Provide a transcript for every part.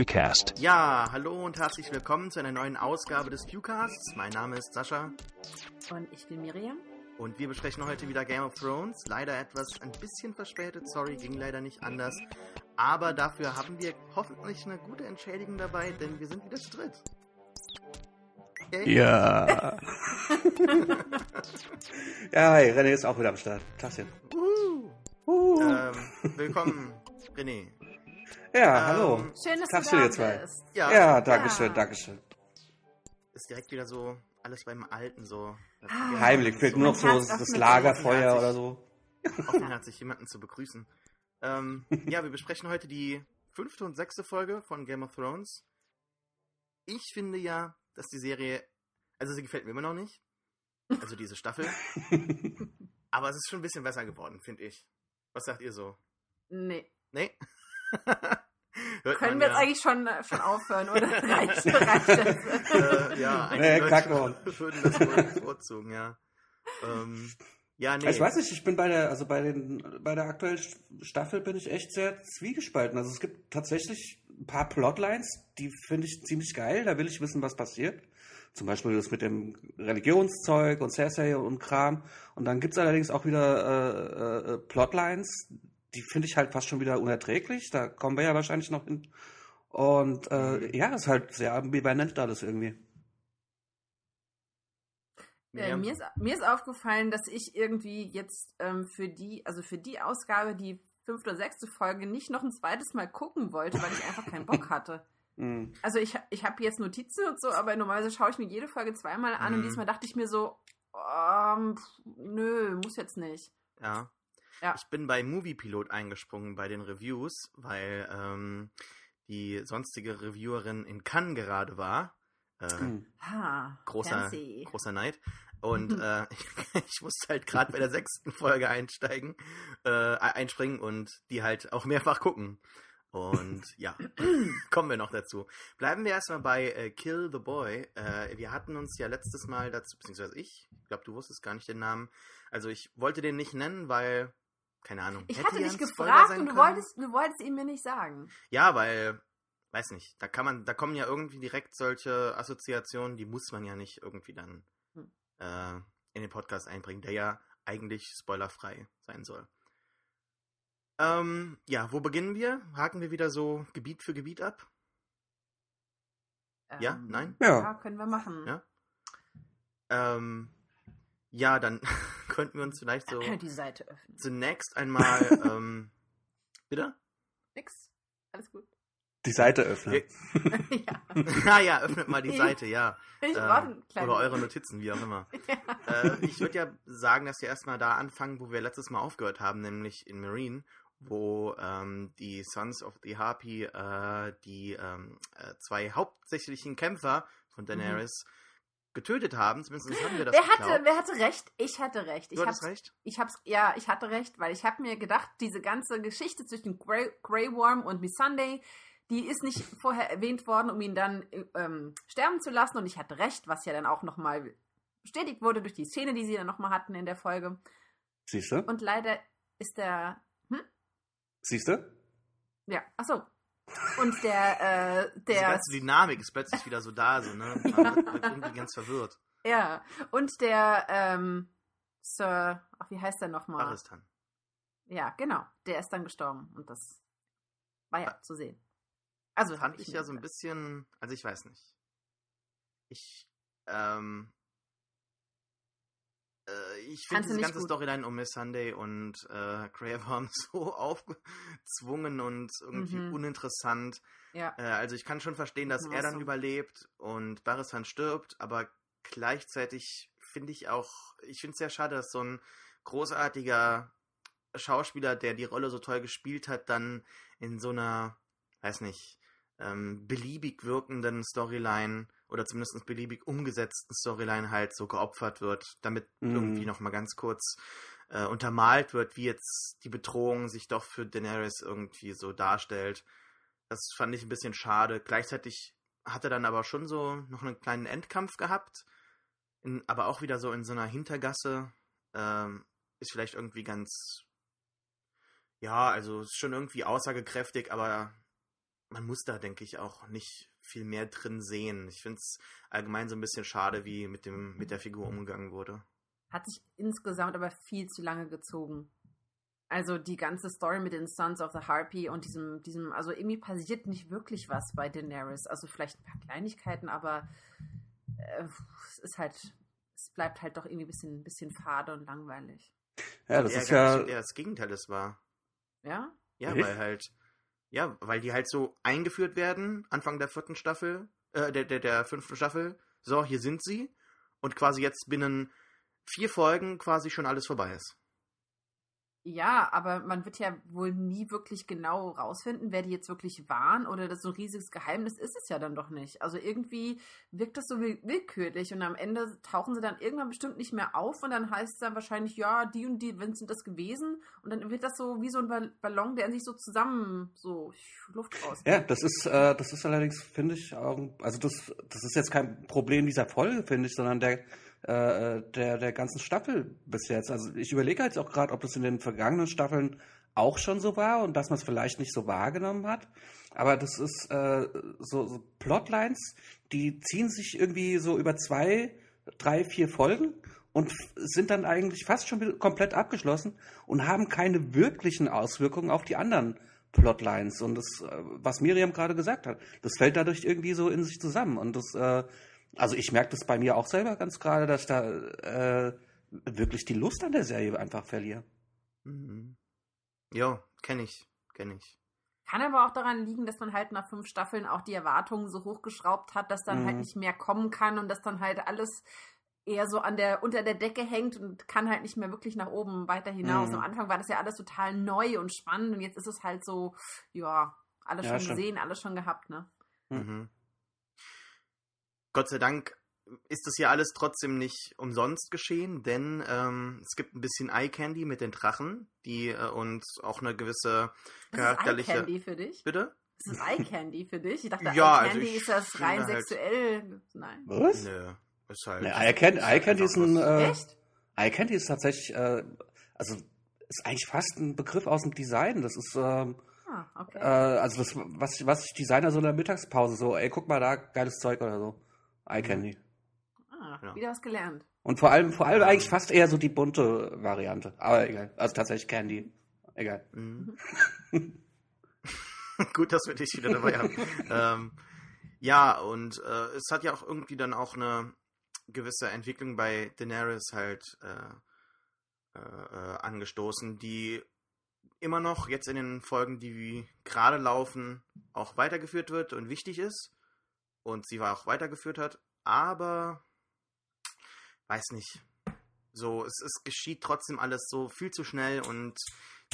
Pewcast. Ja, hallo und herzlich willkommen zu einer neuen Ausgabe des Pewcasts. Mein Name ist Sascha. Und ich bin Miriam. Und wir besprechen heute wieder Game of Thrones. Leider etwas ein bisschen verspätet, sorry, ging leider nicht anders. Aber dafür haben wir hoffentlich eine gute Entschädigung dabei, denn wir sind wieder zu dritt. Okay? Ja. ja, hi, René ist auch wieder am Start. Tagchen. Uh. Uh. Ähm, willkommen, René. Ja, ähm, hallo. Schön, dass Tagchen, du da ihr zwei. bist. Ja, ja danke schön, danke schön. Ist direkt wieder so alles beim Alten so. Ah, Heimlich, fehlt nur noch so das Lagerfeuer oder so. Offenherzig jemanden zu begrüßen. Ähm, ja, wir besprechen heute die fünfte und sechste Folge von Game of Thrones. Ich finde ja, dass die Serie, also sie gefällt mir immer noch nicht. Also diese Staffel. Aber es ist schon ein bisschen besser geworden, finde ich. Was sagt ihr so? Nee. Nee? Können wir ja. jetzt eigentlich schon, äh, schon aufhören, oder? reicht, reicht das? äh, ja, einige nee, Leute würden das wohl bevorzugen, ja. Ähm, ja, nee. Also ich weiß nicht, ich bin bei der, also bei den, bei der aktuellen Staffel bin ich echt sehr zwiegespalten. Also es gibt tatsächlich ein paar Plotlines, die finde ich ziemlich geil. Da will ich wissen, was passiert. Zum Beispiel das mit dem Religionszeug und Cersei und Kram. Und dann gibt es allerdings auch wieder äh, äh, Plotlines, die finde ich halt fast schon wieder unerträglich. Da kommen wir ja wahrscheinlich noch hin. Und äh, ja, ist halt sehr ambivalent alles irgendwie. Äh, mir, ist, mir ist aufgefallen, dass ich irgendwie jetzt ähm, für die, also für die Ausgabe, die fünfte oder sechste Folge, nicht noch ein zweites Mal gucken wollte, weil ich einfach keinen Bock hatte. Mm. Also ich, ich habe jetzt Notizen und so, aber normalerweise schaue ich mir jede Folge zweimal an mm. und mhm. diesmal dachte ich mir so, ähm, nö, muss jetzt nicht. Ja. Ja. Ich bin bei Moviepilot eingesprungen bei den Reviews, weil ähm, die sonstige Reviewerin in Cannes gerade war äh, hm. ha, großer, großer Neid. Und äh, ich musste halt gerade bei der sechsten Folge einsteigen, äh, einspringen und die halt auch mehrfach gucken. Und ja, kommen wir noch dazu. Bleiben wir erstmal bei äh, Kill the Boy. Äh, wir hatten uns ja letztes Mal dazu, beziehungsweise ich, ich glaube, du wusstest gar nicht den Namen. Also ich wollte den nicht nennen, weil, keine Ahnung. Ich hatte dich gefragt und du wolltest, du wolltest ihn mir nicht sagen. Ja, weil weiß nicht, da kann man, da kommen ja irgendwie direkt solche Assoziationen, die muss man ja nicht irgendwie dann hm. äh, in den Podcast einbringen, der ja eigentlich spoilerfrei sein soll. Ähm, ja, wo beginnen wir? Haken wir wieder so Gebiet für Gebiet ab? Ähm, ja, nein? Ja. ja. können wir machen. Ja, ähm, ja dann könnten wir uns vielleicht so die Seite öffnen. Zunächst einmal, ähm, bitte? Nix, alles gut. Die Seite öffnen. ja. ah ja, öffnet mal die Seite, ja. Ich äh, oder eure Notizen, wie auch immer. ja. äh, ich würde ja sagen, dass wir erstmal da anfangen, wo wir letztes Mal aufgehört haben, nämlich in Marine, wo ähm, die Sons of the Harpy äh, die ähm, äh, zwei hauptsächlichen Kämpfer von Daenerys mhm getötet haben. Zumindest haben wir das wer hatte, wer hatte recht? Ich hatte recht. Du ich hattest recht? Ich hab's, ja, ich hatte recht, weil ich habe mir gedacht, diese ganze Geschichte zwischen Grey, Grey Worm und Miss Sunday, die ist nicht vorher erwähnt worden, um ihn dann ähm, sterben zu lassen. Und ich hatte recht, was ja dann auch nochmal bestätigt wurde durch die Szene, die sie dann nochmal hatten in der Folge. Siehst du? Und leider ist der. Hm? Siehst du? Ja, achso. Und der, äh, der. Die ganze Dynamik ist plötzlich wieder so da, so, ne? Man wird irgendwie ganz verwirrt. Ja. Und der, ähm, Sir, ach, wie heißt der nochmal? Baristan. Ja, genau. Der ist dann gestorben. Und das war ja zu sehen. Also fand ich, ich ja so ein bisschen, also ich weiß nicht. Ich, ähm, äh, ich finde diese ganze Storyline um Miss Sunday und äh, Graham so aufgezwungen und irgendwie mhm. uninteressant. Ja. Äh, also ich kann schon verstehen, dass er dann überlebt und Barisan stirbt, aber gleichzeitig finde ich auch, ich finde es sehr schade, dass so ein großartiger Schauspieler, der die Rolle so toll gespielt hat, dann in so einer, weiß nicht, ähm, beliebig wirkenden Storyline oder zumindest beliebig umgesetzten Storyline halt so geopfert wird, damit mhm. irgendwie nochmal ganz kurz äh, untermalt wird, wie jetzt die Bedrohung sich doch für Daenerys irgendwie so darstellt. Das fand ich ein bisschen schade. Gleichzeitig hat er dann aber schon so noch einen kleinen Endkampf gehabt, in, aber auch wieder so in so einer Hintergasse. Ähm, ist vielleicht irgendwie ganz ja, also ist schon irgendwie aussagekräftig, aber man muss da, denke ich, auch nicht viel mehr drin sehen. Ich finde es allgemein so ein bisschen schade, wie mit, dem, mit der Figur umgegangen wurde. Hat sich insgesamt aber viel zu lange gezogen. Also die ganze Story mit den Sons of the Harpy und diesem, diesem, also irgendwie passiert nicht wirklich was bei Daenerys. Also vielleicht ein paar Kleinigkeiten, aber äh, es ist halt, es bleibt halt doch irgendwie ein bisschen, ein bisschen fade und langweilig. Ja, das ist ja eher das Gegenteil, das war. Ja? Ja, Echt? weil halt, ja, weil die halt so eingeführt werden, Anfang der vierten Staffel, äh, der, der, der fünften Staffel. So, hier sind sie. Und quasi jetzt binnen vier Folgen quasi schon alles vorbei ist. Ja, aber man wird ja wohl nie wirklich genau rausfinden, wer die jetzt wirklich waren oder das so ein riesiges Geheimnis ist es ja dann doch nicht. Also irgendwie wirkt das so willkürlich und am Ende tauchen sie dann irgendwann bestimmt nicht mehr auf und dann heißt es dann wahrscheinlich, ja, die und die sind das gewesen und dann wird das so wie so ein Ballon, der sich so zusammen so Luft raus. Ja, das ist, äh, das ist allerdings, finde ich, also das, das ist jetzt kein Problem dieser Folge, finde ich, sondern der äh, der, der ganzen Staffel bis jetzt. Also ich überlege jetzt auch gerade, ob das in den vergangenen Staffeln auch schon so war und dass man es vielleicht nicht so wahrgenommen hat. Aber das ist äh, so, so Plotlines, die ziehen sich irgendwie so über zwei, drei, vier Folgen und sind dann eigentlich fast schon komplett abgeschlossen und haben keine wirklichen Auswirkungen auf die anderen Plotlines. Und das, äh, was Miriam gerade gesagt hat, das fällt dadurch irgendwie so in sich zusammen. Und das äh, also ich merke das bei mir auch selber ganz gerade, dass ich da äh, wirklich die Lust an der Serie einfach verliere. Mhm. Ja, kenne ich, kenne ich. Kann aber auch daran liegen, dass man halt nach fünf Staffeln auch die Erwartungen so hochgeschraubt hat, dass dann halt mhm. halt nicht mehr kommen kann und dass dann halt alles eher so an der unter der Decke hängt und kann halt nicht mehr wirklich nach oben weiter hinaus. Mhm. Am Anfang war das ja alles total neu und spannend und jetzt ist es halt so, ja, alles ja, schon, schon gesehen, alles schon gehabt, ne? Mhm. Gott sei Dank ist das ja alles trotzdem nicht umsonst geschehen, denn ähm, es gibt ein bisschen Eye Candy mit den Drachen, die äh, uns auch eine gewisse charakterliche. Ist Eye Candy für dich? Bitte? Ist das Eye Candy für dich? Ich dachte, ja, Eye also Candy also ist das rein halt sexuell. Nein. Was? Nö, ist halt. Nee, Eye, Candy, Eye Candy ist ein. Äh, Echt? Eye Candy ist tatsächlich, äh, also ist eigentlich fast ein Begriff aus dem Design. Das ist. Ähm, Ah, okay. Äh, also das, was, was sich Designer so in der Mittagspause so, ey, guck mal da, geiles Zeug oder so. Eye Candy. Ah, ja. wieder was gelernt. Und vor allem, vor allem eigentlich fast eher so die bunte Variante. Aber egal. Also tatsächlich Candy. Egal. Mhm. Gut, dass wir dich wieder dabei haben. ähm, ja, und äh, es hat ja auch irgendwie dann auch eine gewisse Entwicklung bei Daenerys halt äh, äh, äh angestoßen, die immer noch jetzt in den Folgen, die gerade laufen, auch weitergeführt wird und wichtig ist und sie auch weitergeführt hat, aber weiß nicht. So, es, es geschieht trotzdem alles so viel zu schnell und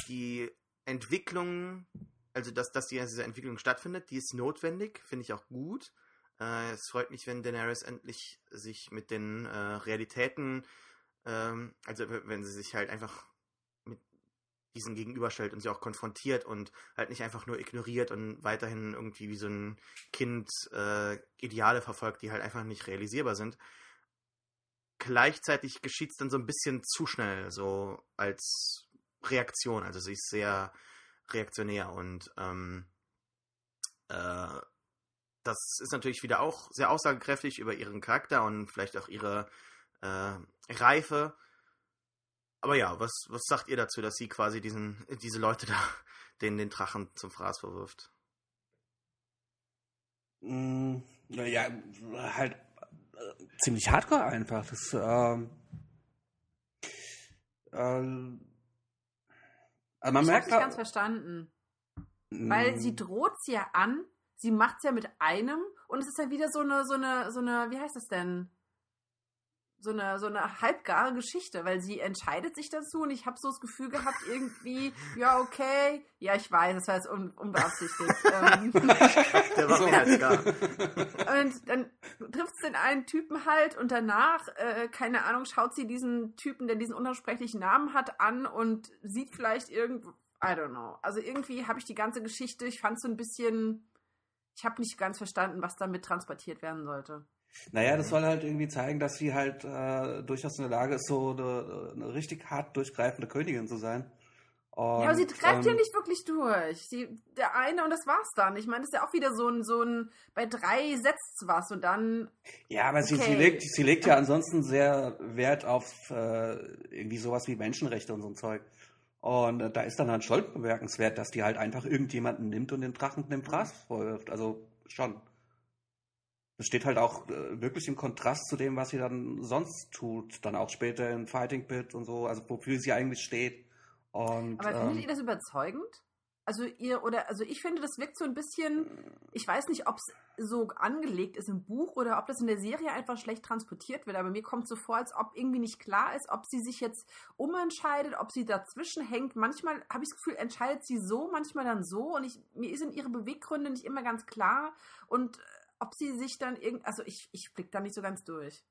die Entwicklung, also dass, dass diese Entwicklung stattfindet, die ist notwendig, finde ich auch gut. Äh, es freut mich, wenn Daenerys endlich sich mit den äh, Realitäten, ähm, also wenn sie sich halt einfach diesen gegenüberstellt und sie auch konfrontiert und halt nicht einfach nur ignoriert und weiterhin irgendwie wie so ein Kind äh, Ideale verfolgt, die halt einfach nicht realisierbar sind. Gleichzeitig geschieht es dann so ein bisschen zu schnell, so als Reaktion. Also sie ist sehr reaktionär und ähm, äh, das ist natürlich wieder auch sehr aussagekräftig über ihren Charakter und vielleicht auch ihre äh, Reife aber ja, was, was sagt ihr dazu, dass sie quasi diesen, diese Leute da, den, den Drachen zum Fraß verwirft? Mm, naja, halt äh, ziemlich hardcore einfach. Das, ähm, ähm, also man ich merkt. Ich nicht ganz verstanden. Weil sie droht sie ja an, sie macht es ja mit einem und es ist ja wieder so eine, so eine, so eine, wie heißt das denn? So eine, so eine halbgare Geschichte, weil sie entscheidet sich dazu und ich habe so das Gefühl gehabt, irgendwie, ja, okay, ja, ich weiß, das heißt un unbeabsichtigt. Ähm. Der war so gar. Und dann trifft es den einen Typen halt und danach, äh, keine Ahnung, schaut sie diesen Typen, der diesen unaussprechlichen Namen hat, an und sieht vielleicht irgendwo, I don't know. Also irgendwie habe ich die ganze Geschichte, ich fand so ein bisschen, ich habe nicht ganz verstanden, was damit transportiert werden sollte. Naja, das soll halt irgendwie zeigen, dass sie halt äh, durchaus in der Lage ist, so eine, eine, richtig hart durchgreifende Königin zu sein. Und, ja, aber sie greift ähm, ja nicht wirklich durch. Sie, der eine und das war's dann. Ich meine, das ist ja auch wieder so ein, so ein, bei drei setzt was und dann. Ja, aber okay. sie, sie, legt, sie legt ja ansonsten sehr Wert auf äh, irgendwie sowas wie Menschenrechte und so ein Zeug. Und äh, da ist dann halt schon bemerkenswert, dass die halt einfach irgendjemanden nimmt und den Drachen dem Fraß vorwirft. Also schon. Das steht halt auch äh, wirklich im Kontrast zu dem, was sie dann sonst tut. Dann auch später in Fighting Pit und so, also wofür sie eigentlich steht. Und, Aber findet ähm, ihr das überzeugend? Also ihr oder also ich finde, das wirkt so ein bisschen, ich weiß nicht, ob es so angelegt ist im Buch oder ob das in der Serie einfach schlecht transportiert wird, aber mir kommt so vor, als ob irgendwie nicht klar ist, ob sie sich jetzt umentscheidet, ob sie dazwischen hängt. Manchmal habe ich das Gefühl, entscheidet sie so, manchmal dann so und ich, mir sind ihre Beweggründe nicht immer ganz klar und ob sie sich dann irgend, also ich, ich blick da nicht so ganz durch.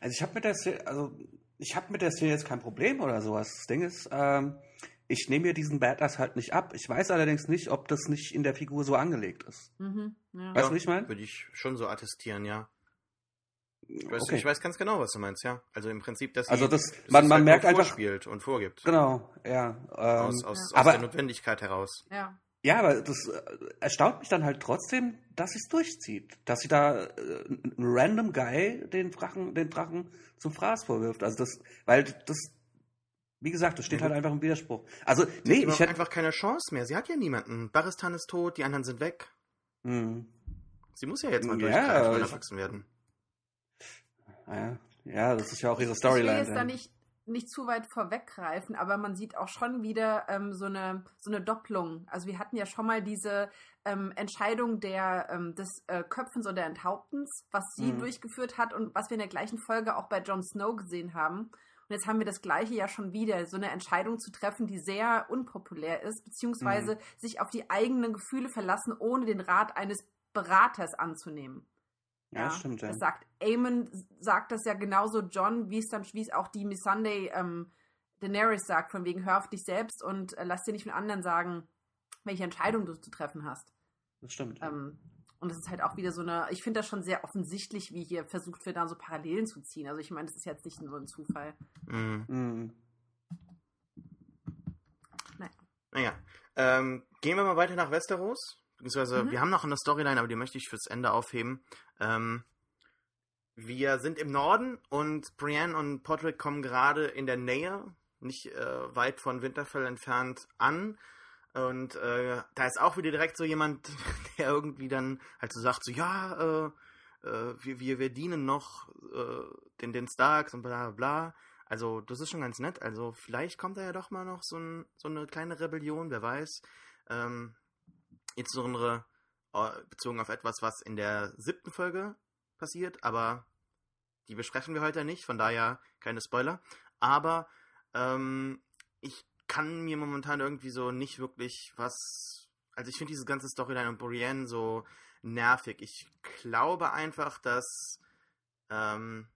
Also ich habe mit der Serie, also ich habe mit der Serie jetzt kein Problem oder sowas. Das Ding ist, ähm, ich nehme mir diesen Badass halt nicht ab. Ich weiß allerdings nicht, ob das nicht in der Figur so angelegt ist. Mhm, ja. Weißt du, wie ich meine? Würde ich schon so attestieren, ja. Ich weiß, okay. ich weiß, ganz genau, was du meinst, ja. Also im Prinzip, dass also das, dass man, man halt merkt einfach spielt und vorgibt. Genau, ja. Ähm, aus, aus, ja. aus der Notwendigkeit heraus. Ja. Ja, aber das äh, erstaunt mich dann halt trotzdem, dass sie es durchzieht. Dass sie da äh, einen random Guy den Drachen, den Drachen zum Fraß vorwirft. Also das, weil das, wie gesagt, das steht halt einfach im Widerspruch. Also, sie nee, ich hätte einfach keine Chance mehr. Sie hat ja niemanden. Baristan ist tot, die anderen sind weg. Hm. Sie muss ja jetzt mal durchgreifen und erwachsen werden. Ja, ja, das ist ja auch ihre Storyline. Ich will jetzt da nicht nicht zu weit vorweggreifen, aber man sieht auch schon wieder ähm, so, eine, so eine Doppelung. Also wir hatten ja schon mal diese ähm, Entscheidung der, ähm, des äh, Köpfens oder Enthauptens, was sie mhm. durchgeführt hat und was wir in der gleichen Folge auch bei Jon Snow gesehen haben. Und jetzt haben wir das gleiche ja schon wieder, so eine Entscheidung zu treffen, die sehr unpopulär ist, beziehungsweise mhm. sich auf die eigenen Gefühle verlassen, ohne den Rat eines Beraters anzunehmen. Ja, ja, stimmt. Ja. Das sagt Eamon sagt das ja genauso John, wie es dann wie es auch die Miss Sunday ähm, Daenerys sagt, von wegen hör auf dich selbst und äh, lass dir nicht von anderen sagen, welche Entscheidung du zu treffen hast. Das stimmt. Ähm, und es ist halt auch wieder so eine, ich finde das schon sehr offensichtlich, wie hier versucht wird, da so Parallelen zu ziehen. Also ich meine, das ist jetzt nicht so ein Zufall. Mhm. Mhm. Naja. Naja. Ähm, gehen wir mal weiter nach Westeros. Beziehungsweise, mhm. wir haben noch eine Storyline, aber die möchte ich fürs Ende aufheben. Ähm, wir sind im Norden und Brienne und Podrick kommen gerade in der Nähe, nicht äh, weit von Winterfell entfernt, an. Und äh, da ist auch wieder direkt so jemand, der irgendwie dann halt so sagt, so ja, äh, äh, wir, wir, wir dienen noch äh, den, den Starks und bla bla. Also das ist schon ganz nett. Also vielleicht kommt da ja doch mal noch so, ein, so eine kleine Rebellion, wer weiß. Ähm, insbesondere bezogen auf etwas, was in der siebten Folge passiert, aber die besprechen wir heute nicht, von daher keine Spoiler. Aber ähm, ich kann mir momentan irgendwie so nicht wirklich was. Also ich finde diese ganze Storyline und Brienne so nervig. Ich glaube einfach, dass ähm,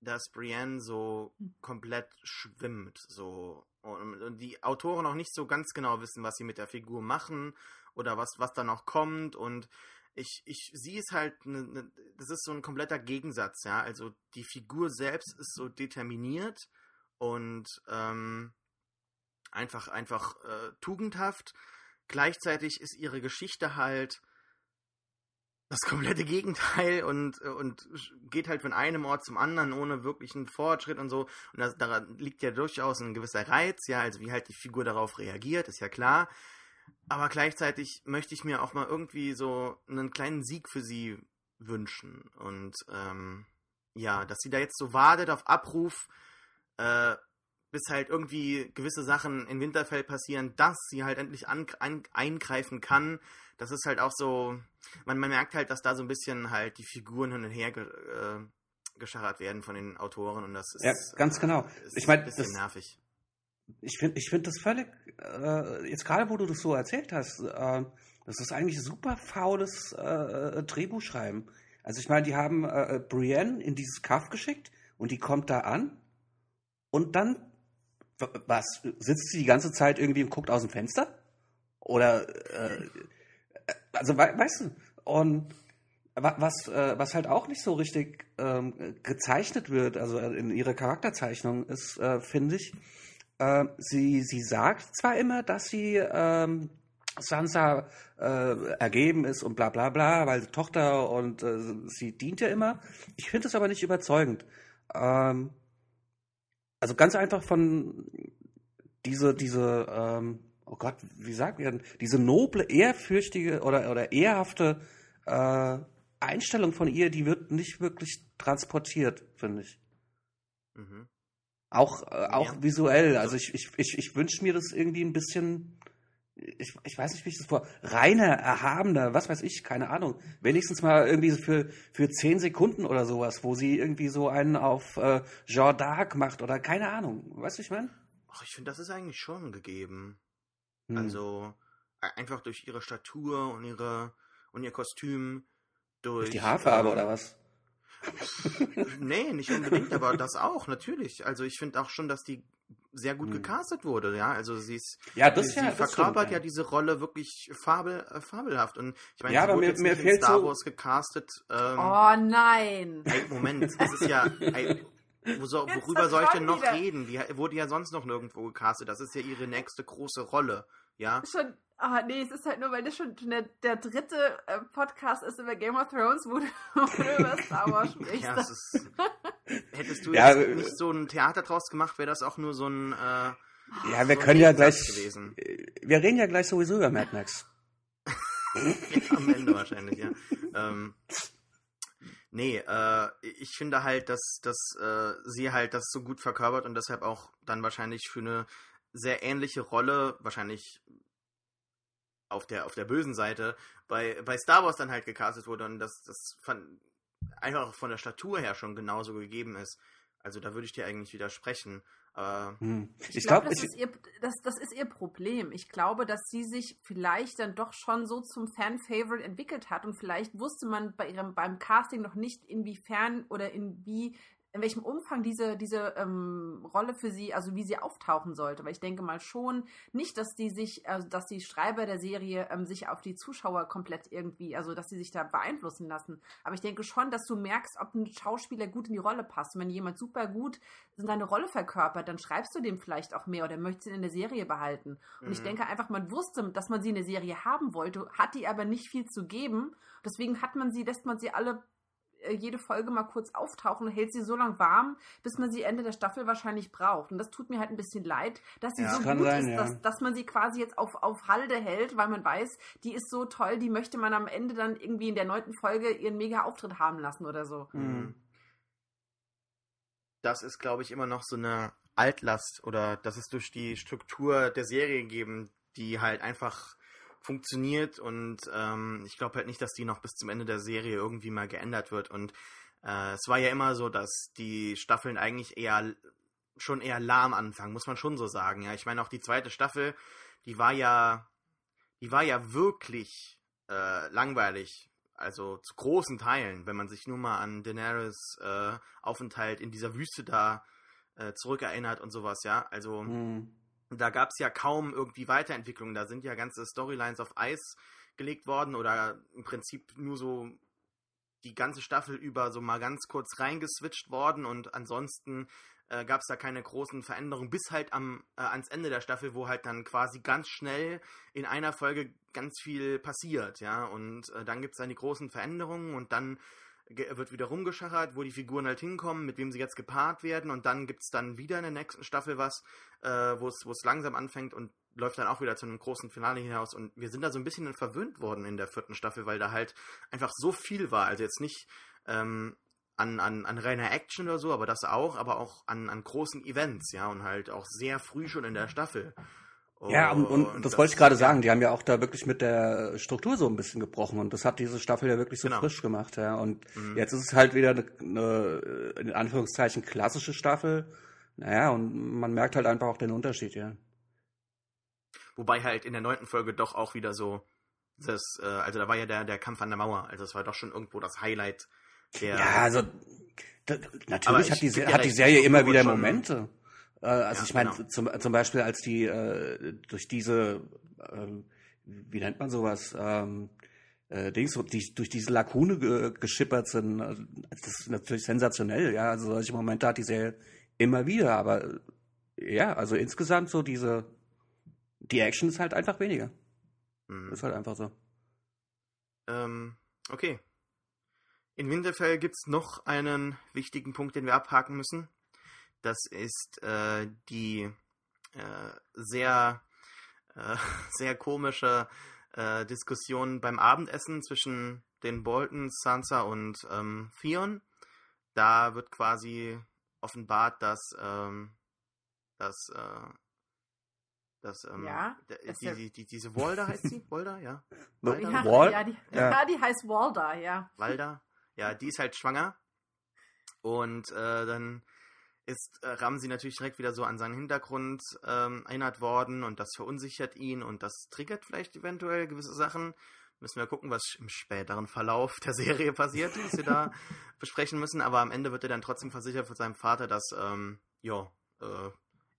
dass Brienne so komplett schwimmt, so und die Autoren auch nicht so ganz genau wissen, was sie mit der Figur machen oder was, was da noch kommt und ich, ich sehe es halt, ne, ne, das ist so ein kompletter Gegensatz, ja. Also die Figur selbst ist so determiniert und ähm, einfach, einfach äh, tugendhaft. Gleichzeitig ist ihre Geschichte halt das komplette Gegenteil und, und geht halt von einem Ort zum anderen ohne wirklichen Fortschritt und so. Und das, daran liegt ja durchaus ein gewisser Reiz, ja, also wie halt die Figur darauf reagiert, ist ja klar. Aber gleichzeitig möchte ich mir auch mal irgendwie so einen kleinen Sieg für sie wünschen. Und ähm, ja, dass sie da jetzt so wartet auf Abruf, äh, bis halt irgendwie gewisse Sachen in Winterfell passieren, dass sie halt endlich an, an, eingreifen kann das ist halt auch so, man, man merkt halt, dass da so ein bisschen halt die Figuren hin und her ge, äh, gescharrt werden von den Autoren und das ist ja ganz genau. ich meine, das nervig. Ich finde, ich finde das völlig äh, jetzt gerade, wo du das so erzählt hast, äh, das ist eigentlich super faules äh, Drehbuchschreiben. Also ich meine, die haben äh, Brienne in dieses Kaff geschickt und die kommt da an und dann was sitzt sie die ganze Zeit irgendwie und guckt aus dem Fenster? Oder äh, also we weißt du, und was, äh, was halt auch nicht so richtig ähm, gezeichnet wird, also in ihrer Charakterzeichnung ist, äh, finde ich, äh, sie, sie sagt zwar immer, dass sie ähm, Sansa äh, ergeben ist und bla bla bla, weil Tochter und äh, sie dient ja immer. Ich finde es aber nicht überzeugend. Ähm, also ganz einfach von diese, diese, ähm, oh Gott, wie sagt man, diese noble, ehrfürchtige oder, oder ehrhafte äh, Einstellung von ihr, die wird nicht wirklich transportiert, finde ich. Mhm. Auch, äh, auch ja. visuell. Also ich, ich, ich, ich wünsche mir das irgendwie ein bisschen, ich, ich weiß nicht, wie ich das vor, reiner, erhabener, was weiß ich, keine Ahnung. Wenigstens mal irgendwie für, für zehn Sekunden oder sowas, wo sie irgendwie so einen auf äh, Jean d'Arc macht oder keine Ahnung. Weißt du, ich meine? Ach, ich finde, das ist eigentlich schon gegeben. Hm. Also, e, einfach durch ihre Statur und ihre, und ihr Kostüm, durch. Die Haarfarbe äh, oder was? Nee, nicht unbedingt, aber das auch, natürlich. Also ich finde auch schon, dass die sehr gut hm. gecastet wurde, ja. Also sie ist, ja, das, sie, ja, sie verkörpert ja. ja. diese Rolle wirklich fabel, äh, fabelhaft. Und ich meine, ja, sie aber wurde mir, mir fehlt Star so Wars gecastet. Ähm, oh nein! Ey, Moment, es ist ja. Ey, wo so, worüber soll ich denn noch wieder. reden? Die wurde ja sonst noch nirgendwo gecastet. Das ist ja ihre nächste große Rolle. Ja. Schon, ah, nee, es ist halt nur, weil das schon der, der dritte äh, Podcast ist über Game of Thrones, wo du, wo du über Star Wars sprichst. ja, ist, hättest du ja, jetzt nicht so ein Theater draus gemacht, wäre das auch nur so ein. Äh, ja, wir so können ja gleich. Gewesen. Wir reden ja gleich sowieso über Mad Max. ja, am Ende wahrscheinlich, ja. ähm, nee, äh, ich finde halt, dass, dass äh, sie halt das so gut verkörpert und deshalb auch dann wahrscheinlich für eine sehr ähnliche Rolle, wahrscheinlich auf der, auf der bösen Seite, bei, bei Star Wars dann halt gecastet wurde und das, das fand, einfach von der Statur her schon genauso gegeben ist. Also da würde ich dir eigentlich widersprechen. Aber hm. Ich, ich glaube, das, das, das ist ihr Problem. Ich glaube, dass sie sich vielleicht dann doch schon so zum Fan-Favorite entwickelt hat und vielleicht wusste man bei ihrem beim Casting noch nicht, inwiefern oder in wie in welchem Umfang diese, diese ähm, Rolle für sie, also wie sie auftauchen sollte. Weil ich denke mal schon nicht, dass die sich, also dass die Schreiber der Serie ähm, sich auf die Zuschauer komplett irgendwie, also dass sie sich da beeinflussen lassen. Aber ich denke schon, dass du merkst, ob ein Schauspieler gut in die Rolle passt. Und wenn jemand super gut in seine Rolle verkörpert, dann schreibst du dem vielleicht auch mehr oder möchtest ihn in der Serie behalten. Und mhm. ich denke einfach, man wusste, dass man sie in der Serie haben wollte, hat die aber nicht viel zu geben. Deswegen hat man sie, lässt man sie alle jede Folge mal kurz auftauchen und hält sie so lange warm, bis man sie Ende der Staffel wahrscheinlich braucht. Und das tut mir halt ein bisschen leid, dass sie ja, so gut sein, ist, ja. dass, dass man sie quasi jetzt auf, auf Halde hält, weil man weiß, die ist so toll, die möchte man am Ende dann irgendwie in der neunten Folge ihren mega Auftritt haben lassen oder so. Mhm. Das ist, glaube ich, immer noch so eine Altlast oder das ist durch die Struktur der Serie gegeben, die halt einfach funktioniert und ähm, ich glaube halt nicht, dass die noch bis zum Ende der Serie irgendwie mal geändert wird. Und äh, es war ja immer so, dass die Staffeln eigentlich eher schon eher lahm anfangen, muss man schon so sagen. Ja, ich meine auch die zweite Staffel, die war ja, die war ja wirklich äh, langweilig. Also zu großen Teilen, wenn man sich nur mal an Daenerys äh, Aufenthalt in dieser Wüste da äh, zurückerinnert und sowas, ja. Also mhm da gab es ja kaum irgendwie Weiterentwicklungen. Da sind ja ganze Storylines auf Eis gelegt worden oder im Prinzip nur so die ganze Staffel über so mal ganz kurz reingeswitcht worden und ansonsten äh, gab es da keine großen Veränderungen bis halt am äh, ans Ende der Staffel, wo halt dann quasi ganz schnell in einer Folge ganz viel passiert, ja und äh, dann gibt es dann die großen Veränderungen und dann wird wieder rumgeschachert, wo die Figuren halt hinkommen, mit wem sie jetzt gepaart werden. Und dann gibt es dann wieder in der nächsten Staffel was, äh, wo es langsam anfängt und läuft dann auch wieder zu einem großen Finale hinaus. Und wir sind da so ein bisschen verwöhnt worden in der vierten Staffel, weil da halt einfach so viel war, also jetzt nicht ähm, an, an, an reiner Action oder so, aber das auch, aber auch an, an großen Events, ja, und halt auch sehr früh schon in der Staffel. Ja, und, und, das, das, wollte ich gerade sagen, die haben ja auch da wirklich mit der Struktur so ein bisschen gebrochen und das hat diese Staffel ja wirklich so genau. frisch gemacht, ja. Und mhm. jetzt ist es halt wieder eine, eine, in Anführungszeichen, klassische Staffel. Naja, und man merkt halt einfach auch den Unterschied, ja. Wobei halt in der neunten Folge doch auch wieder so, das, äh, also da war ja der, der Kampf an der Mauer, also das war doch schon irgendwo das Highlight der. Ja, also da, natürlich hat die, hat die Serie immer wieder Momente. Äh, also ja, ich meine, genau. zum, zum Beispiel als die äh, durch diese, äh, wie nennt man sowas, ähm, äh, Dings, die durch diese Lakune ge geschippert sind, also das ist natürlich sensationell, ja. Also solche Momente hat die Serie immer wieder, aber ja, also insgesamt so diese, die Action ist halt einfach weniger. Mhm. Ist halt einfach so. Ähm, okay. In Winterfell gibt es noch einen wichtigen Punkt, den wir abhaken müssen. Das ist äh, die äh, sehr, äh, sehr komische äh, Diskussion beim Abendessen zwischen den Boltons, Sansa und ähm, Theon. Da wird quasi offenbart, dass, ähm, dass, äh, dass ähm, Ja, die, die, die, diese Walda heißt sie? Walda, ja. Walda? Ja, Wall? ja, die, Ja. ja. die heißt Walda, ja. Walda. Ja, die ist halt schwanger. Und äh, dann ist äh, Ramsi natürlich direkt wieder so an seinen Hintergrund ähm, erinnert worden und das verunsichert ihn und das triggert vielleicht eventuell gewisse Sachen. Müssen wir gucken, was im späteren Verlauf der Serie passiert, was wir da besprechen müssen. Aber am Ende wird er dann trotzdem versichert von seinem Vater, dass ähm, ja, äh,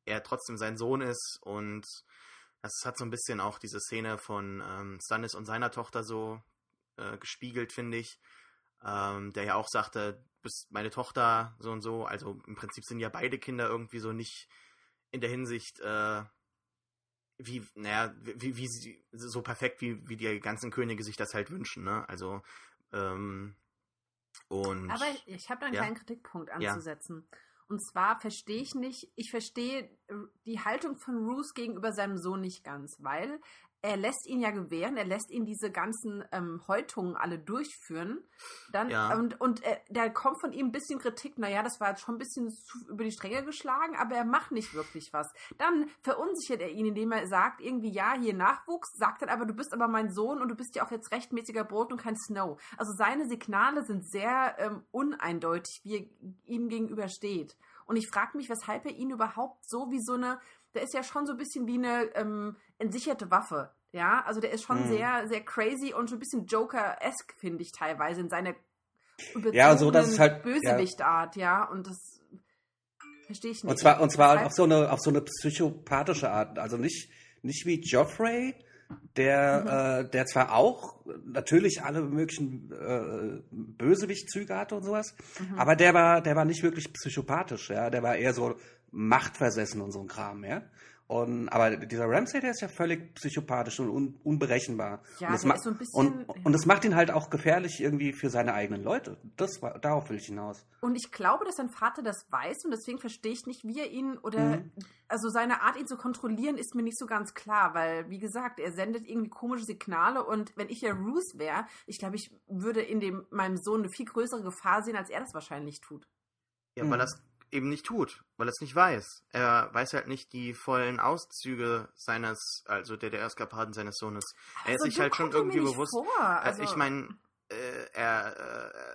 er trotzdem sein Sohn ist und das hat so ein bisschen auch diese Szene von ähm, Stannis und seiner Tochter so äh, gespiegelt, finde ich. Ähm, der ja auch sagte, bist meine Tochter, so und so. Also im Prinzip sind ja beide Kinder irgendwie so nicht in der Hinsicht, äh, wie, naja, wie, wie sie, so perfekt, wie, wie die ganzen Könige sich das halt wünschen, ne? Also, ähm, und. Aber ich habe da einen Ja. kleinen Kritikpunkt Ja. anzusetzen. Und zwar verstehe ich nicht, ich verstehe die Haltung von Roos gegenüber seinem Sohn nicht ganz, weil er lässt ihn ja gewähren, er lässt ihn diese ganzen ähm, Häutungen alle durchführen. Dann, Ja. Und, und äh, da kommt von ihm ein bisschen Kritik, naja, das war jetzt schon ein bisschen zu, über die Stränge geschlagen, aber er macht nicht wirklich was. Dann verunsichert er ihn, indem er sagt, irgendwie, ja, hier Nachwuchs, sagt dann aber, du bist aber mein Sohn und du bist ja auch jetzt rechtmäßiger Brot und kein Snow. Also seine Signale sind sehr ähm, uneindeutig, wie er ihm gegenüber steht. Und ich frage mich, weshalb er ihn überhaupt so wie so eine, der ist ja schon so ein bisschen wie eine ähm, entsicherte Waffe. Ja, also der ist schon Mhm. sehr, sehr crazy und so ein bisschen Joker-esque, finde ich teilweise, in seiner Ja, so, das ist halt- Bösewichtart, ja. und das verstehe ich nicht. Und zwar, und zwar Weshalb- auf so eine, auf so eine psychopathische Art. Also nicht, nicht wie Joffrey, der, äh, der zwar auch natürlich alle möglichen äh, Bösewichtzüge hatte und sowas, Mhm. aber der war, der war nicht wirklich psychopathisch, ja. Der war eher so machtversessen und so ein Kram, ja. Und, aber dieser Ramsay, der ist ja völlig psychopathisch und un, unberechenbar. Ja, und das der ma- ist so ein bisschen- und, und das macht ihn halt auch gefährlich irgendwie für seine eigenen Leute. Das war, darauf will ich hinaus. Und ich glaube, dass sein Vater das weiß und deswegen verstehe ich nicht, wie er ihn oder Mhm. also seine Art, ihn zu kontrollieren, ist mir nicht so ganz klar, weil, wie gesagt, er sendet irgendwie komische Signale und wenn ich ja Roos wäre, ich glaube, ich würde in dem meinem Sohn eine viel größere Gefahr sehen, als er das wahrscheinlich tut. Ja, weil Mhm. er es eben nicht tut, weil er es nicht weiß. Er weiß halt nicht die vollen Auszüge seines, also der der Eskapaden seines Sohnes. Er ist Also, sich halt schon irgendwie bewusst. Äh, Also, ich meine, äh, er,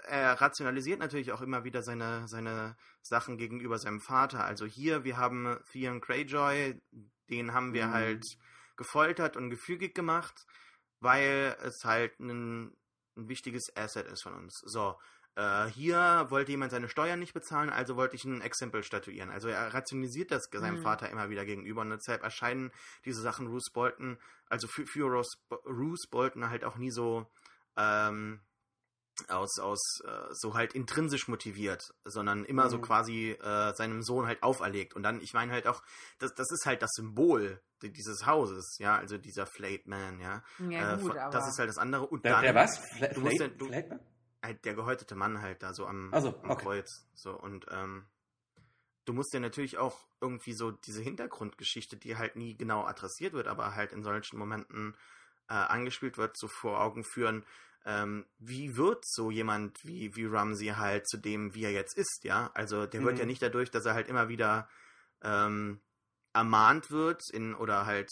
äh, er rationalisiert natürlich auch immer wieder seine, seine Sachen gegenüber seinem Vater. Also hier, wir haben Theon Greyjoy, den haben wir Mhm. halt gefoltert und gefügig gemacht, weil es halt ein, ein wichtiges Asset ist von uns. So, äh, hier wollte jemand seine Steuern nicht bezahlen, also wollte ich ein Exempel statuieren. Also er rationalisiert das seinem Mhm. Vater immer wieder gegenüber und deshalb erscheinen diese Sachen Roose Bolton, also für, für Roose, Roose Bolton halt auch nie so ähm, aus, aus äh, so halt intrinsisch motiviert, sondern immer so Mhm. quasi äh, seinem Sohn halt auferlegt. Und dann, ich meine halt auch, das, das ist halt das Symbol di- dieses Hauses, ja, also dieser Flayed Man, ja. ja, Äh, gut, von- aber das ist halt das andere. Und Der, dann, der was? Fla du musst Fla ja- du- Flateman? Halt der gehäutete Mann halt da so am, Ach so, am okay. Kreuz. So, und ähm, du musst ja natürlich auch irgendwie so diese Hintergrundgeschichte, die halt nie genau adressiert wird, aber halt in solchen Momenten äh, angespielt wird, so vor Augen führen, ähm, wie wird so jemand wie, wie Ramsey halt zu dem, wie er jetzt ist, ja? Also der wird Mhm. ja nicht dadurch, dass er halt immer wieder ähm, ermahnt wird in oder halt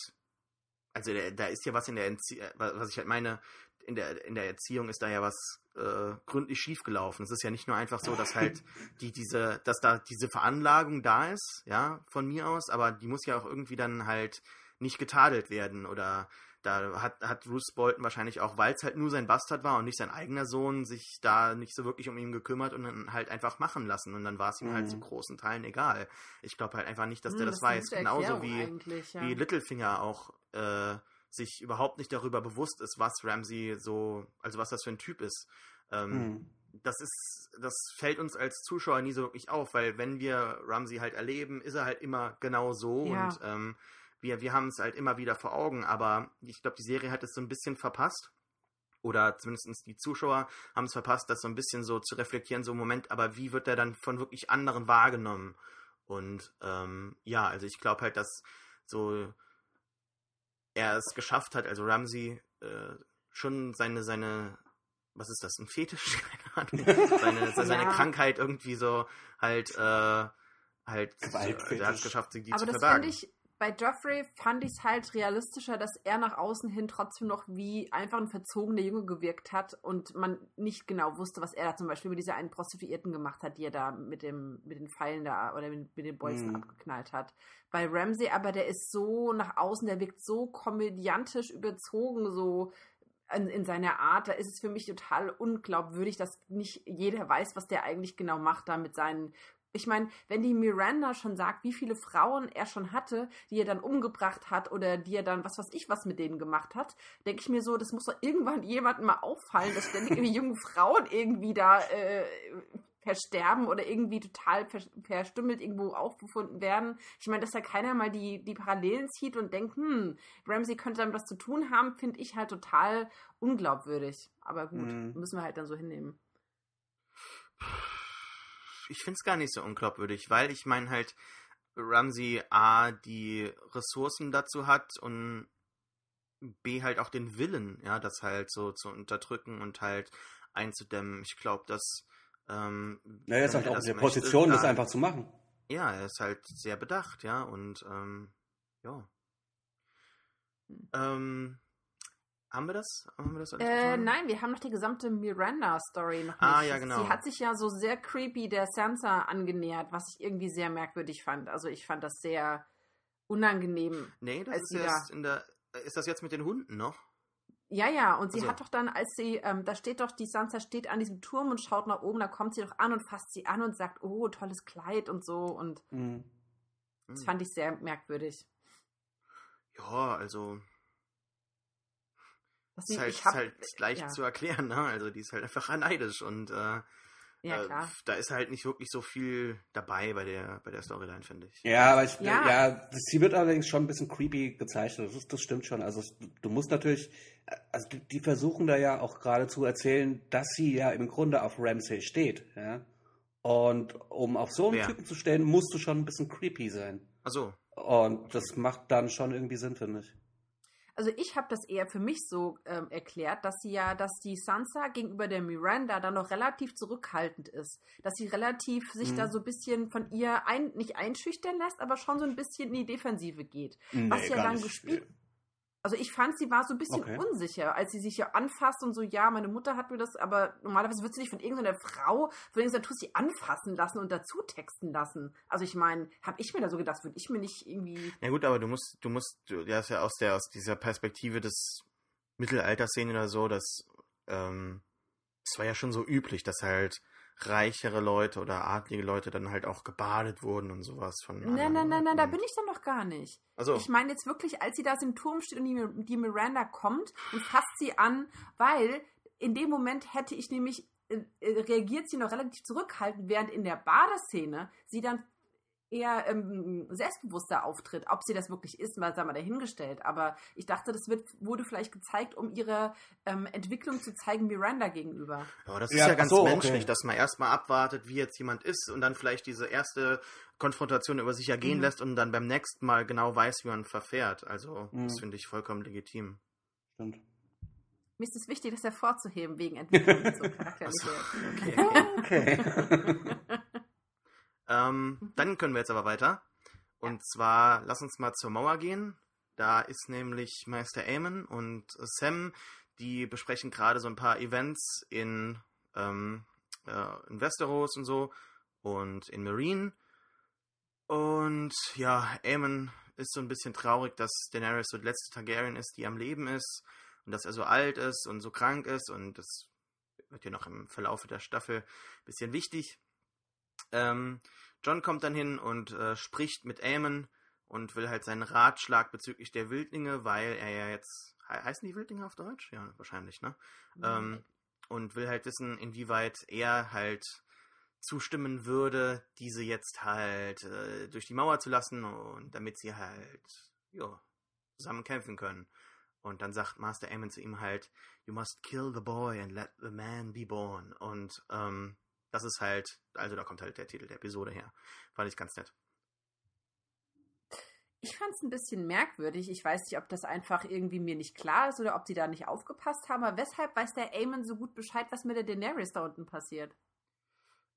also da ist ja was in der Entzie was ich halt meine, in der, in der Erziehung ist da ja was äh, gründlich schiefgelaufen. Es ist ja nicht nur einfach so, dass halt die, diese, dass da diese Veranlagung da ist, ja, von mir aus, aber die muss ja auch irgendwie dann halt nicht getadelt werden oder da hat, hat Bruce Bolton wahrscheinlich auch, weil es halt nur sein Bastard war und nicht sein eigener Sohn, sich da nicht so wirklich um ihn gekümmert und dann halt einfach machen lassen. Und dann war es ihm halt Mhm. zu großen Teilen egal. Ich glaube halt einfach nicht, dass der das, ist eine weiß. Genauso wie, ja. wie Littlefinger auch äh, sich überhaupt nicht darüber bewusst ist, was Ramsey so, also was das für ein Typ ist. Ähm, Hm. das ist, das fällt uns als Zuschauer nie so wirklich auf, weil wenn wir Ramsey halt erleben, ist er halt immer genau so ja. und ähm, wir, wir haben es halt immer wieder vor Augen, aber ich glaube, die Serie hat es so ein bisschen verpasst. Oder zumindest die Zuschauer haben es verpasst, das so ein bisschen so zu reflektieren, so im Moment, aber wie wird er dann von wirklich anderen wahrgenommen? Und ähm, ja, also ich glaube halt, dass so er es geschafft hat, also Ramsey äh, schon seine, seine, was ist das, ein Fetisch? Keine Ahnung. Seine, seine ja. Krankheit irgendwie so halt, äh, halt, er hat es geschafft, sie die Aber zu das verbergen. Ich, bei Joffrey fand ich es halt realistischer, dass er nach außen hin trotzdem noch wie einfach ein verzogener Junge gewirkt hat und man nicht genau wusste, was er da zum Beispiel mit dieser einen Prostituierten gemacht hat, die er da mit, dem, mit den Pfeilen da oder mit, mit den Bolzen mhm. abgeknallt hat. Bei Ramsey aber, der ist so nach außen, der wirkt so komödiantisch überzogen, so in, in, seiner Art, da ist es für mich total unglaubwürdig, dass nicht jeder weiß, was der eigentlich genau macht da mit seinen ich meine, wenn die Miranda schon sagt, wie viele Frauen er schon hatte, die er dann umgebracht hat oder die er dann, was weiß ich, was mit denen gemacht hat, denke ich mir so, das muss doch irgendwann jemandem mal auffallen, dass ständig irgendwie junge Frauen irgendwie da äh, versterben oder irgendwie total verstümmelt irgendwo aufgefunden werden. Ich meine, dass da keiner mal die, die Parallelen zieht und denkt, hm, Ramsey könnte damit was zu tun haben, finde ich halt total unglaubwürdig. Aber gut, mhm. müssen wir halt dann so hinnehmen ich finde es gar nicht so unglaubwürdig, weil ich meine halt, Ramsey A, die Ressourcen dazu hat und B, halt auch den Willen, ja, das halt so zu unterdrücken und halt einzudämmen. Ich glaube, dass. Ähm, naja, er ist halt auch in der Position, das einfach zu machen. Ja, er ist halt sehr bedacht, ja, und ähm, ja. Hm. Ähm, haben wir das? Haben wir das äh, nein, wir haben noch die gesamte Miranda-Story noch ah, nicht. Ah, ja, genau. Sie hat sich ja so sehr creepy der Sansa angenähert, was ich irgendwie sehr merkwürdig fand. Also ich fand das sehr unangenehm. Nee, das ist erst da in der. Ist das jetzt mit den Hunden noch? Ja, ja, und sie also. hat doch dann, als sie, ähm, da steht doch, die Sansa steht an diesem Turm und schaut nach oben, da kommt sie doch an und fasst sie an und sagt, oh, tolles Kleid und so und mhm. das fand ich sehr merkwürdig. Ja, also das ist halt, ist halt leicht ja. zu erklären, ne? Also die ist halt einfach neidisch und äh, ja, äh, da ist halt nicht wirklich so viel dabei bei der, bei der Storyline, finde ich. Ja, aber ich, ja. ja, sie wird allerdings schon ein bisschen creepy gezeichnet. Das, das stimmt schon. Also du musst natürlich, also die, versuchen da ja auch gerade zu erzählen, dass sie ja im Grunde auf Ramsay steht, ja. Und um auf so einen Wer? Typen zu stellen, musst du schon ein bisschen creepy sein. Ach so. Und das macht dann schon irgendwie Sinn, finde ich. Also ich habe das eher für mich so ähm, erklärt, dass sie ja, dass die Sansa gegenüber der Miranda dann noch relativ zurückhaltend ist. Dass sie relativ sich mhm. da so ein bisschen von ihr ein, nicht einschüchtern lässt, aber schon so ein bisschen in die Defensive geht. Nee, was ja dann gespielt. Also ich fand, sie war so ein bisschen okay. unsicher, als sie sich ja anfasst und so, ja, meine Mutter hat mir das, aber normalerweise wird sie nicht von irgendeiner Frau, von irgendeiner Tour sie anfassen lassen und dazu texten lassen. Also ich meine, habe ich mir da so gedacht, würde ich mir nicht irgendwie. Na gut, aber du musst, du musst, du hast ja aus der, aus dieser Perspektive des Mittelalters sehen oder so, dass, ähm, es war ja schon so üblich, dass halt reichere Leute oder adlige Leute dann halt auch gebadet wurden und sowas von. Nein, nein, nein, nein, da bin ich dann noch gar nicht. Also. Ich meine jetzt wirklich, als sie da im Turm steht und die, die Miranda kommt und fasst sie an, weil in dem Moment hätte ich nämlich äh, reagiert sie noch relativ zurückhaltend, während in der Badeszene sie dann eher ähm, selbstbewusster auftritt. Ob sie das wirklich ist, mal sagen wir dahingestellt. Aber ich dachte, das wird, wurde vielleicht gezeigt, um ihre ähm, Entwicklung zu zeigen Miranda gegenüber. Ja, das ist ja, ja ganz so, menschlich, okay. dass man erstmal abwartet, wie jetzt jemand ist und dann vielleicht diese erste Konfrontation über sich ergehen mhm. lässt und dann beim nächsten Mal genau weiß, wie man verfährt. Also, mhm. das finde ich vollkommen legitim. Stimmt. Mir ist es wichtig, das hervorzuheben wegen Entwicklung so charakterliche. okay. okay. Ähm, mhm. Dann können wir jetzt aber weiter. Und zwar, lass uns mal zur Mauer gehen. Da ist nämlich Meister Eamon und Sam, die besprechen gerade so ein paar Events in, ähm, äh, in Westeros und so und in Marine. Und ja, Aemon ist so ein bisschen traurig, dass Daenerys so die letzte Targaryen ist, die am Leben ist und dass er so alt ist und so krank ist und das wird ja noch im Verlauf der Staffel ein bisschen wichtig. Ähm, John kommt dann hin und äh, spricht mit Aemon und will halt seinen Ratschlag bezüglich der Wildlinge, weil er ja jetzt. He heißen die Wildlinge auf Deutsch? Ja, wahrscheinlich, ne? Mhm. Ähm, und will halt wissen, inwieweit er halt zustimmen würde, diese jetzt halt äh, durch die Mauer zu lassen und damit sie halt ja, zusammen kämpfen können. Und dann sagt Master Aemon zu ihm halt, You must kill the boy and let the man be born. Und ähm, das ist halt, also da kommt halt der Titel der Episode her. Fand ich ganz nett. Ich fand es ein bisschen merkwürdig. Ich weiß nicht, ob das einfach irgendwie mir nicht klar ist oder ob sie da nicht aufgepasst haben. Aber weshalb weiß der Aemon so gut Bescheid, was mit der Daenerys da unten passiert?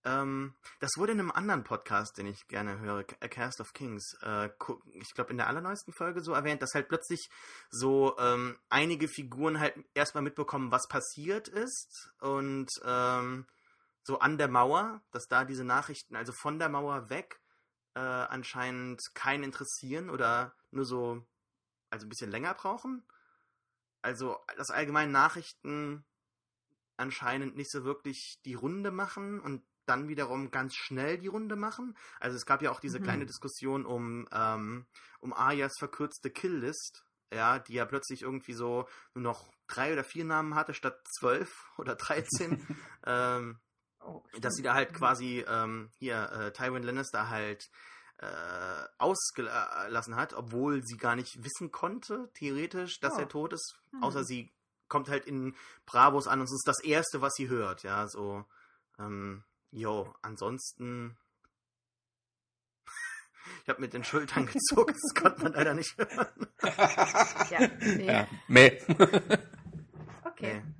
Ähm, das wurde in einem anderen Podcast, den ich gerne höre, A Cast of Kings, äh, ich glaube in der allerneuesten Folge so erwähnt, dass halt plötzlich so ähm, einige Figuren halt erstmal mitbekommen, was passiert ist und ähm, so an der Mauer, dass da diese Nachrichten, also von der Mauer weg, äh, anscheinend keinen interessieren oder nur so, also ein bisschen länger brauchen. Also, dass allgemein Nachrichten anscheinend nicht so wirklich die Runde machen und dann wiederum ganz schnell die Runde machen. Also es gab ja auch diese mhm. kleine Diskussion um, ähm, um Ayas verkürzte Killlist, ja, die ja plötzlich irgendwie so nur noch drei oder vier Namen hatte statt zwölf oder dreizehn. ähm, oh, dass sie da halt mhm. quasi ähm, hier äh, Tywin Lannister halt äh, ausgelassen hat, obwohl sie gar nicht wissen konnte, theoretisch, dass oh. er tot ist, mhm. außer sie kommt halt in Bravos an und es ist das Erste, was sie hört, ja, so, ähm, Jo, ansonsten. Ich habe mit den Schultern gezuckt, das konnte man leider nicht hören. ja, nee. Ja, meh. okay. Nee.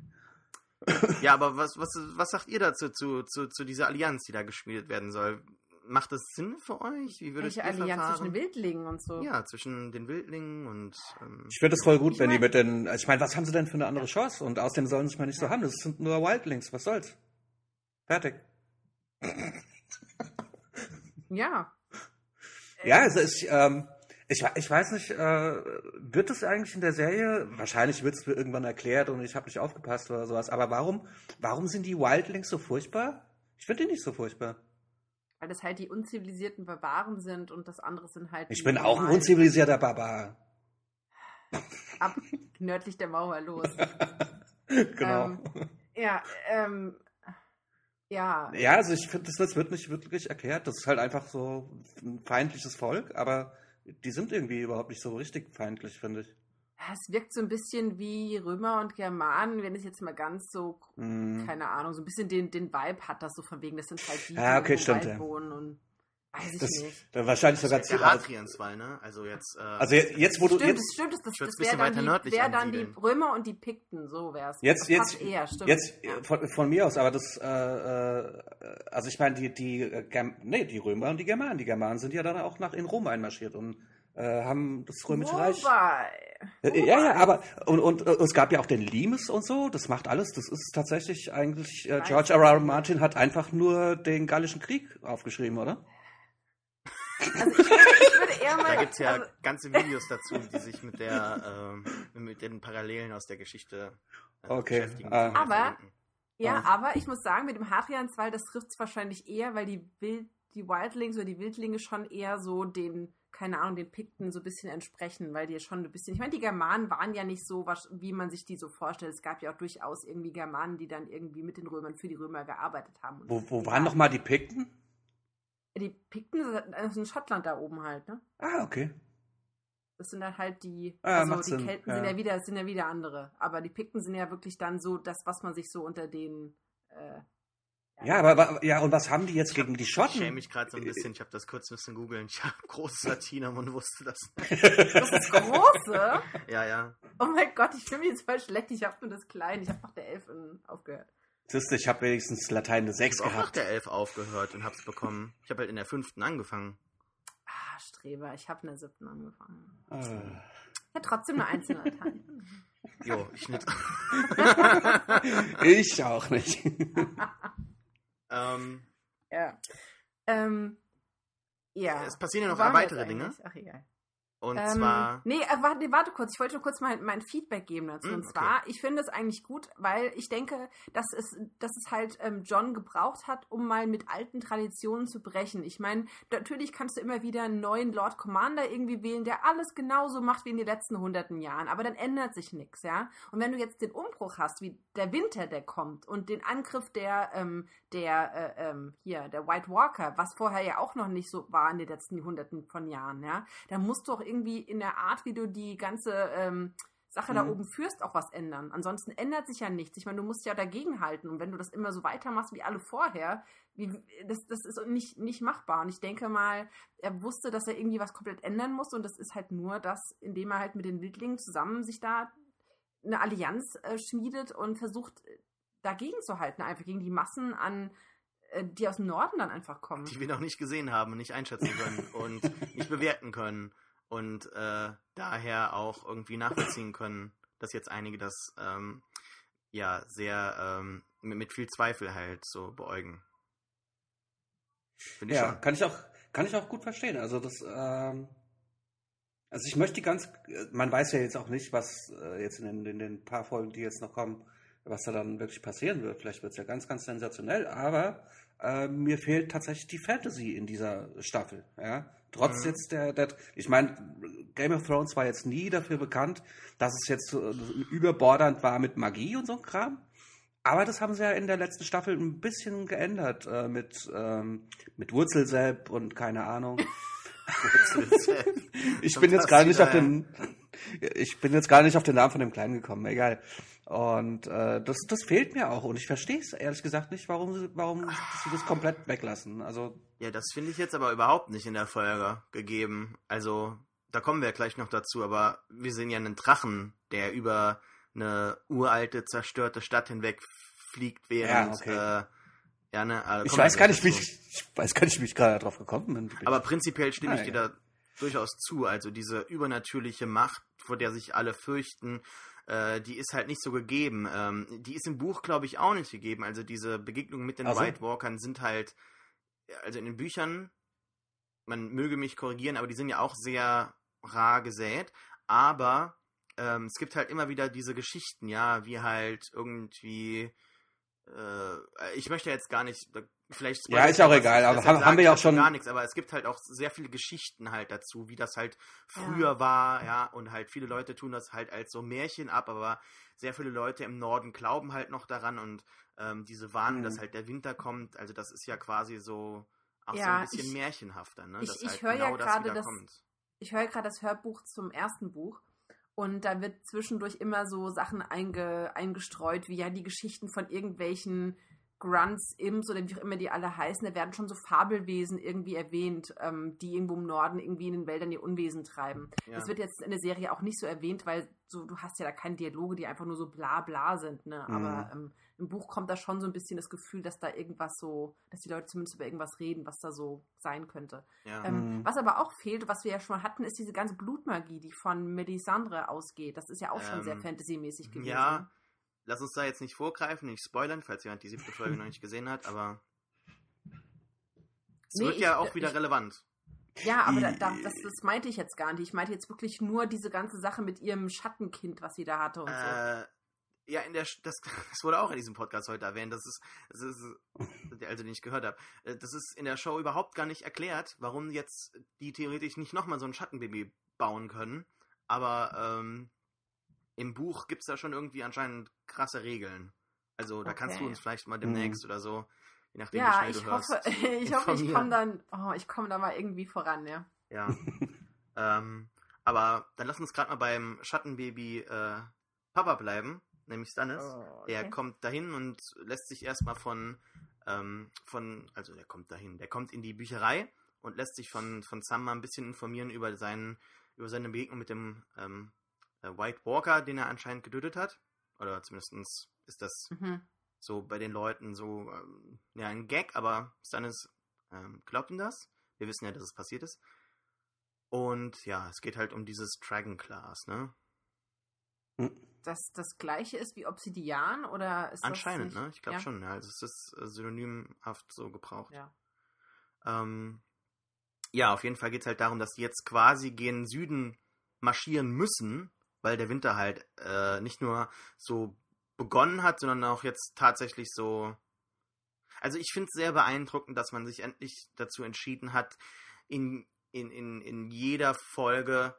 Ja, aber was, was, was sagt ihr dazu, zu, zu, zu dieser Allianz, die da geschmiedet werden soll? Macht das Sinn für euch? Wie würdet Welche ihr Allianz verfahren? zwischen den Wildlingen und so? Ja, zwischen den Wildlingen und. Ähm, ich finde es voll gut, wenn mein, die mit den. Ich meine, was haben sie denn für eine andere Chance? Und außerdem sollen sie es mal nicht so haben. Das sind nur Wildlings. Was soll's? Fertig. Ja. Ja, also ich, ähm, ich, ich weiß nicht, äh, wird es eigentlich in der Serie, wahrscheinlich wird es mir irgendwann erklärt und ich habe nicht aufgepasst oder sowas, aber warum, warum sind die Wildlings so furchtbar? Ich finde die nicht so furchtbar. Weil das halt die unzivilisierten Barbaren sind und das andere sind halt. Ich bin auch ein unzivilisierter Barbar. Ab nördlich der Mauer los. genau. Ähm, ja, ähm, ja. Ja, also ich finde, das wird nicht wirklich erklärt. Das ist halt einfach so ein feindliches Volk, aber die sind irgendwie überhaupt nicht so richtig feindlich, finde ich. Es wirkt so ein bisschen wie Römer und Germanen, wenn es jetzt mal ganz so, mm. keine Ahnung, so ein bisschen den, den Vibe hat, das so von wegen, das sind halt die, ja, okay, die stimmt, ja. wohnen und Weiß ich das, nicht. Dann wahrscheinlich sogar zu Hadrianswall, ne? Also jetzt. Äh, also jetzt, wo du stimmt, jetzt, das stimmt, das, das, das wäre dann, die, wär dann die Römer und die Pikten, so wär's. Jetzt, das jetzt, eher, stimmt. jetzt von, von, mir aus, aber das, äh, äh, also ich meine die, die, äh, nee, die Römer und die Germanen, die Germanen sind ja dann auch nach in Rom einmarschiert und äh, haben das Römische Wobei. Reich. Wobei. Ja, ja, aber und, und, und es gab ja auch den Limes und so, das macht alles, das ist tatsächlich eigentlich, äh, George R. R. Martin hat einfach nur den Gallischen Krieg aufgeschrieben, oder? Also ich, ich würde eher mal. Da gibt es ja also, ganze Videos dazu, die sich mit der ähm, mit den Parallelen aus der Geschichte äh, okay. beschäftigen. Ah. Aber ja, ah. aber ich muss sagen, mit dem Hadrianswall, das trifft es wahrscheinlich eher, weil die Wild, die Wildlings oder die Wildlinge schon eher so den, keine Ahnung, den Pikten so ein bisschen entsprechen, weil die schon ein bisschen. Ich meine, die Germanen waren ja nicht so, wie man sich die so vorstellt. Es gab ja auch durchaus irgendwie Germanen, die dann irgendwie mit den Römern für die Römer gearbeitet haben. Wo, wo waren nochmal die Pikten? Die Pikten sind in Schottland da oben halt, ne? Ah, okay. Das sind dann halt die, ah, also die Kelten ja. sind ja wieder, sind ja wieder andere. Aber die Pikten sind ja wirklich dann so das, was man sich so unter den äh, ja, aber ja, und was haben die jetzt gegen die Schotten? Ich schäme mich gerade so ein bisschen. Ich habe das kurz müssen googeln. Ich habe großes Latinum und wusste das. Das ist große? ja, ja. Oh mein Gott, ich fühle mich jetzt voll schlecht. Ich habe nur das Kleine. Ich habe nach der Elf aufgehört. Siehst du, ich habe wenigstens Latein eine 6 ich gehabt. Ich habe nach der 11 aufgehört und hab's bekommen. Ich habe halt in der fünften angefangen. Ah, Streber, ich habe in der siebten angefangen. Ah. Ich hätte trotzdem eine einzelne Latein. jo, ich nicht. ich auch nicht. ähm, ja. Ähm, ja. Es passieren ja noch weitere Dinge. Ach, egal. Und Ähm, zwar. Nee, äh, warte, warte kurz. Ich wollte nur kurz mein, mein Feedback geben dazu. Hm, und okay. zwar, ich finde es eigentlich gut, weil ich denke, dass es, dass es halt ähm, John gebraucht hat, um mal mit alten Traditionen zu brechen. Ich meine, natürlich kannst du immer wieder einen neuen Lord Commander irgendwie wählen, der alles genauso macht wie in den letzten hunderten Jahren. Aber dann ändert sich nichts, ja. Und wenn du jetzt den Umbruch hast, wie der Winter, der kommt, und den Angriff der, ähm, der, äh, ähm, hier, der White Walker, was vorher ja auch noch nicht so war in den letzten hunderten von Jahren, ja, dann musst du auch irgendwie in der Art, wie du die ganze ähm, Sache da Mhm. oben führst, auch was ändern. Ansonsten ändert sich ja nichts. Ich meine, du musst ja dagegen halten. Und wenn du das immer so weitermachst wie alle vorher, wie, das, das ist nicht, nicht machbar. Und ich denke mal, er wusste, dass er irgendwie was komplett ändern muss. Und das ist halt nur das, indem er halt mit den Wildlingen zusammen sich da eine Allianz äh, schmiedet und versucht, äh, dagegen zu halten, einfach gegen die Massen an, äh, die aus dem Norden dann einfach kommen. die wir noch nicht gesehen haben nicht einschätzen können und nicht bewerten können und äh, daher auch irgendwie nachvollziehen können, dass jetzt einige das ähm, ja sehr ähm, mit, mit viel Zweifel halt so beäugen. Finde ich Ja, schon. kann ich auch, kann ich auch gut verstehen. Also das, ähm, also ich möchte ganz, man weiß ja jetzt auch nicht, was äh, jetzt in den, in den paar Folgen, die jetzt noch kommen, was da dann wirklich passieren wird. Vielleicht wird es ja ganz, ganz sensationell, aber äh, mir fehlt tatsächlich die Fantasy in dieser Staffel. Ja? Trotz Mhm. jetzt der, der ich meine, Game of Thrones war jetzt nie dafür bekannt, dass es jetzt so, überbordernd war mit Magie und so ein Kram. Aber das haben sie ja in der letzten Staffel ein bisschen geändert äh, mit, ähm, mit Wurzelsepp und keine Ahnung. Ich bin jetzt gar nicht auf den, ich bin jetzt gar nicht auf den Namen von dem Kleinen gekommen, egal. Und äh, das, das fehlt mir auch und ich verstehe es ehrlich gesagt nicht, warum sie, warum sie das komplett weglassen. Also Ja, das finde ich jetzt aber überhaupt nicht in der Folge gegeben. Also, da kommen wir gleich noch dazu, aber wir sehen ja einen Drachen, der über eine uralte, zerstörte Stadt hinweg fliegt, während. Ja, okay. äh, ja, ne, äh, ich weiß gar nicht, wie ich, ich weiß gar nicht, wie ich gerade darauf gekommen bin. Aber prinzipiell stimme ich Ah, dir ja. da durchaus zu. Also diese übernatürliche Macht, vor der sich alle fürchten, äh, die ist halt nicht so gegeben. Ähm, die ist im Buch, glaube ich, auch nicht gegeben. Also diese Begegnungen mit den Ach so. White Walkern sind halt, also in den Büchern, man möge mich korrigieren, aber die sind ja auch sehr rar gesät. Aber ähm, es gibt halt immer wieder diese Geschichten, ja, wie halt irgendwie äh, ich möchte jetzt gar nicht, vielleicht Ja, ist auch egal, aber haben- haben wir ja auch schon- gar nichts, aber es gibt halt auch sehr viele Geschichten halt dazu, wie das halt früher war, ja, und halt viele Leute tun das halt als so Märchen ab, aber sehr viele Leute im Norden glauben halt noch daran und ähm, diese Warnung, Mhm. dass halt der Winter kommt, also das ist ja quasi so auch so Ja, ein bisschen ich- märchenhafter, ne? ich- ich halt höre ja genau das gerade, dass- kommt. ich höre gerade das Hörbuch zum ersten Buch und da wird zwischendurch immer so Sachen einge, eingestreut, wie ja die Geschichten von irgendwelchen Grunts, Imps oder wie auch immer die alle heißen. Da werden schon so Fabelwesen irgendwie erwähnt, ähm, die irgendwo im Norden irgendwie in den Wäldern ihr Unwesen treiben. Ja. Das wird jetzt in der Serie auch nicht so erwähnt, weil so du hast ja da keine Dialoge, die einfach nur so bla bla sind. Ne? Mhm. Aber ähm, im Buch kommt da schon so ein bisschen das Gefühl, dass da irgendwas so, dass die Leute zumindest über irgendwas reden, was da so sein könnte. Ja. Ähm, Mhm. Was aber auch fehlt, was wir ja schon mal hatten, ist diese ganze Blutmagie, die von Melisandre ausgeht. Das ist ja auch schon Ähm, sehr fantasymäßig gewesen. Ja, lass uns da jetzt nicht vorgreifen, nicht spoilern, falls jemand die siebte Folge noch nicht gesehen hat, aber es Nee, wird ja ich- auch wieder ich- relevant. Ja, aber da, da, das, das meinte ich jetzt gar nicht. Ich meinte jetzt wirklich nur diese ganze Sache mit ihrem Schattenkind, was sie da hatte und so. Äh, ja, in der das, das wurde auch in diesem Podcast heute erwähnt. Das ist, das ist also den ich gehört habe. äh, Das ist in der Show überhaupt gar nicht erklärt, warum jetzt die theoretisch nicht nochmal so ein Schattenbaby bauen können. Aber ähm, im Buch gibt es da schon irgendwie anscheinend krasse Regeln. Also da kannst du Okay. uns vielleicht mal demnächst oder so, je nachdem wie Ja, schnell ich du hoffe, hörst. ich hoffe, ich komme dann, oh, ich komme da mal irgendwie voran, ja. Ja. ähm, aber dann lass uns gerade mal beim Schattenbaby äh, Papa bleiben, nämlich Stannis. Oh, Der okay. kommt dahin und lässt sich erstmal von, ähm, von, also der kommt dahin, der kommt in die Bücherei und lässt sich von, von Sam mal ein bisschen informieren über seinen, über seine Begegnung mit dem ähm, äh, White Walker, den er anscheinend getötet hat. Oder zumindest ist das Mhm. so bei den Leuten so, ähm, ja, ein Gag, aber Stannis ähm, glaubt ihm das. Wir wissen ja, dass es passiert ist. Und ja, es geht halt um dieses Dragon Class, ne? Das das gleiche ist wie Obsidian oder ist Anscheinend, das nicht? ne? Ich glaube ja? schon, ja. Also es ist äh, synonymhaft so gebraucht. Ja. Ähm, ja, auf jeden Fall geht es halt darum, dass die jetzt quasi gen Süden marschieren müssen, weil der Winter halt äh, nicht nur so begonnen hat, sondern auch jetzt tatsächlich so. Also ich finde es sehr beeindruckend, dass man sich endlich dazu entschieden hat, in, in, in, in jeder Folge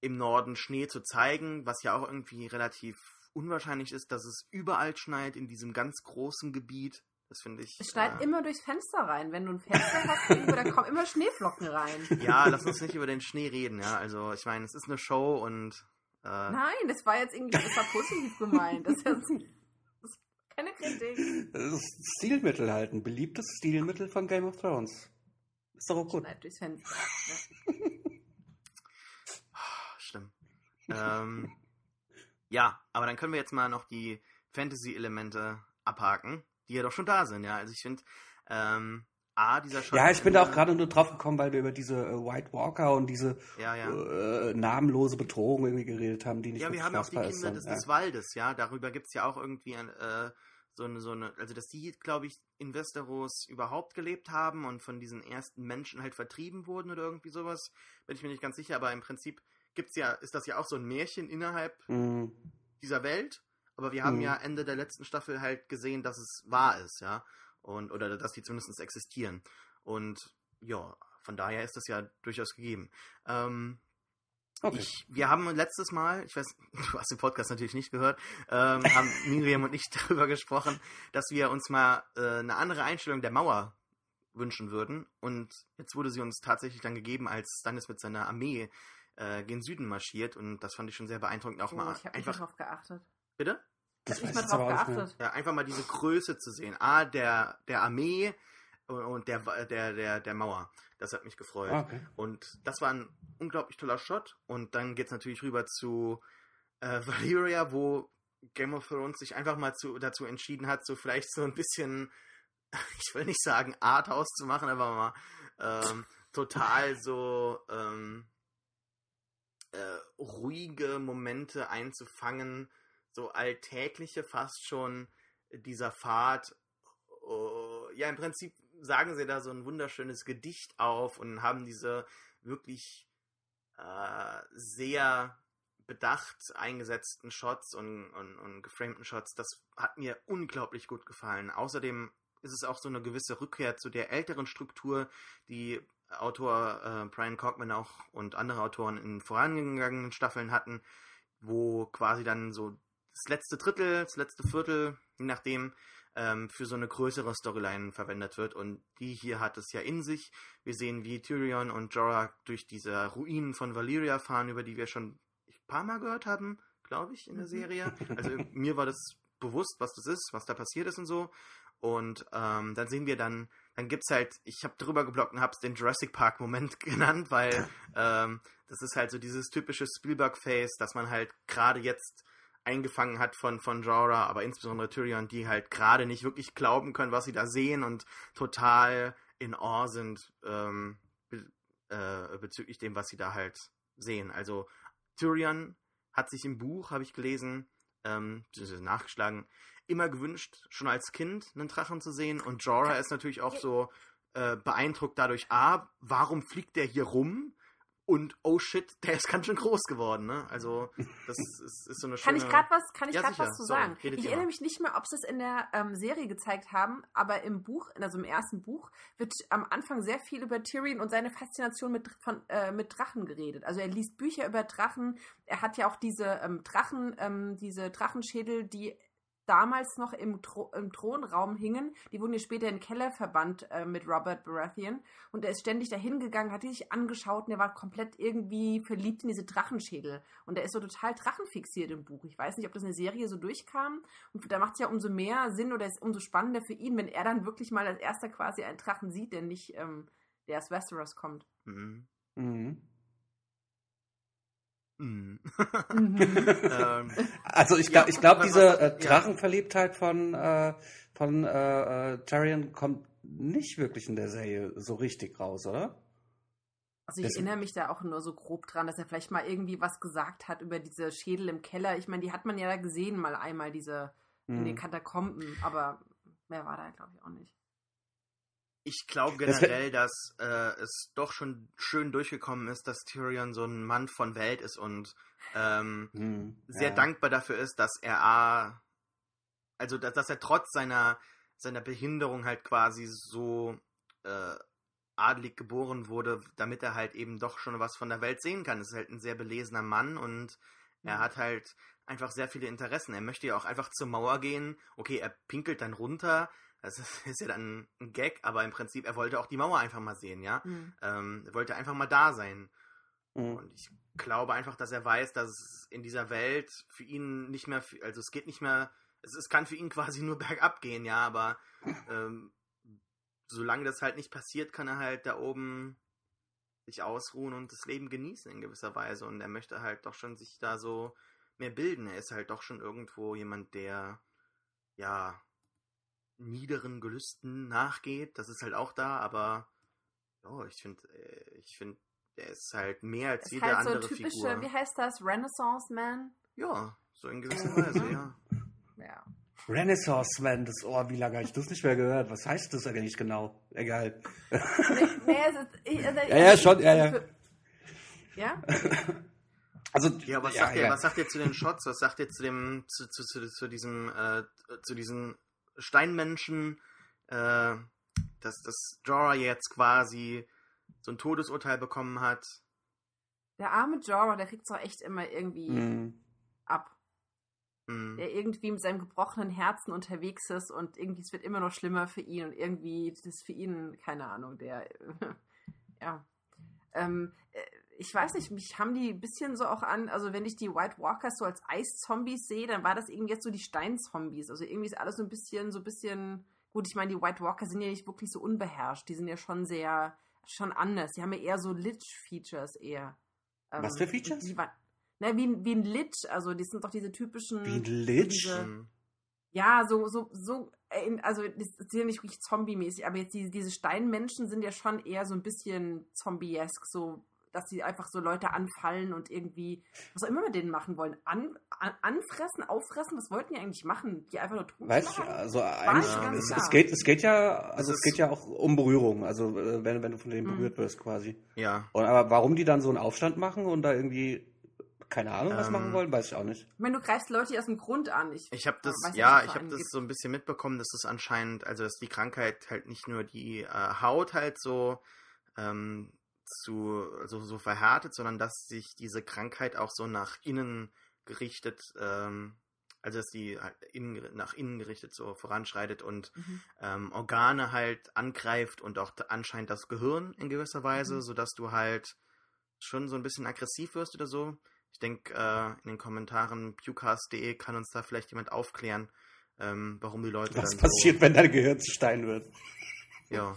im Norden Schnee zu zeigen, was ja auch irgendwie relativ unwahrscheinlich ist, dass es überall schneit in diesem ganz großen Gebiet. Das finde ich. Es schneit äh, immer durchs Fenster rein. Wenn du ein Fenster hast, da kommen immer Schneeflocken rein. Ja, lass uns nicht über den Schnee reden, ja. Also ich meine, es ist eine Show und. Äh, Nein, das war jetzt irgendwie, das war positiv gemeint. Das ist, das ist keine Kritik. Das ist Stilmittel halt, ein beliebtes Stilmittel von Game of Thrones. Ist doch auch gut. Schneit durchs Fenster. Ja. Stimmt. ähm, ja, aber dann können wir jetzt mal noch die Fantasy-Elemente abhaken die ja doch schon da sind, ja. Also ich finde, ähm, A, dieser Shot. Ja, ich bin da auch gerade nur drauf gekommen, weil wir über diese äh, White Walker und diese ja, ja. Äh, namenlose Bedrohung irgendwie geredet haben, die nicht Ja, wir haben auch die Kinder des, ja. des, Waldes, ja. Darüber gibt es ja auch irgendwie ein, äh, so eine, so eine, also dass die, glaube ich, in Westeros überhaupt gelebt haben und von diesen ersten Menschen halt vertrieben wurden oder irgendwie sowas. Bin ich mir nicht ganz sicher, aber im Prinzip gibt's ja, ist das ja auch so ein Märchen innerhalb mhm. dieser Welt. Aber wir haben mhm. ja Ende der letzten Staffel halt gesehen, dass es wahr ist, ja. Und, oder dass die zumindest existieren. Und ja, von daher ist das ja durchaus gegeben. Ähm, okay. ich, wir haben letztes Mal, ich weiß, du hast den Podcast natürlich nicht gehört, ähm, haben Miriam und ich darüber gesprochen, dass wir uns mal äh, eine andere Einstellung der Mauer wünschen würden. Und jetzt wurde sie uns tatsächlich dann gegeben, als Stannis mit seiner Armee äh, gen Süden marschiert. Und das fand ich schon sehr beeindruckend. Auch oh, mal ich habe einfach darauf geachtet. Bitte? Das ich mal drauf geachtet. Ja, einfach mal diese Größe zu sehen. A, der, der Armee und der, der, der, der Mauer. Das hat mich gefreut. Ah, okay. Und das war ein unglaublich toller Shot. Und dann geht es natürlich rüber zu äh, Valyria, wo Game of Thrones sich einfach mal zu, dazu entschieden hat, so vielleicht so ein bisschen, ich will nicht sagen Arthouse zu machen, aber mal ähm, total so ähm, äh, ruhige Momente einzufangen, so alltägliche fast schon dieser Fahrt. Oh, ja, im Prinzip sagen sie da so ein wunderschönes Gedicht auf und haben diese wirklich äh, sehr bedacht eingesetzten Shots und, und, und geframten Shots. Das hat mir unglaublich gut gefallen. Außerdem ist es auch so eine gewisse Rückkehr zu der älteren Struktur, die Autor äh, Brian Cockman auch und andere Autoren in vorangegangenen Staffeln hatten, wo quasi dann so das letzte Drittel, das letzte Viertel, je nachdem, ähm, für so eine größere Storyline verwendet wird. Und die hier hat es ja in sich. Wir sehen, wie Tyrion und Jorah durch diese Ruinen von Valyria fahren, über die wir schon ein paar Mal gehört haben, glaube ich, in der mhm. Serie. Also mir war das bewusst, was das ist, was da passiert ist und so. Und ähm, dann sehen wir dann, dann gibt es halt, ich habe drüber geblockt und habe es den Jurassic Park Moment genannt, weil ähm, das ist halt so dieses typische Spielberg-Face, dass man halt gerade jetzt eingefangen hat von, von Jorah, aber insbesondere Tyrion, die halt gerade nicht wirklich glauben können, was sie da sehen und total in Awe sind ähm, be äh, bezüglich dem, was sie da halt sehen. Also Tyrion hat sich im Buch, habe ich gelesen, ähm, nachgeschlagen, immer gewünscht, schon als Kind einen Drachen zu sehen. Und Jorah ist natürlich auch so äh, beeindruckt dadurch, a, warum fliegt der hier rum? Und oh shit, der ist ganz schön groß geworden, ne? Also, das ist, ist so eine schöne... Kann ich gerade was, kann ich ja, grad was zu Sorry, sagen? Ich erinnere mich nicht mehr, ob sie es in der ähm, Serie gezeigt haben, aber im Buch, also im ersten Buch, wird am Anfang sehr viel über Tyrion und seine Faszination mit, von, äh, mit Drachen geredet. Also er liest Bücher über Drachen, er hat ja auch diese ähm, Drachen, ähm, diese Drachenschädel, die damals noch im, Thro im Thronraum hingen. Die wurden ja später in den Keller verbannt äh, mit Robert Baratheon. Und er ist ständig dahin gegangen, hat die sich angeschaut und er war komplett irgendwie verliebt in diese Drachenschädel. Und er ist so total drachenfixiert im Buch. Ich weiß nicht, ob das in der Serie so durchkam. Und da macht es ja umso mehr Sinn oder ist umso spannender für ihn, wenn er dann wirklich mal als erster quasi einen Drachen sieht, der nicht, ähm, der aus Westeros kommt. Mhm. Mhm. Mhm. ähm, also ich glaube, ja, ich glaube, diese äh, Drachenverliebtheit von äh, von äh, äh, Tyrion kommt nicht wirklich in der Serie so richtig raus, oder? Also ich das erinnere mich da auch nur so grob dran, dass er vielleicht mal irgendwie was gesagt hat über diese Schädel im Keller. Ich meine, die hat man ja da gesehen mal einmal, diese in den mhm. Katakomben, aber mehr war da, glaube ich, auch nicht. Ich glaube generell, das dass äh, es doch schon schön durchgekommen ist, dass Tyrion so ein Mann von Welt ist und ähm, hm, sehr ja. dankbar dafür ist, dass er A, also dass, dass, er trotz seiner, seiner Behinderung halt quasi so äh, adelig geboren wurde, damit er halt eben doch schon was von der Welt sehen kann. Es ist halt ein sehr belesener Mann und er mhm. hat halt einfach sehr viele Interessen. Er möchte ja auch einfach zur Mauer gehen. Okay, er pinkelt dann runter. Das ist ja dann ein Gag, aber im Prinzip, er wollte auch die Mauer einfach mal sehen, ja. Mhm. Ähm, er wollte einfach mal da sein. Mhm. Und ich glaube einfach, dass er weiß, dass es in dieser Welt für ihn nicht mehr, also es geht nicht mehr, es, es kann für ihn quasi nur bergab gehen, ja, aber ähm, solange das halt nicht passiert, kann er halt da oben sich ausruhen und das Leben genießen in gewisser Weise. Und er möchte halt doch schon sich da so mehr bilden. Er ist halt doch schon irgendwo jemand, der ja niederen Gelüsten nachgeht. Das ist halt auch da, aber oh, ich finde, äh, ich finde, der ist halt mehr als ist jede halt so andere typische, Figur. Wie heißt das? Renaissance Man? Ja, so in gewisser Weise, ja. Ja. Renaissance Man, das Ohr, wie lange habe ich das nicht mehr gehört? Was heißt das eigentlich genau? Egal. Nee, nee, ist, ich, also, ja, ja, schon, ja, ja. Ja? Also, ja, was, ja, sagt ja. Ihr, was sagt ihr zu den Shots? Was sagt ihr zu dem, zu, zu, zu, zu diesem, äh, zu diesen Steinmenschen, äh, dass, dass Jorah jetzt quasi so ein Todesurteil bekommen hat? Der arme Jorah, der kriegt es auch echt immer irgendwie mhm. ab mhm. der irgendwie mit seinem gebrochenen Herzen unterwegs ist und irgendwie es wird immer noch schlimmer für ihn und irgendwie das ist für ihn, keine Ahnung, der, ja. Ähm, äh, ich weiß nicht, mich haben die ein bisschen so auch an, also wenn ich die White Walkers so als Eiszombies sehe, dann war das irgendwie jetzt so die Steinzombies. Also irgendwie ist alles so ein bisschen, so ein bisschen, gut, ich meine, die White Walker sind ja nicht wirklich so unbeherrscht, die sind ja schon sehr, schon anders. Die haben ja eher so Lich-Features eher. Was für ähm, Features? Die, Ne, wie, wie ein Lich, also die sind doch diese typischen. Wie ein Lich? Mhm. ja, so, so, so, äh, also das ist ja nicht wirklich zombie-mäßig, aber jetzt diese, diese Steinmenschen sind ja schon eher so ein bisschen zombiesk, so dass sie einfach so Leute anfallen und irgendwie, was auch immer mit denen machen wollen, an, an, anfressen, auffressen, was wollten die eigentlich machen? Die einfach nur tun? Weißt du, also eigentlich, es, es, geht, es geht ja, also es geht ja auch um Berührung, also äh, wenn, wenn du von denen mhm. berührt wirst quasi. Ja. Und aber warum die dann so einen Aufstand machen und da irgendwie keine Ahnung, was ähm, machen wollen, weiß ich auch nicht. Ich meine, du greifst Leute aus dem Grund an. Ich, ich habe das, ja, ich habe das so ein bisschen mitbekommen, dass es das anscheinend, also dass die Krankheit halt nicht nur die äh, Haut halt so ähm, zu so, so verhärtet, sondern dass sich diese Krankheit auch so nach innen gerichtet, ähm, also dass die halt innen, nach innen gerichtet so voranschreitet und mhm. ähm, Organe halt angreift und auch anscheinend das Gehirn in gewisser Weise, mhm. sodass du halt schon so ein bisschen aggressiv wirst oder so. Ich denke, äh, in den Kommentaren pewcast.de kann uns da vielleicht jemand aufklären, ähm, warum die Leute. Was passiert, so wenn dein Gehirn zu Stein wird? Ja.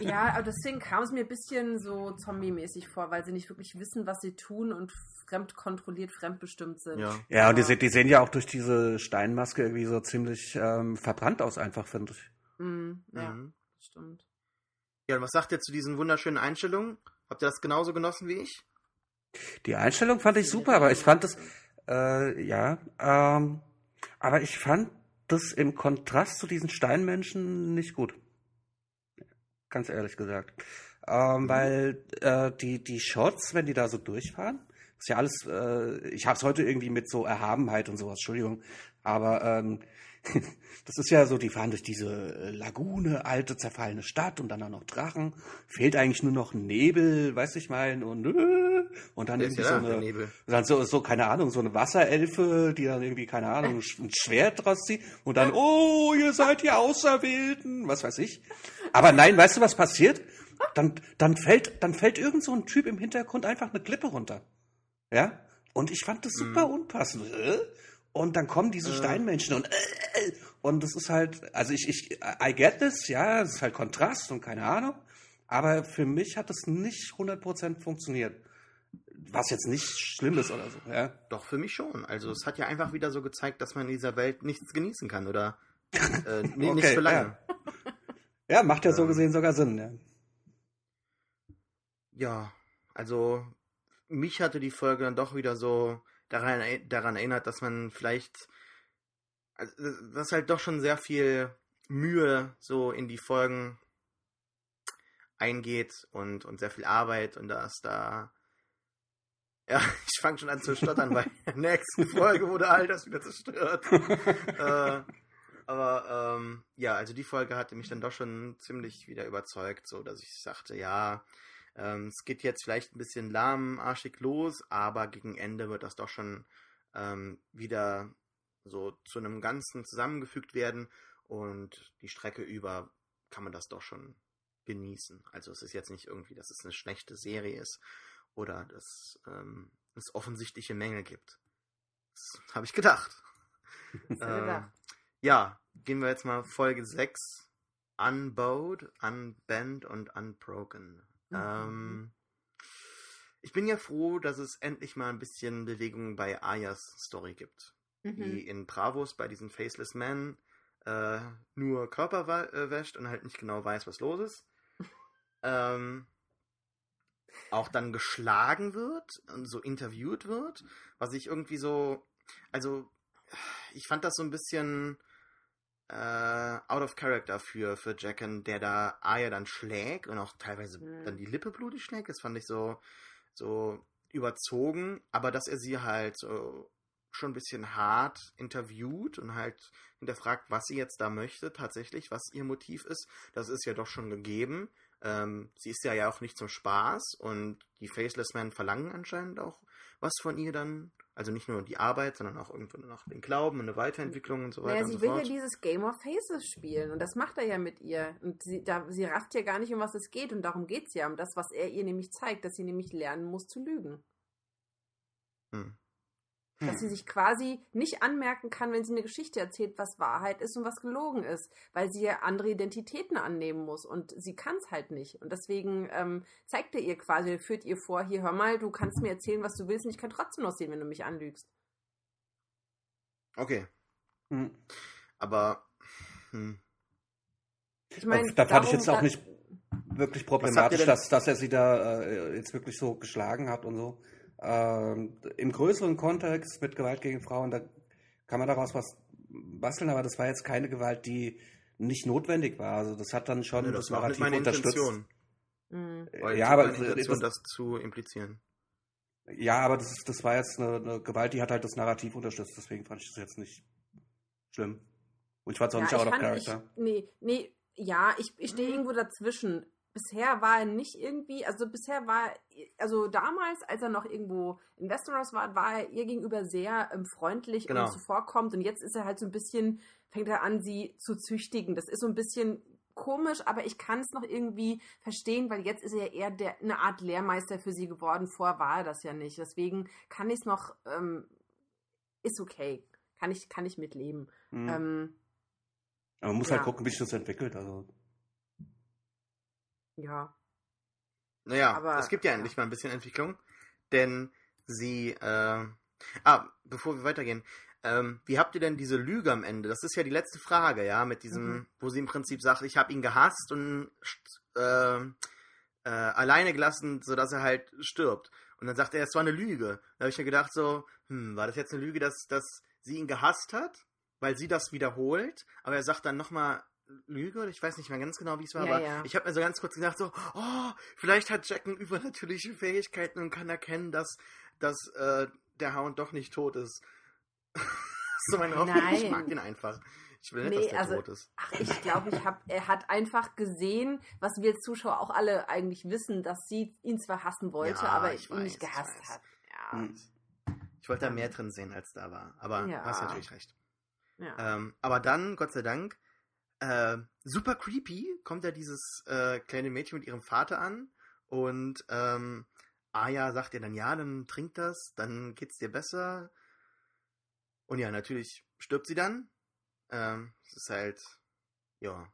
Ja, aber deswegen kam es mir ein bisschen so zombie-mäßig vor, weil sie nicht wirklich wissen, was sie tun und fremdkontrolliert, fremdbestimmt sind. Ja, ja und die, die, sehen ja auch durch diese Steinmaske irgendwie so ziemlich ähm, verbrannt aus, einfach, finde ich. Mm, ja, mhm. stimmt. Ja, und was sagt ihr zu diesen wunderschönen Einstellungen? Habt ihr das genauso genossen wie ich? Die Einstellung fand ich super, aber ich fand das, äh, ja, ähm, aber ich fand das im Kontrast zu diesen Steinmenschen nicht gut. Ganz ehrlich gesagt. Ähm, mhm. Weil äh, die, die Shots, wenn die da so durchfahren, ist ja alles, äh, ich hab's heute irgendwie mit so Erhabenheit und sowas, Entschuldigung, aber ähm, das ist ja so, die fahren durch diese äh, Lagune, alte, zerfallene Stadt und dann auch noch Drachen. Fehlt eigentlich nur noch Nebel, weiß ich mein, und, äh, und dann irgendwie so eine, dann so, so, keine Ahnung, so eine Wasserelfe, die dann irgendwie, keine Ahnung, ein Schwert draus zieht und dann, oh, ihr seid die Auserwählten, was weiß ich. Aber nein, weißt du, was passiert? Dann, dann fällt, dann fällt irgend so ein Typ im Hintergrund einfach eine Klippe runter. Ja? Und ich fand das super mhm. unpassend. Und dann kommen diese Steinmenschen und äh, und das ist halt, also ich, ich, I get this, ja, es ist halt Kontrast und keine Ahnung, aber für mich hat es nicht 100% funktioniert. Was jetzt nicht schlimm ist oder so, ja. Doch, für mich schon. Also es hat ja einfach wieder so gezeigt, dass man in dieser Welt nichts genießen kann, oder? Äh, nee, okay, nicht für lange. Ja. ja, macht ja so gesehen sogar Sinn, ja. Ja, also mich hatte die Folge dann doch wieder so daran, daran erinnert, dass man vielleicht, also, dass halt doch schon sehr viel Mühe so in die Folgen eingeht und, und sehr viel Arbeit und da ist da. Ja, ich fange schon an zu stottern, weil in der nächsten Folge wurde all das wieder zerstört. äh, aber ähm, ja, also die Folge hatte mich dann doch schon ziemlich wieder überzeugt, so dass ich sagte, ja, ähm, es geht jetzt vielleicht ein bisschen lahmarschig los, aber gegen Ende wird das doch schon ähm, wieder so zu einem Ganzen zusammengefügt werden und die Strecke über kann man das doch schon genießen. Also es ist jetzt nicht irgendwie, dass es eine schlechte Serie ist oder dass ähm, es offensichtliche Mängel gibt. Das habe ich gedacht. äh, ja, gehen wir jetzt mal Folge 6. Unbowed, Unbent und Unbroken. Mhm. Ähm, ich bin ja froh, dass es endlich mal ein bisschen Bewegung bei Ayas Story gibt. Mhm. Die in Bravos bei diesen Faceless Men äh, nur Körper äh, wäscht und halt nicht genau weiß, was los ist. ähm, auch dann geschlagen wird und so interviewt wird, was ich irgendwie so, also ich fand das so ein bisschen äh, out of character für, für Jacken, der da Aya dann schlägt und auch teilweise mhm. dann die Lippe blutig schlägt. Das fand ich so, so überzogen, aber dass er sie halt so schon ein bisschen hart interviewt und halt hinterfragt, was sie jetzt da möchte, tatsächlich, was ihr Motiv ist, das ist ja doch schon gegeben. Ähm, sie ist ja ja auch nicht zum Spaß und die Faceless Men verlangen anscheinend auch was von ihr dann. Also nicht nur die Arbeit, sondern auch irgendwo noch den Glauben und eine Weiterentwicklung und so weiter. Naja, sie so will fort. ja dieses Game of Faces spielen und das macht er ja mit ihr. Und sie, da, sie rafft ja gar nicht, um was es geht und darum geht es ja, um das, was er ihr nämlich zeigt, dass sie nämlich lernen muss zu lügen. Hm. Dass sie hm. sich quasi nicht anmerken kann, wenn sie eine Geschichte erzählt, was Wahrheit ist und was gelogen ist, weil sie ja andere Identitäten annehmen muss und sie kann es halt nicht. Und deswegen ähm, zeigt er ihr quasi, führt ihr vor, hier hör mal, du kannst mir erzählen, was du willst und ich kann trotzdem noch sehen, wenn du mich anlügst. Okay. Hm. Aber hm. ich meine, da fand ich jetzt auch nicht wirklich problematisch, dass, dass er sie da äh, jetzt wirklich so geschlagen hat und so. Ähm, Im größeren Kontext mit Gewalt gegen Frauen, da kann man daraus was basteln, aber das war jetzt keine Gewalt, die nicht notwendig war. Also das hat dann schon ja, das, das Narrativ meine unterstützt. Intention. Mhm. Ja, aber Intention, das, das zu implizieren. Ja, aber das, das war jetzt eine, eine, Gewalt, die hat halt das Narrativ unterstützt, deswegen fand ich das jetzt nicht schlimm. Und ich fand es auch ja, nicht out of character. Ich, nee, nee, ja, ich, ich stehe irgendwo dazwischen bisher war er nicht irgendwie, also bisher war, also damals, als er noch irgendwo in Westeros war, war er ihr gegenüber sehr ähm, freundlich genau. und zuvorkommt und jetzt ist er halt so ein bisschen, fängt er an, sie zu züchtigen. Das ist so ein bisschen komisch, aber ich kann es noch irgendwie verstehen, weil jetzt ist er ja eher der, eine Art Lehrmeister für sie geworden. Vorher war er das ja nicht. Deswegen kann ich es noch, ähm, ist okay. Kann ich, kann ich mitleben. Mhm. Ähm, aber man muss halt ja. halt gucken, wie sich das entwickelt. Also ja. Naja, aber, es gibt ja, ja endlich mal ein bisschen Entwicklung, denn sie, äh, ah, bevor wir weitergehen, ähm, wie habt ihr denn diese Lüge am Ende? Das ist ja die letzte Frage, ja, mit diesem, mhm. wo sie im Prinzip sagt, ich habe ihn gehasst und äh, äh, alleine gelassen, sodass er halt stirbt. Und dann sagt er, es war eine Lüge. Da habe ich mir gedacht, so, hm, war das jetzt eine Lüge, dass, dass sie ihn gehasst hat, weil sie das wiederholt, aber er sagt dann nochmal, Lüge oder ich weiß nicht mehr ganz genau, wie es war, ja, aber ja. ich habe mir so ganz kurz gedacht, so, oh, vielleicht hat Jack übernatürliche Fähigkeiten und kann erkennen, dass, dass äh, der Hound doch nicht tot ist. so meine Hoffnung, Nein. ich mag ihn einfach. Ich will nicht, nee, dass der also, tot ist. Ach, ich glaube, ich hab, er hat einfach gesehen, was wir als Zuschauer auch alle eigentlich wissen, dass sie ihn zwar hassen wollte, ja, aber ihn weiß, nicht gehasst hat. Hm. Ich wollte da mehr drin sehen, als da war. Aber ja. hast natürlich recht. Ähm, aber dann, Gott sei Dank, äh, super creepy kommt ja dieses äh, kleine Mädchen mit ihrem Vater an und ähm, Aya sagt ihr dann, ja, dann trink das, dann geht's dir besser. Und ja, natürlich stirbt sie dann. Ähm, es ist halt, ja.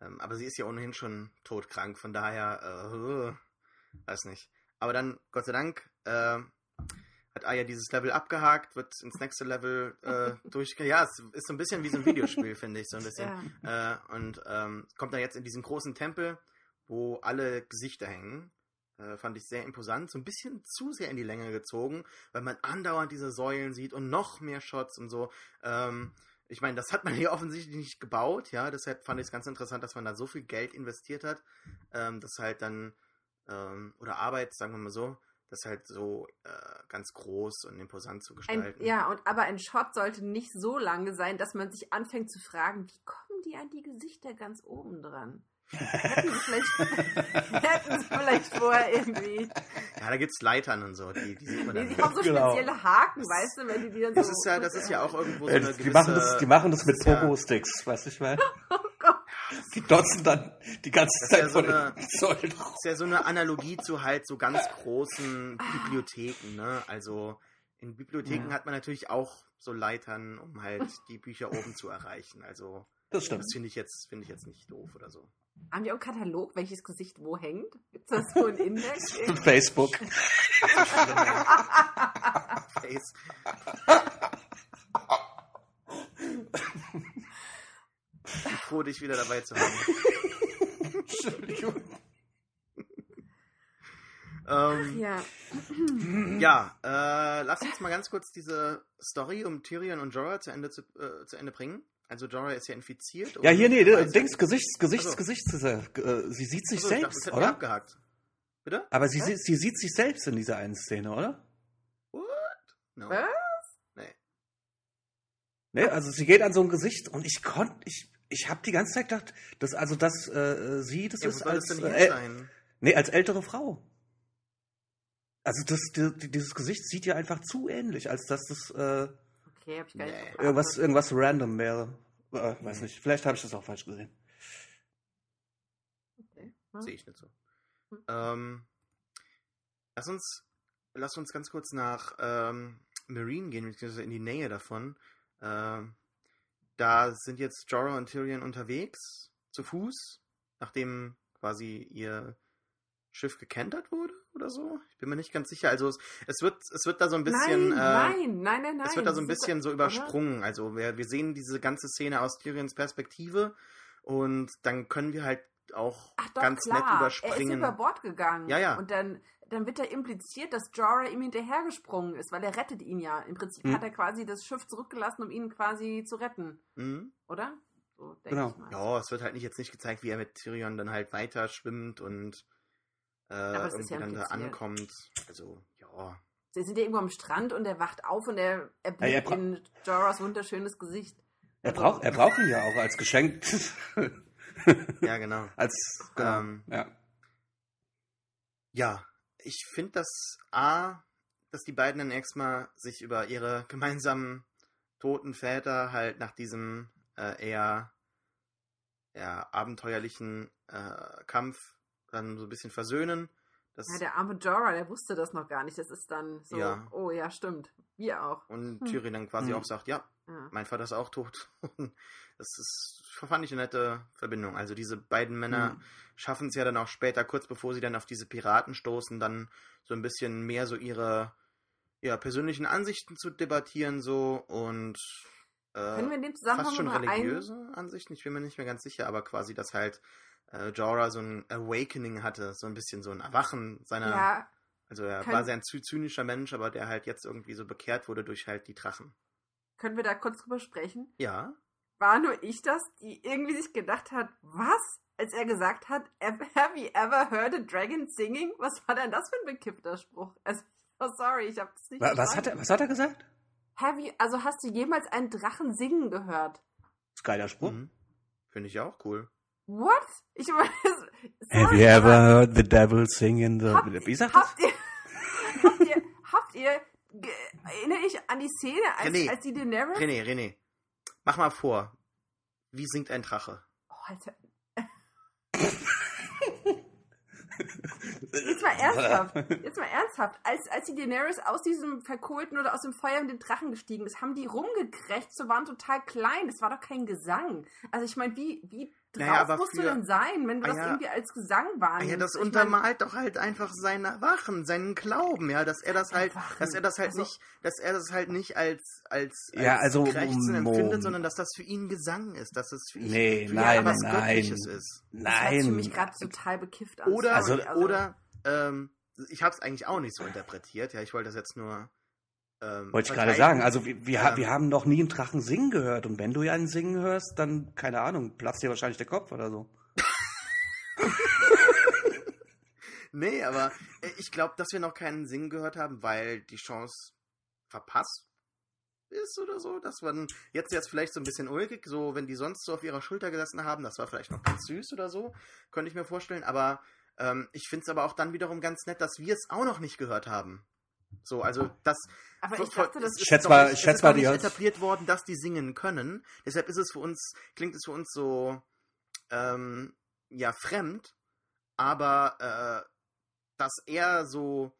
Ähm, aber sie ist ja ohnehin schon todkrank, von daher, äh, weiß nicht. Aber dann, Gott sei Dank, äh, hat Aya dieses Level abgehakt, wird ins nächste Level äh, durch. Ja, es ist so ein bisschen wie so ein Videospiel, finde ich, so ein bisschen. Ja. Äh, und ähm, kommt dann jetzt in diesen großen Tempel, wo alle Gesichter hängen. Äh, fand ich sehr imposant, so ein bisschen zu sehr in die Länge gezogen, weil man andauernd diese Säulen sieht und noch mehr Shots und so. Ähm, ich meine, das hat man hier offensichtlich nicht gebaut, ja, deshalb fand ich es ganz interessant, dass man da so viel Geld investiert hat, ähm, das halt dann, ähm, oder Arbeit, sagen wir mal so, das halt so äh, ganz groß und imposant zu gestalten. Ein, ja, und aber ein Shot sollte nicht so lange sein, dass man sich anfängt zu fragen, wie kommen die an die Gesichter ganz oben dran? hätten sie vielleicht, hätten sie vielleicht vorher irgendwie. Ja, da gibt es Leitern und so. Die, die sieht man dann. Die haben so genau. spezielle Haken, weißt du, wenn die die dann das so. Ist ja, das ist ja auch irgendwo so eine gewisse, die, machen das, die machen das mit Pogo-Sticks, weißt du, ich meine? Die dotzen dann die ganze Zeit ja so eine, Das ist ja so eine Analogie zu halt so ganz großen Bibliotheken, ne? Also in Bibliotheken ja. hat man natürlich auch so Leitern, um halt die Bücher oben zu erreichen. Also das stimmt. Das finde ich jetzt finde ich jetzt nicht doof oder so. Haben die auch einen Katalog, welches Gesicht wo hängt? Gibt es da so einen Index? Facebook. Face. froh, dich wieder dabei zu haben. Entschuldigung. ähm, ja, ja äh, lass uns mal ganz kurz diese Story um Tyrion und Jorah zu Ende, zu, äh, zu Ende bringen. Also Jorah ist ja infiziert. Ja, hier, nee, Dings, Gesichts, Gesichts, also. Gesichts, äh, sie sieht sich also, selbst, dachte, oder? Abgehakt. Bitte? Aber sie, sie sieht sich selbst in dieser einen Szene, oder? What? No. Was? Nee. Nee, also sie geht an so ein Gesicht und ich konnte, ich, ich habe die ganze Zeit gedacht, dass also das äh, sie, das ja, ist als das äh, nee als ältere Frau. Also das, die, dieses Gesicht sieht ja einfach zu ähnlich, als dass das äh, okay, hab ich gar nicht nee. irgendwas irgendwas random wäre. Äh, weiß nicht, vielleicht habe ich das auch falsch gesehen. Okay. Hm. Sehe ich nicht so. Hm. Ähm, lass uns lass uns ganz kurz nach ähm, Marine gehen, beziehungsweise in die Nähe davon. Ähm, da sind jetzt Jorah und Tyrion unterwegs, zu Fuß, nachdem quasi ihr Schiff gekentert wurde oder so. Ich bin mir nicht ganz sicher. Also es, es wird, es wird da so ein bisschen. Nein, äh, nein, nein, nein, nein. Es wird da so ein bisschen so übersprungen. Also wir, wir sehen diese ganze Szene aus Tyrions Perspektive und dann können wir halt auch doch, ganz klar. nett überspringen. Er ist über Bord gegangen. Ja, ja. Und dann dann wird da impliziert, dass Jorah ihm hinterhergesprungen ist, weil er rettet ihn ja. Im Prinzip mhm. hat er quasi das Schiff zurückgelassen, um ihn quasi zu retten. Mhm. Oder? So genau. Ja, es wird halt nicht jetzt nicht gezeigt, wie er mit Tyrion dann halt weiter schwimmt und äh, irgendwie ja dann da ankommt. Also, ja. Sie sind ja irgendwo am Strand und er wacht auf und er, blickt ja, in Jorahs wunderschönes Gesicht. Er braucht, er braucht ihn ja auch als Geschenk. ja, genau. Als, genau, ähm, ja. Ja, ich finde das A, dass die beiden dann erstmal sich über ihre gemeinsamen toten Väter halt nach diesem äh, eher, eher abenteuerlichen äh, Kampf dann so ein bisschen versöhnen. Das ja, der arme Jorah, der wusste das noch gar nicht. Das ist dann so, ja. oh ja, stimmt. Wir auch. Und hm. Tyrion dann quasi hm. auch sagt, ja, ja, mein Vater ist auch tot. das ist, fand ich eine nette Verbindung. Also diese beiden Männer hm. schaffen es ja dann auch später, kurz bevor sie dann auf diese Piraten stoßen, dann so ein bisschen mehr so ihre ja, persönlichen Ansichten zu debattieren so und äh, Können wir in dem Zusammenhang fast schon religiöse ein... Ansichten, ich bin mir nicht mehr ganz sicher, aber quasi, dass halt äh, Jorah so ein Awakening hatte, so ein bisschen so ein Erwachen seiner. Ja, also er können... war sehr ein zynischer Mensch, aber der halt jetzt irgendwie so bekehrt wurde durch halt die Drachen. Können wir da kurz drüber sprechen? Ja. War nur ich das, die irgendwie sich gedacht hat, was? Als er gesagt hat, have you ever heard a dragon singing? Was war denn das für ein bekippter Spruch? Also, oh sorry, ich habe das nicht was, was hat, er, was hat er gesagt? Have you, also hast du jemals einen Drachen singen gehört? Das ist geiler Spruch. Mhm. Finde ich auch cool. What? Ich meine, Have you ever heard the devil sing in the... Habt, Wie sagt habt habt ihr, habt ihr, erinnere ich an die Szene, als, René, als die Daenerys... René, René, mach mal vor. Wie singt ein Drache? Oh, Alter. Jetzt mal ernsthaft. Jetzt mal ernsthaft. Als, als die Daenerys aus diesem verkohlten oder aus dem Feuer mit den Drachen gestiegen ist, haben die rumgekrächzt, so waren total klein. Das war doch kein Gesang. Also ich meine, wie, wie drauf naja, musst für, du denn sein, wenn du ah, das ja, irgendwie als Gesang wahrnimmst? Ja, das ich untermalt mein, doch halt einfach sein Erwachen, seinen Glauben, ja, dass er das halt, Erwachen. dass er das halt also, nicht, dass er das halt nicht als als, als ja, also, Krächzen empfindet, sondern dass das für ihn Gesang ist, dass es für ihn nee, für nein, ihn was nein, Göttliches ist. Nein. Das mich gerade total bekifft an. Oder, also, oder, ähm, ich habe es eigentlich auch nicht so interpretiert, ja, ich wollte das jetzt nur Ähm, Wollte ich gerade sagen, also wir, wir, ähm, wir haben noch nie einen Drachen singen gehört. Und wenn du ja einen singen hörst, dann, keine Ahnung, platzt dir wahrscheinlich der Kopf oder so. nee, aber äh, ich glaube, dass wir noch keinen Singen gehört haben, weil die Chance verpasst ist oder so, dass man jetzt jetzt vielleicht so ein bisschen ulkig, so wenn die sonst so auf ihrer Schulter gesessen haben, das war vielleicht noch ganz süß oder so, könnte ich mir vorstellen, aber ähm, ich finde es aber auch dann wiederum ganz nett, dass wir es auch noch nicht gehört haben. So, also das. Aber ich dachte, das ist schätz doch mal, nicht, schätz ist mal nicht etabliert worden, dass die singen können. Deshalb ist es für uns, klingt es für uns so ähm, ja fremd, aber äh, dass er so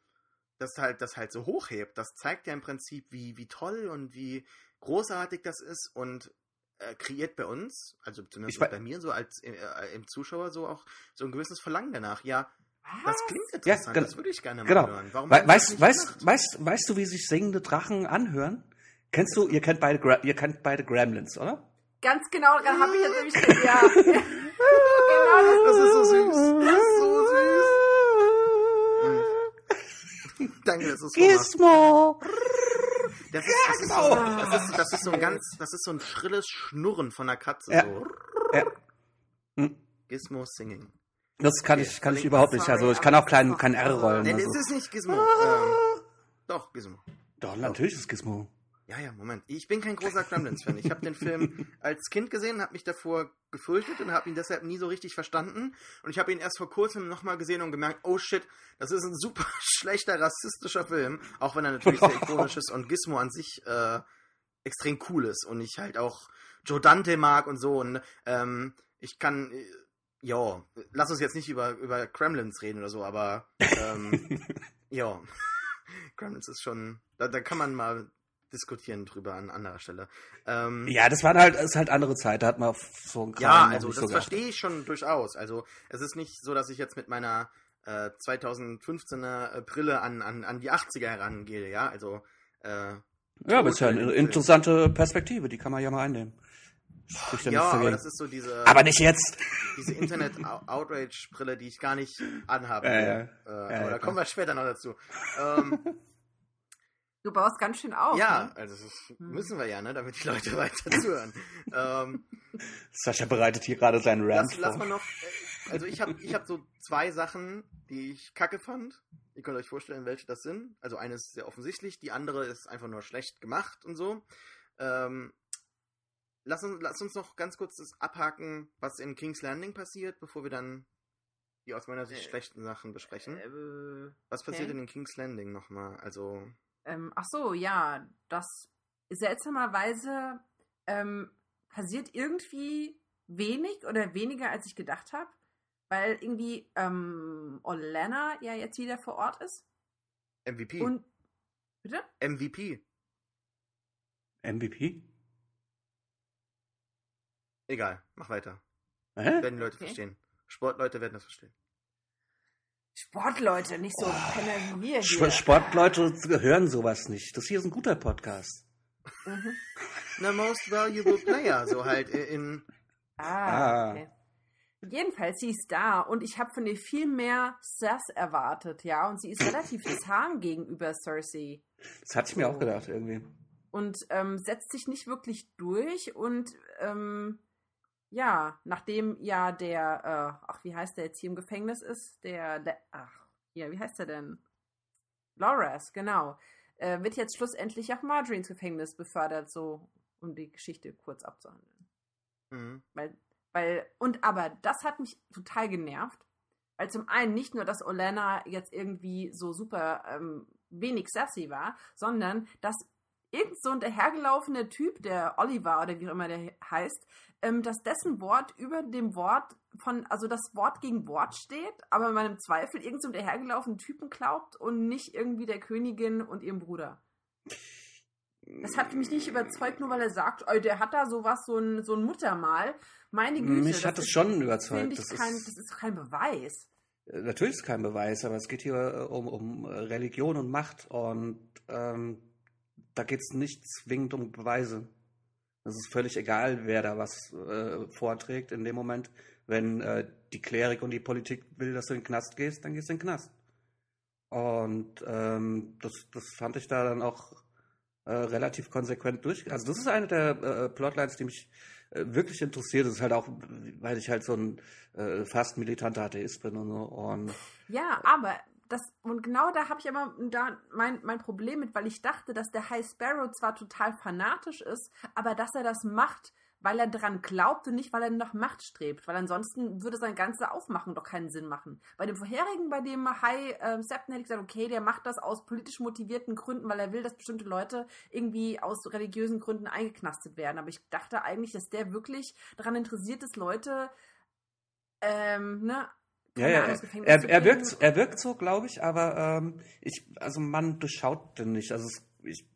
das halt das halt so hochhebt, das zeigt ja im Prinzip, wie, wie toll und wie großartig das ist und äh, kreiert bei uns, also zumindest bei mir so als äh, im Zuschauer so auch so ein gewisses Verlangen danach. Ja, das klingt interessant, ja, genau. das würde ich gerne mal genau. hören. Warum We weißt, weißt, weißt, weißt du, wie sich singende Drachen anhören? Kennst du, ihr kennt beide, Gra ihr kennt beide Gremlins, oder? Ganz genau, da habe ich jetzt nämlich, ja. genau, das ist so süß. Das ist so süß. Danke, das ist Gizmo. Das ist, das, ist so, das, ist, das ist so ein ganz, das ist so ein schrilles Schnurren von der Katze. Ja. So. Ja. Hm. Gizmo Singing. Das kann ich, kann ich überhaupt nicht. Also ich kann auch kein, kein R rollen. Nee, Also. ist nicht Gizmo. Ähm, doch, Gizmo. Doch, natürlich ist Gizmo. Ja, ja, Moment. Ich bin kein großer Gremlins-Fan. Ich habe den Film als Kind gesehen, habe mich davor gefürchtet und habe ihn deshalb nie so richtig verstanden. Und ich habe ihn erst vor kurzem nochmal gesehen und gemerkt, oh shit, das ist ein super schlechter rassistischer Film. Auch wenn er natürlich sehr ikonisch ist und Gizmo an sich äh, extrem cool ist. Und ich halt auch Joe Dante mag und so. Und ähm, ich kann... Äh, ja, lass uns jetzt nicht über, über Kremlins reden oder so, aber ähm, ja, Kremlins ist schon, da, da kann man mal diskutieren drüber an anderer Stelle. Ähm, Ja, das war halt, ist halt andere Zeit. Da hat man so einen ja, also das so verstehe ich schon durchaus. Also es ist nicht so, dass ich jetzt mit meiner äh, 2015er Brille an, an, an die 80er herangehe, ja, also äh, Ja, aber ist ja eine Film. interessante Perspektive, die kann man ja mal einnehmen. Ja, aber das ist so diese, aber nicht jetzt. diese Internet-Outrage-Brille, die ich gar nicht anhabe. Äh, Ja, aber ja, da kommen wir später noch dazu. Ähm, Du baust ganz schön auf. ja, Ne? also das müssen wir ja, ne, damit die Leute weiter zuhören. ähm, Sascha bereitet hier gerade seinen Rant lass, lass vor. mal noch. äh, Also ich habe ich hab so zwei Sachen, die ich kacke fand. Ihr könnt euch vorstellen, welche das sind. Also eine ist sehr offensichtlich, die andere ist einfach nur schlecht gemacht und so. Ähm, lass, uns, lass uns noch ganz kurz das abhaken, was in King's Landing passiert, bevor wir dann die aus meiner Sicht Äh, schlechten Sachen besprechen. Äh, was passiert okay. denn in King's Landing nochmal? Also, Ähm, ach so, ja, das seltsamerweise ähm, passiert irgendwie wenig oder weniger, als ich gedacht habe, weil irgendwie ähm, Olena ja jetzt wieder vor Ort ist. MVP. Und bitte? MVP. MVP? Egal, mach weiter. Hä? Werden die Leute Okay. verstehen. Sportleute werden das verstehen. Sportleute, nicht so Penner wie wir Sp- hier. Sportleute hören sowas nicht. Das hier ist ein guter Podcast. Mhm. Na, Most Valuable Player, so halt in. Ah, Ah. okay. Jedenfalls, sie ist da und ich habe von ihr viel mehr Sass erwartet, ja. Und sie ist relativ zahm gegenüber Cersei Das hatte ich mir auch gedacht, irgendwie. und ähm, setzt sich nicht wirklich durch. Und ähm, ja, nachdem ja der, äh, ach, wie heißt der jetzt hier im Gefängnis ist? Der, Le ach, hier, wie heißt der denn? Loras, genau. Äh, wird jetzt schlussendlich auch Marjorie ins Gefängnis befördert, so um die Geschichte kurz abzuhandeln. Mhm. Weil, weil, und aber das hat mich total genervt. Weil zum einen nicht nur, dass Olena jetzt irgendwie so super ähm, wenig sassy war, sondern dass irgend so ein dahergelaufener Typ, der Oliver oder wie auch immer der heißt, ähm, dass dessen Wort über dem Wort von, also das Wort gegen Wort steht, aber man im Zweifel irgend so einen dahergelaufenen Typen glaubt und nicht irgendwie der Königin und ihrem Bruder. Das hat mich nicht überzeugt, nur weil er sagt, oh, der hat da sowas, so ein, so ein Muttermal. Meine Güte. Mich hat das ist- schon überzeugt. Das kein, ist, das ist kein Beweis. äh, natürlich ist kein Beweis, aber es geht hier äh, um, um äh, Religion und Macht und ähm, da geht es nicht zwingend um Beweise. Es ist völlig egal, wer da was äh, vorträgt in dem Moment. Wenn äh, die Klerik und die Politik will, dass du in den Knast gehst, dann gehst du in den Knast. Und ähm, das, das fand ich da dann auch äh, relativ konsequent durch. Also das ist eine der äh, Plotlines, die mich äh, wirklich interessiert. Das ist halt auch, weil ich halt so ein äh, fast militanter Atheist bin und so. Und ja, aber das, und genau da habe ich immer da mein, mein Problem mit, weil ich dachte, dass der High Sparrow zwar total fanatisch ist, aber dass er das macht, weil er daran glaubt und nicht, weil er nach Macht strebt. Weil ansonsten würde sein ganze Aufmachen doch keinen Sinn machen. Bei dem vorherigen, bei dem High äh, Septon hätte ich gesagt, okay, der macht das aus politisch motivierten Gründen, weil er will, dass bestimmte Leute irgendwie aus religiösen Gründen eingeknastet werden. Aber ich dachte eigentlich, dass der wirklich daran interessiert ist, Leute ähm, ne, ja, ja, er, er, wirkt, er wirkt so, glaube ich, aber ähm, ich, also man durchschaut den nicht. Also es, ich,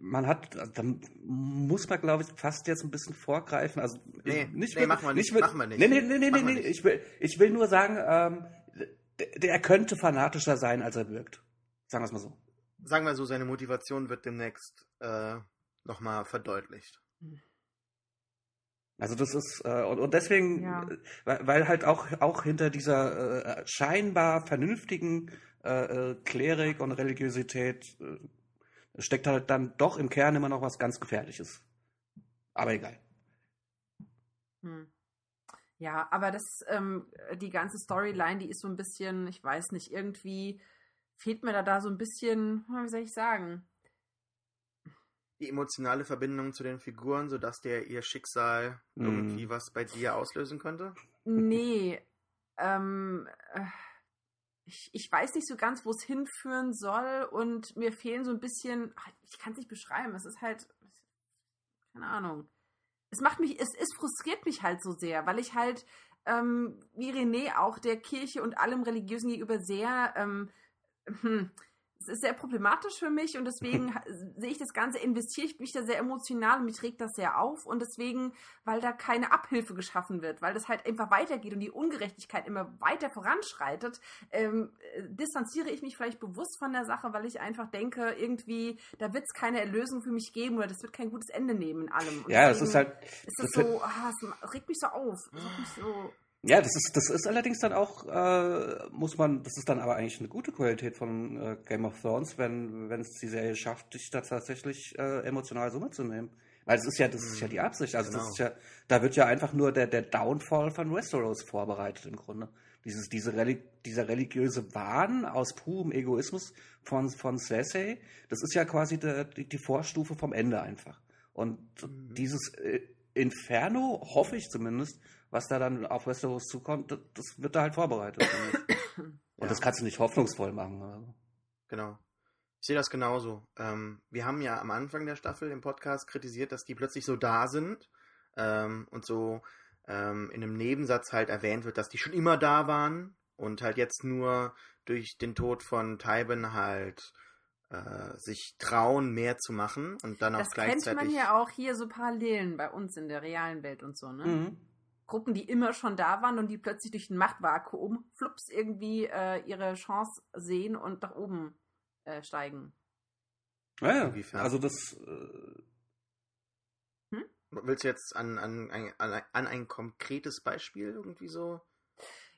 man hat, da muss man, glaube ich, fast jetzt ein bisschen vorgreifen. Also nee, nicht, nee, machen wir nicht, nicht, machen wir nicht. Nee, nee, nee, nee, nee, nee. Ich, will, ich will nur sagen, ähm, der, der könnte fanatischer sein, als er wirkt. Sagen wir es mal so. Sagen wir so, seine Motivation wird demnächst äh, nochmal verdeutlicht. Also das ist äh, und, und deswegen, ja. weil, weil, halt auch auch hinter dieser äh, scheinbar vernünftigen äh, äh Klerik und Religiosität äh, steckt halt dann doch im Kern immer noch was ganz Gefährliches. Aber egal. Hm. Ja, aber das, ähm, die ganze Storyline, die ist so ein bisschen, ich weiß nicht, irgendwie fehlt mir da da so ein bisschen, wie soll ich sagen, die emotionale Verbindung zu den Figuren, sodass der ihr Schicksal mm. irgendwie was bei dir auslösen könnte? Nee. ähm, äh, ich, ich weiß nicht so ganz, wo es hinführen soll und mir fehlen so ein bisschen, ich kann es nicht beschreiben, es ist halt, keine Ahnung. Es macht mich, es, es frustriert mich halt so sehr, weil ich halt, ähm, wie René auch der Kirche und allem Religiösen gegenüber sehr, ähm, hm, es ist sehr problematisch für mich und deswegen sehe ich das Ganze, investiere ich mich da sehr emotional und mich regt das sehr auf und deswegen, weil da keine Abhilfe geschaffen wird, weil das halt einfach weitergeht und die Ungerechtigkeit immer weiter voranschreitet, ähm, distanziere ich mich vielleicht bewusst von der Sache, weil ich einfach denke, irgendwie, da wird es keine Erlösung für mich geben oder das wird kein gutes Ende nehmen in allem. Und ja, es ist halt. Ist das so, ah, es regt mich so auf. Es regt mich so ja, das ist, das ist allerdings dann auch, äh, muss man, das ist dann aber eigentlich eine gute Qualität von äh, Game of Thrones, wenn, wenn es die Serie schafft, dich da tatsächlich äh, emotional so mitzunehmen. Weil das ist ja, das ist ja die Absicht. Also genau. das ist ja, da wird ja einfach nur der, der Downfall von Westeros vorbereitet im Grunde. Dieses, diese Reli dieser religiöse Wahn aus purem Egoismus von, von Cersei, das ist ja quasi der, die, die Vorstufe vom Ende einfach. Und mhm. dieses äh, Inferno, hoffe ich zumindest, was da dann auf Westeros zukommt, das, das wird da halt vorbereitet. Und ja. das kannst du nicht hoffnungsvoll machen. Also. Genau. Ich sehe das genauso. Ähm, wir haben ja am Anfang der Staffel im Podcast kritisiert, dass die plötzlich so da sind ähm, und so ähm, in einem Nebensatz halt erwähnt wird, dass die schon immer da waren und halt jetzt nur durch den Tod von Tywin halt äh, sich trauen, mehr zu machen und dann auch das gleichzeitig. Das kennt man ja auch hier so Parallelen bei uns in der realen Welt und so, ne? Mhm. Gruppen, die immer schon da waren und die plötzlich durch ein Machtvakuum flups irgendwie äh, ihre Chance sehen und nach oben äh, steigen. Ja, ja. also das. Äh... Hm? Willst du jetzt an, an, an, an ein konkretes Beispiel irgendwie so?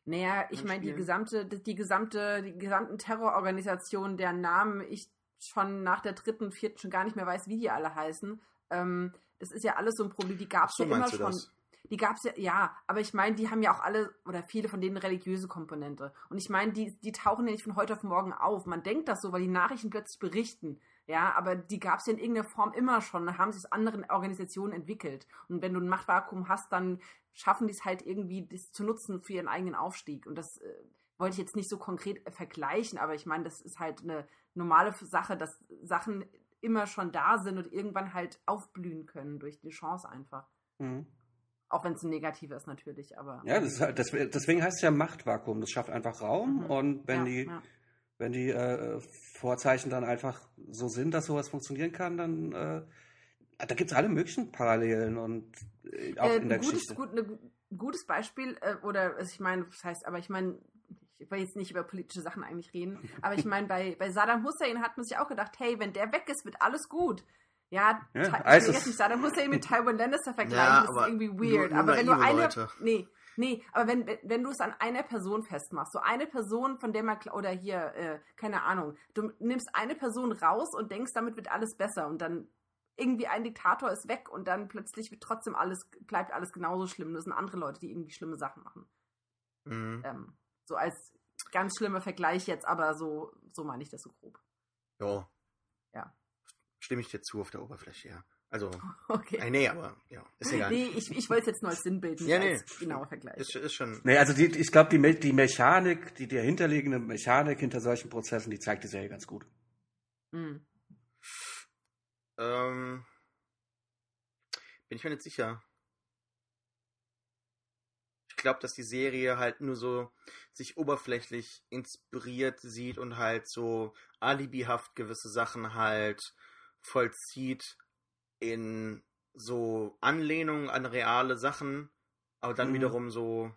Naja, ich meine, die gesamte, die gesamte, die gesamten Terrororganisationen, deren Namen ich schon nach der dritten, vierten schon gar nicht mehr weiß, wie die alle heißen. Ähm, das ist ja alles so ein Problem, die gab es so, ja immer schon. Das? Die gab es ja, ja, aber ich meine, die haben ja auch alle oder viele von denen religiöse Komponente. Und ich meine, die, die tauchen ja nicht von heute auf morgen auf. Man denkt das so, weil die Nachrichten plötzlich berichten. Ja, aber die gab es ja in irgendeiner Form immer schon. Da haben sie aus anderen Organisationen entwickelt. Und wenn du ein Machtvakuum hast, dann schaffen die es halt irgendwie, das zu nutzen für ihren eigenen Aufstieg. Und das äh, wollte ich jetzt nicht so konkret vergleichen, aber ich meine, das ist halt eine normale Sache, dass Sachen immer schon da sind und irgendwann halt aufblühen können durch die Chance einfach. Mhm. Auch wenn es ein negativer ist natürlich, aber. Ja, das halt, das, deswegen heißt es ja Machtvakuum. Das schafft einfach Raum mhm. und wenn ja, die, ja. wenn die äh, Vorzeichen dann einfach so sind, dass sowas funktionieren kann, dann äh, da gibt es alle möglichen Parallelen und äh, auch äh, in der gutes, Geschichte. Gut, ne, ein gutes Beispiel, äh, oder also ich meine, das heißt, aber ich meine, ich will jetzt nicht über politische Sachen eigentlich reden, aber ich meine, bei, bei Saddam Hussein hat man sich auch gedacht, hey, wenn der weg ist, wird alles gut. Ja, ja also jetzt nicht Saddam Hussein mit Tywin Lannister vergleichen, ja, das ist irgendwie weird. Nur, nur aber wenn du eine. Leute. Nee, Nee, aber wenn, wenn du es an einer Person festmachst, so eine Person, von der man, oder hier, äh, keine Ahnung, du nimmst eine Person raus und denkst, damit wird alles besser und dann irgendwie ein Diktator ist weg und dann plötzlich wird trotzdem alles, bleibt alles genauso schlimm. Das sind andere Leute, die irgendwie schlimme Sachen machen. Mhm. Ähm, so als ganz schlimmer Vergleich jetzt, aber so, so meine ich das so grob. Ja. Ja. Stimme ich dir zu auf der Oberfläche, ja. Also, okay. Äh, nee, aber ja, ist egal. Nee, ich, ich wollte es jetzt nur als Sinnbild, nicht ja, nee, als genauer Vergleich. Ist, ist schon. Nee, also die, ich glaube, die, die Mechanik, die dahinterliegende Mechanik hinter solchen Prozessen, die zeigt die Serie ganz gut. Mhm. Ähm, bin ich mir nicht sicher. Ich glaube, dass die Serie halt nur so sich oberflächlich inspiriert sieht und halt so alibihaft gewisse Sachen halt vollzieht in so Anlehnungen an reale Sachen, aber dann mhm. wiederum so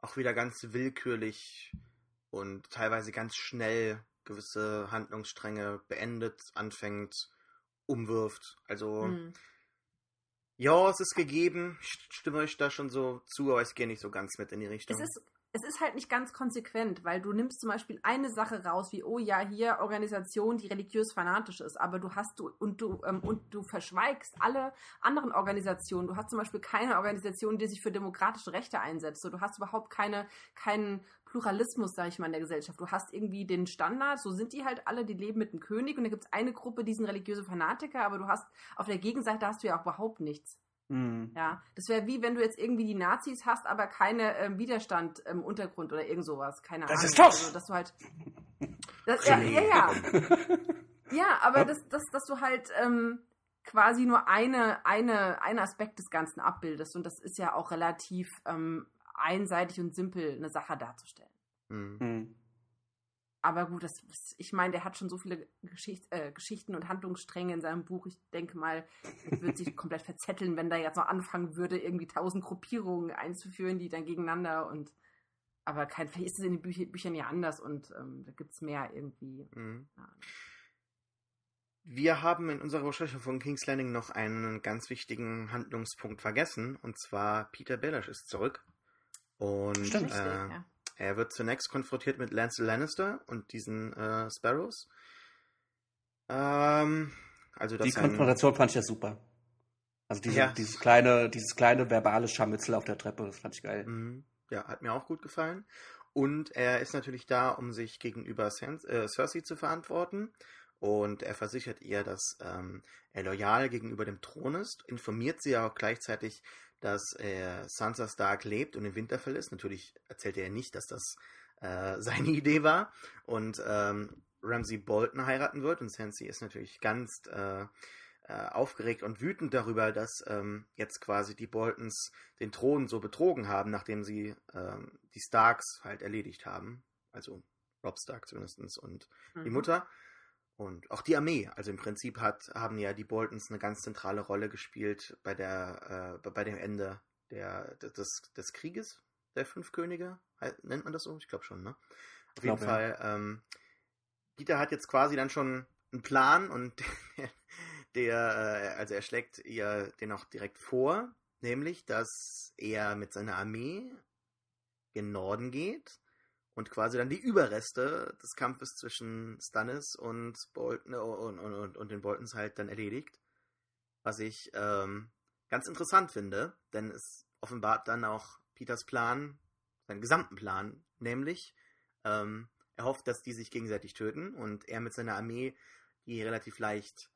auch wieder ganz willkürlich und teilweise ganz schnell gewisse Handlungsstränge beendet, anfängt umwirft. Also, mhm. ja, es ist gegeben. Ich stimme euch da schon so zu, aber ich gehe nicht so ganz mit in die Richtung. Es ist, es ist halt nicht ganz konsequent, weil du nimmst zum Beispiel eine Sache raus, wie, oh ja, hier Organisation, die religiös fanatisch ist, aber du hast du und du ähm, und du verschweigst alle anderen Organisationen. Du hast zum Beispiel keine Organisation, die sich für demokratische Rechte einsetzt. So, du hast überhaupt keine, keinen Pluralismus, sag ich mal, in der Gesellschaft. Du hast irgendwie den Standard, so sind die halt alle, die leben mit dem König und da gibt es eine Gruppe, die sind religiöse Fanatiker, aber du hast auf der Gegenseite hast du ja auch überhaupt nichts. Mhm. Ja, das wäre wie wenn du jetzt irgendwie die Nazis hast, aber keine ähm, Widerstand im Untergrund oder irgend sowas. Keine das Ahnung. Das ist toll. Also, dass du halt. Das, ja, ja, ja. ja, aber das, das, dass du halt ähm, quasi nur eine, eine, einen Aspekt des Ganzen abbildest. Und das ist ja auch relativ ähm, einseitig und simpel, eine Sache darzustellen. Mhm. Aber gut, das, ich meine, der hat schon so viele Geschicht, äh, Geschichten und Handlungsstränge in seinem Buch. Ich denke mal, er wird sich komplett verzetteln, wenn da jetzt noch anfangen würde, irgendwie tausend Gruppierungen einzuführen, die dann gegeneinander und. Aber kein, vielleicht ist es in den Büch Büchern ja anders und ähm, da gibt es mehr irgendwie. Mhm. Ja. Wir haben in unserer Recherche von King's Landing noch einen ganz wichtigen Handlungspunkt vergessen, und zwar Peter Bellish ist zurück. Und Stimmt, äh, ja. Er wird zunächst konfrontiert mit Lance Lannister und diesen äh, Sparrows. Ähm, also Die Konfrontation fand ich ja super. Also diese, ja. dieses kleine, dieses kleine verbale Scharmützel auf der Treppe, das fand ich geil. Mhm. Ja, hat mir auch gut gefallen. Und er ist natürlich da, um sich gegenüber Sans äh, Cersei zu verantworten. Und er versichert ihr, dass ähm, er loyal gegenüber dem Thron ist, informiert sie auch gleichzeitig, dass äh, Sansa Stark lebt und im Winterfell ist. Natürlich erzählt er nicht, dass das äh, seine Idee war und ähm, Ramsay Bolton heiraten wird. Und Sansa ist natürlich ganz äh, äh, aufgeregt und wütend darüber, dass ähm, jetzt quasi die Boltons den Thron so betrogen haben, nachdem sie ähm, die Starks halt erledigt haben. Also Rob Stark zumindest und mhm. die Mutter. Und auch die Armee, also im Prinzip hat, haben ja die Boltons eine ganz zentrale Rolle gespielt bei der, äh, bei dem Ende der, des, des Krieges der fünf Könige. Nennt man das so? Ich glaube schon, ne? Auf jeden Fall, ähm, Peter hat jetzt quasi dann schon einen Plan und der, der äh, also er schlägt ihr den auch direkt vor, nämlich, dass er mit seiner Armee gen Norden geht und quasi dann die Überreste des Kampfes zwischen Stannis und, Bolton, äh, und, und, und, den Boltons halt dann erledigt. Was ich ähm, ganz interessant finde, denn es offenbart dann auch Peters Plan, seinen gesamten Plan, nämlich ähm, er hofft, dass die sich gegenseitig töten und er mit seiner Armee die relativ leicht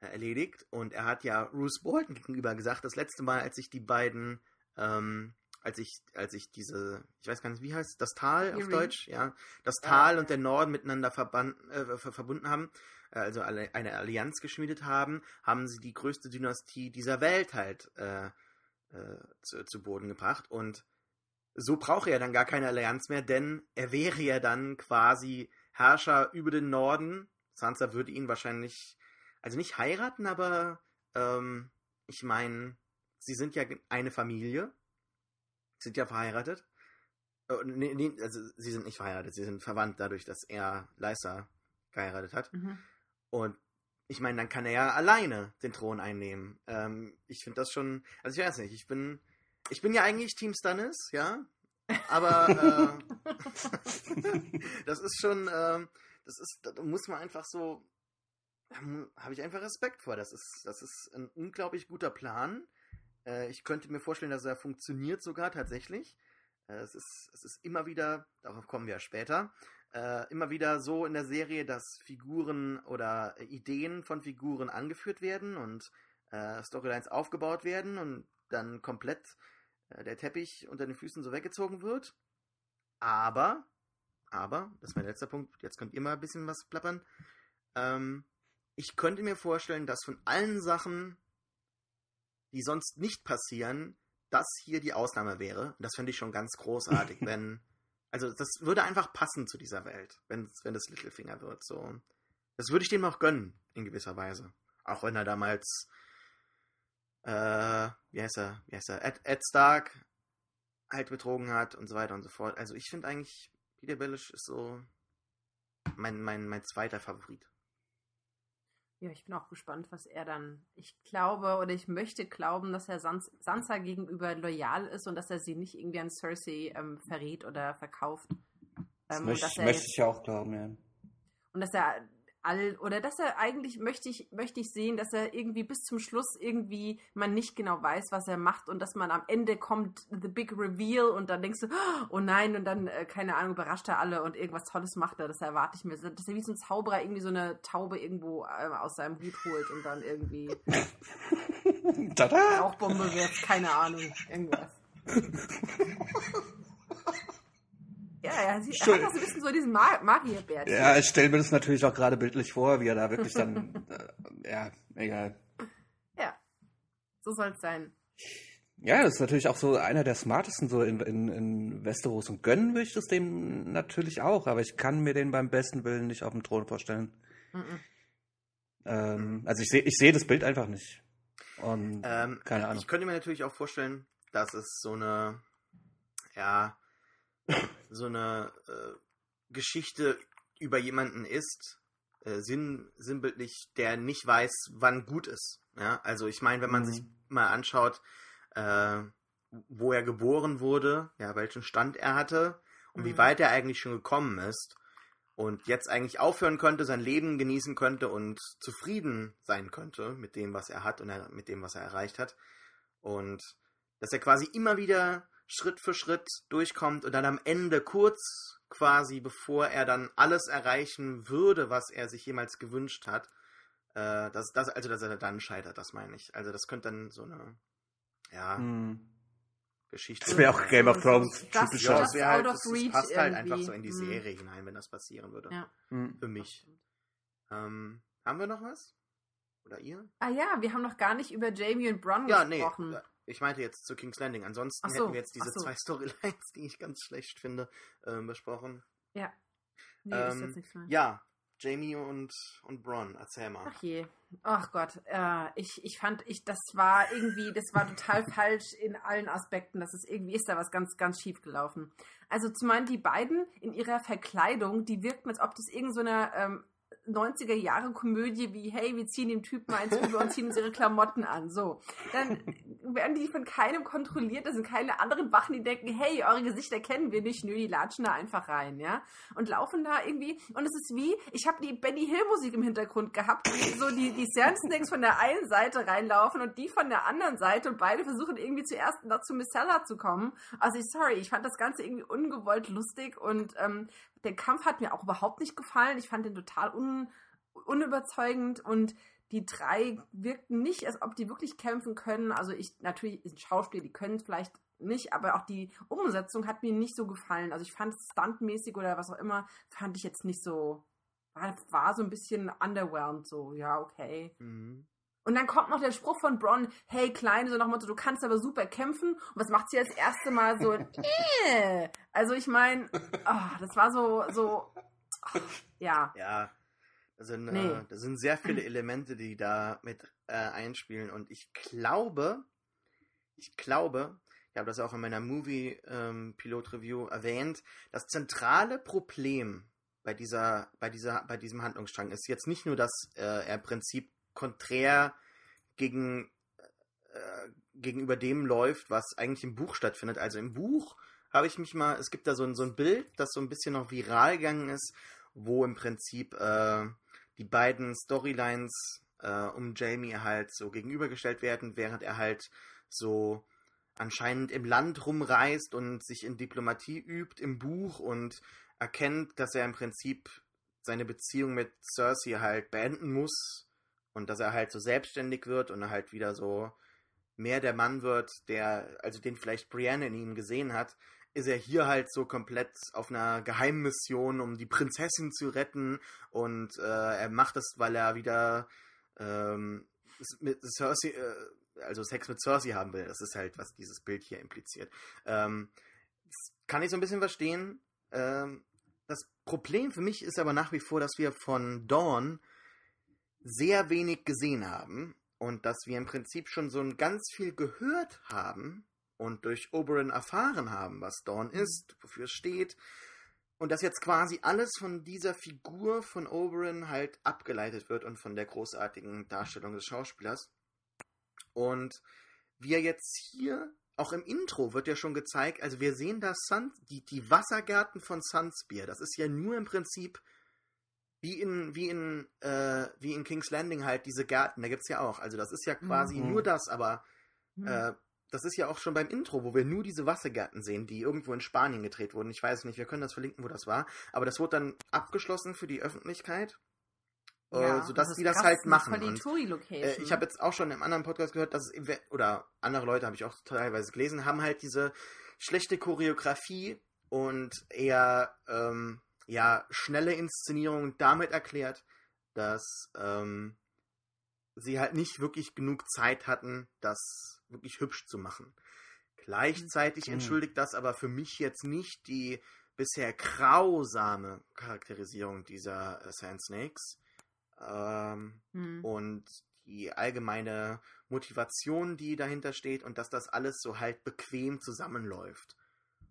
äh, erledigt. Und er hat ja Bruce Bolton gegenüber gesagt, das letzte Mal, als sich die beiden ähm, als ich, als ich diese, ich weiß gar nicht, wie heißt das Tal auf Deutsch, ja, das Tal ja. und der Norden miteinander verband, äh, verbunden haben, äh, also eine Allianz geschmiedet haben, haben sie die größte Dynastie dieser Welt halt äh, äh, zu, zu Boden gebracht und so braucht er dann gar keine Allianz mehr, denn er wäre ja dann quasi Herrscher über den Norden. Sansa würde ihn wahrscheinlich, also nicht heiraten, aber ähm, ich meine, sie sind ja eine Familie sind ja verheiratet. Oh, nee, nee, also sie sind nicht verheiratet, sie sind verwandt dadurch, dass er Lysa geheiratet hat. Mhm. Und ich meine, dann kann er ja alleine den Thron einnehmen. Ähm, ich finde das schon, also ich weiß nicht, ich bin ich bin ja eigentlich Team Stannis, ja. Aber äh, das ist schon, äh, das ist, da muss man einfach so, habe ich einfach Respekt vor. Das ist, das ist ein unglaublich guter Plan. Äh, ich könnte mir vorstellen, dass er funktioniert sogar tatsächlich. Äh, es, ist, es ist immer wieder, darauf kommen wir später, äh, immer wieder so in der Serie, dass Figuren oder Ideen von Figuren angeführt werden und Storylines aufgebaut werden und dann komplett der Teppich unter den Füßen so weggezogen wird. Aber, aber, das ist mein letzter Punkt, jetzt könnt ihr mal ein bisschen was plappern. Ähm, ich könnte mir vorstellen, dass von allen Sachen, die sonst nicht passieren, das hier die Ausnahme wäre. Das fände ich schon ganz großartig, wenn. Also, das würde einfach passen zu dieser Welt, wenn, wenn das Littlefinger wird. So. Das würde ich dem auch gönnen, in gewisser Weise. Auch wenn er damals äh, wie heißt er, wie heißt er, Ed, Ed Stark halt betrogen hat und so weiter und so fort. Also ich finde eigentlich, Peter Bellish ist so mein, mein, mein zweiter Favorit. Ja, ich bin auch gespannt, was er dann. Ich glaube oder ich möchte glauben, dass er Sans Sansa gegenüber loyal ist und dass er sie nicht irgendwie an Cersei ähm, verrät oder verkauft. Das ähm, möchte, möchte ich auch glauben, ja. Und dass er all oder dass er eigentlich möchte ich möchte ich sehen, dass er irgendwie bis zum Schluss irgendwie man nicht genau weiß, was er macht und dass man am Ende kommt the big reveal und dann denkst du oh nein und dann äh, keine Ahnung überrascht er alle und irgendwas Tolles macht er, das erwarte ich mir, dass er wie so ein Zauberer irgendwie so eine Taube irgendwo äh, aus seinem Hut holt und dann irgendwie Tada! Rauchbombe wirft, keine Ahnung, irgendwas. Ja, ja, sie hat auch so ein bisschen so diesen Mag Magierbär. Ja, ich stelle mir das natürlich auch gerade bildlich vor, wie er da wirklich dann. äh, ja, egal. Ja, so soll es sein. Ja, das ist natürlich auch so einer der smartesten so in, in, in Westeros und gönnen will ich das dem natürlich auch, aber ich kann mir den beim besten Willen nicht auf dem Thron vorstellen. Mhm. Ähm, also ich sehe ich seh das Bild einfach nicht. Und ähm, keine Ahnung. Ich könnte mir natürlich auch vorstellen, dass es so eine, ja, so eine äh, Geschichte über jemanden ist, äh, sinn, sinnbildlich, der nicht weiß, wann gut ist. Ja? Also ich meine, wenn man mhm. sich mal anschaut, äh, wo er geboren wurde, ja, welchen Stand er hatte und mhm. wie weit er eigentlich schon gekommen ist und jetzt eigentlich aufhören könnte, sein Leben genießen könnte und zufrieden sein könnte mit dem, was er hat und er, mit dem, was er erreicht hat. Und dass er quasi immer wieder Schritt für Schritt durchkommt und dann am Ende kurz quasi bevor er dann alles erreichen würde, was er sich jemals gewünscht hat, äh, das, das, also dass er dann scheitert, das meine ich. Also das könnte dann so eine, ja, hm. Geschichte. Das wäre auch Game of Thrones. Das, das, ja, das, halt, das, das passt halt einfach so in die hm. Serie hinein, wenn das passieren würde. Ja. Hm. Für mich. Ähm, haben wir noch was? Oder ihr? Ah ja, wir haben noch gar nicht über Jamie und Bronn ja, gesprochen. Nee, ich meinte jetzt zu King's Landing. Ansonsten so, hätten wir jetzt diese so. zwei Storylines, die ich ganz schlecht finde, äh, besprochen. Ja. Nee, ähm, ist jetzt nichts mehr. Ja, Jamie und, und Bronn, erzähl mal. Ach je. Ach Gott, äh, ich, ich fand, ich, das war irgendwie, das war total falsch in allen Aspekten. Das ist irgendwie, ist da was ganz, ganz schief gelaufen. Also zum einen die beiden in ihrer Verkleidung, die wirkten, als ob das irgend so ähm, 90er Jahre Komödie wie, hey, wir ziehen dem Typen eins über und ziehen uns ihre Klamotten an. So. Dann werden die von keinem kontrolliert, da sind keine anderen Wachen, die denken, hey, eure Gesichter kennen wir nicht. Nö, die latschen da einfach rein, ja. Und laufen da irgendwie, und es ist wie, ich habe die Benny Hill Musik im Hintergrund gehabt, so die, die Snakes von der einen Seite reinlaufen und die von der anderen Seite und beide versuchen irgendwie zuerst noch zu Missella zu kommen. Also, sorry, ich fand das Ganze irgendwie ungewollt lustig und ähm, der Kampf hat mir auch überhaupt nicht gefallen. Ich fand den total un, unüberzeugend und die drei wirkten nicht, als ob die wirklich kämpfen können. Also ich, natürlich sind Schauspieler, die können es vielleicht nicht, aber auch die Umsetzung hat mir nicht so gefallen. Also ich fand es stuntmäßig oder was auch immer, fand ich jetzt nicht so, war, war so ein bisschen underwhelmed, so, ja, okay. Mhm. Und dann kommt noch der Spruch von Bronn, hey Kleine, so nach dem Motto, du kannst aber super kämpfen. Und was macht sie das erste Mal so? äh. Also ich meine, oh, das war so, so, oh, ja. Ja, da sind, nee. äh, da sind sehr viele Elemente, die da mit äh, einspielen. Und ich glaube, ich glaube, ich habe das auch in meiner Movie-Pilot-Review ähm, erwähnt, das zentrale Problem bei dieser, bei dieser, bei diesem Handlungsstrang ist jetzt nicht nur, dass äh, er im Prinzip konträr gegen äh, gegenüber dem läuft, was eigentlich im Buch stattfindet. Also im Buch habe ich mich mal, es gibt da so ein, so ein Bild, das so ein bisschen noch viral gegangen ist, wo im Prinzip äh, die beiden Storylines äh, um Jamie halt so gegenübergestellt werden, während er halt so anscheinend im Land rumreist und sich in Diplomatie übt im Buch und erkennt, dass er im Prinzip seine Beziehung mit Cersei halt beenden muss und dass er halt so selbstständig wird und halt wieder so mehr der Mann wird, der, also den vielleicht Brienne in ihm gesehen hat, ist er hier halt so komplett auf einer Geheimmission, um die Prinzessin zu retten und äh, er macht das, weil er wieder ähm, mit Cersei, äh, also Sex mit Cersei haben will. Das ist halt, was dieses Bild hier impliziert. Ähm, das kann ich so ein bisschen verstehen. Ähm, das Problem für mich ist aber nach wie vor, dass wir von Dawn sehr wenig gesehen haben und dass wir im Prinzip schon so ein ganz viel gehört haben und durch Oberyn erfahren haben, was Dawn mhm. ist, wofür es steht. Und dass jetzt quasi alles von dieser Figur von Oberyn halt abgeleitet wird und von der großartigen Darstellung des Schauspielers. Und wir jetzt hier, auch im Intro wird ja schon gezeigt, also wir sehen da Sun, die, die Wassergärten von Sunspear. Das ist ja nur im Prinzip wie in, wie in, äh, wie in King's Landing halt diese Gärten, da gibt es ja auch. Also das ist ja quasi mhm. nur das, aber mhm. äh, das ist ja auch schon beim Intro, wo wir nur diese Wassergärten sehen, die irgendwo in Spanien gedreht wurden. Ich weiß nicht, wir können das verlinken, wo das war. Aber das wurde dann abgeschlossen für die Öffentlichkeit. Äh, ja, äh, sodass das die das halt machen. Und, äh, ich habe jetzt auch schon im anderen Podcast gehört, dass es, oder andere Leute habe ich auch teilweise gelesen, haben halt diese schlechte Choreografie und eher ähm, ja, schnelle Inszenierung damit erklärt, dass ähm, sie halt nicht wirklich genug Zeit hatten, das wirklich hübsch zu machen. Gleichzeitig mhm. entschuldigt das aber für mich jetzt nicht die bisher grausame Charakterisierung dieser äh, Sand Snakes ähm, mhm. und die allgemeine Motivation, die dahinter steht und dass das alles so halt bequem zusammenläuft.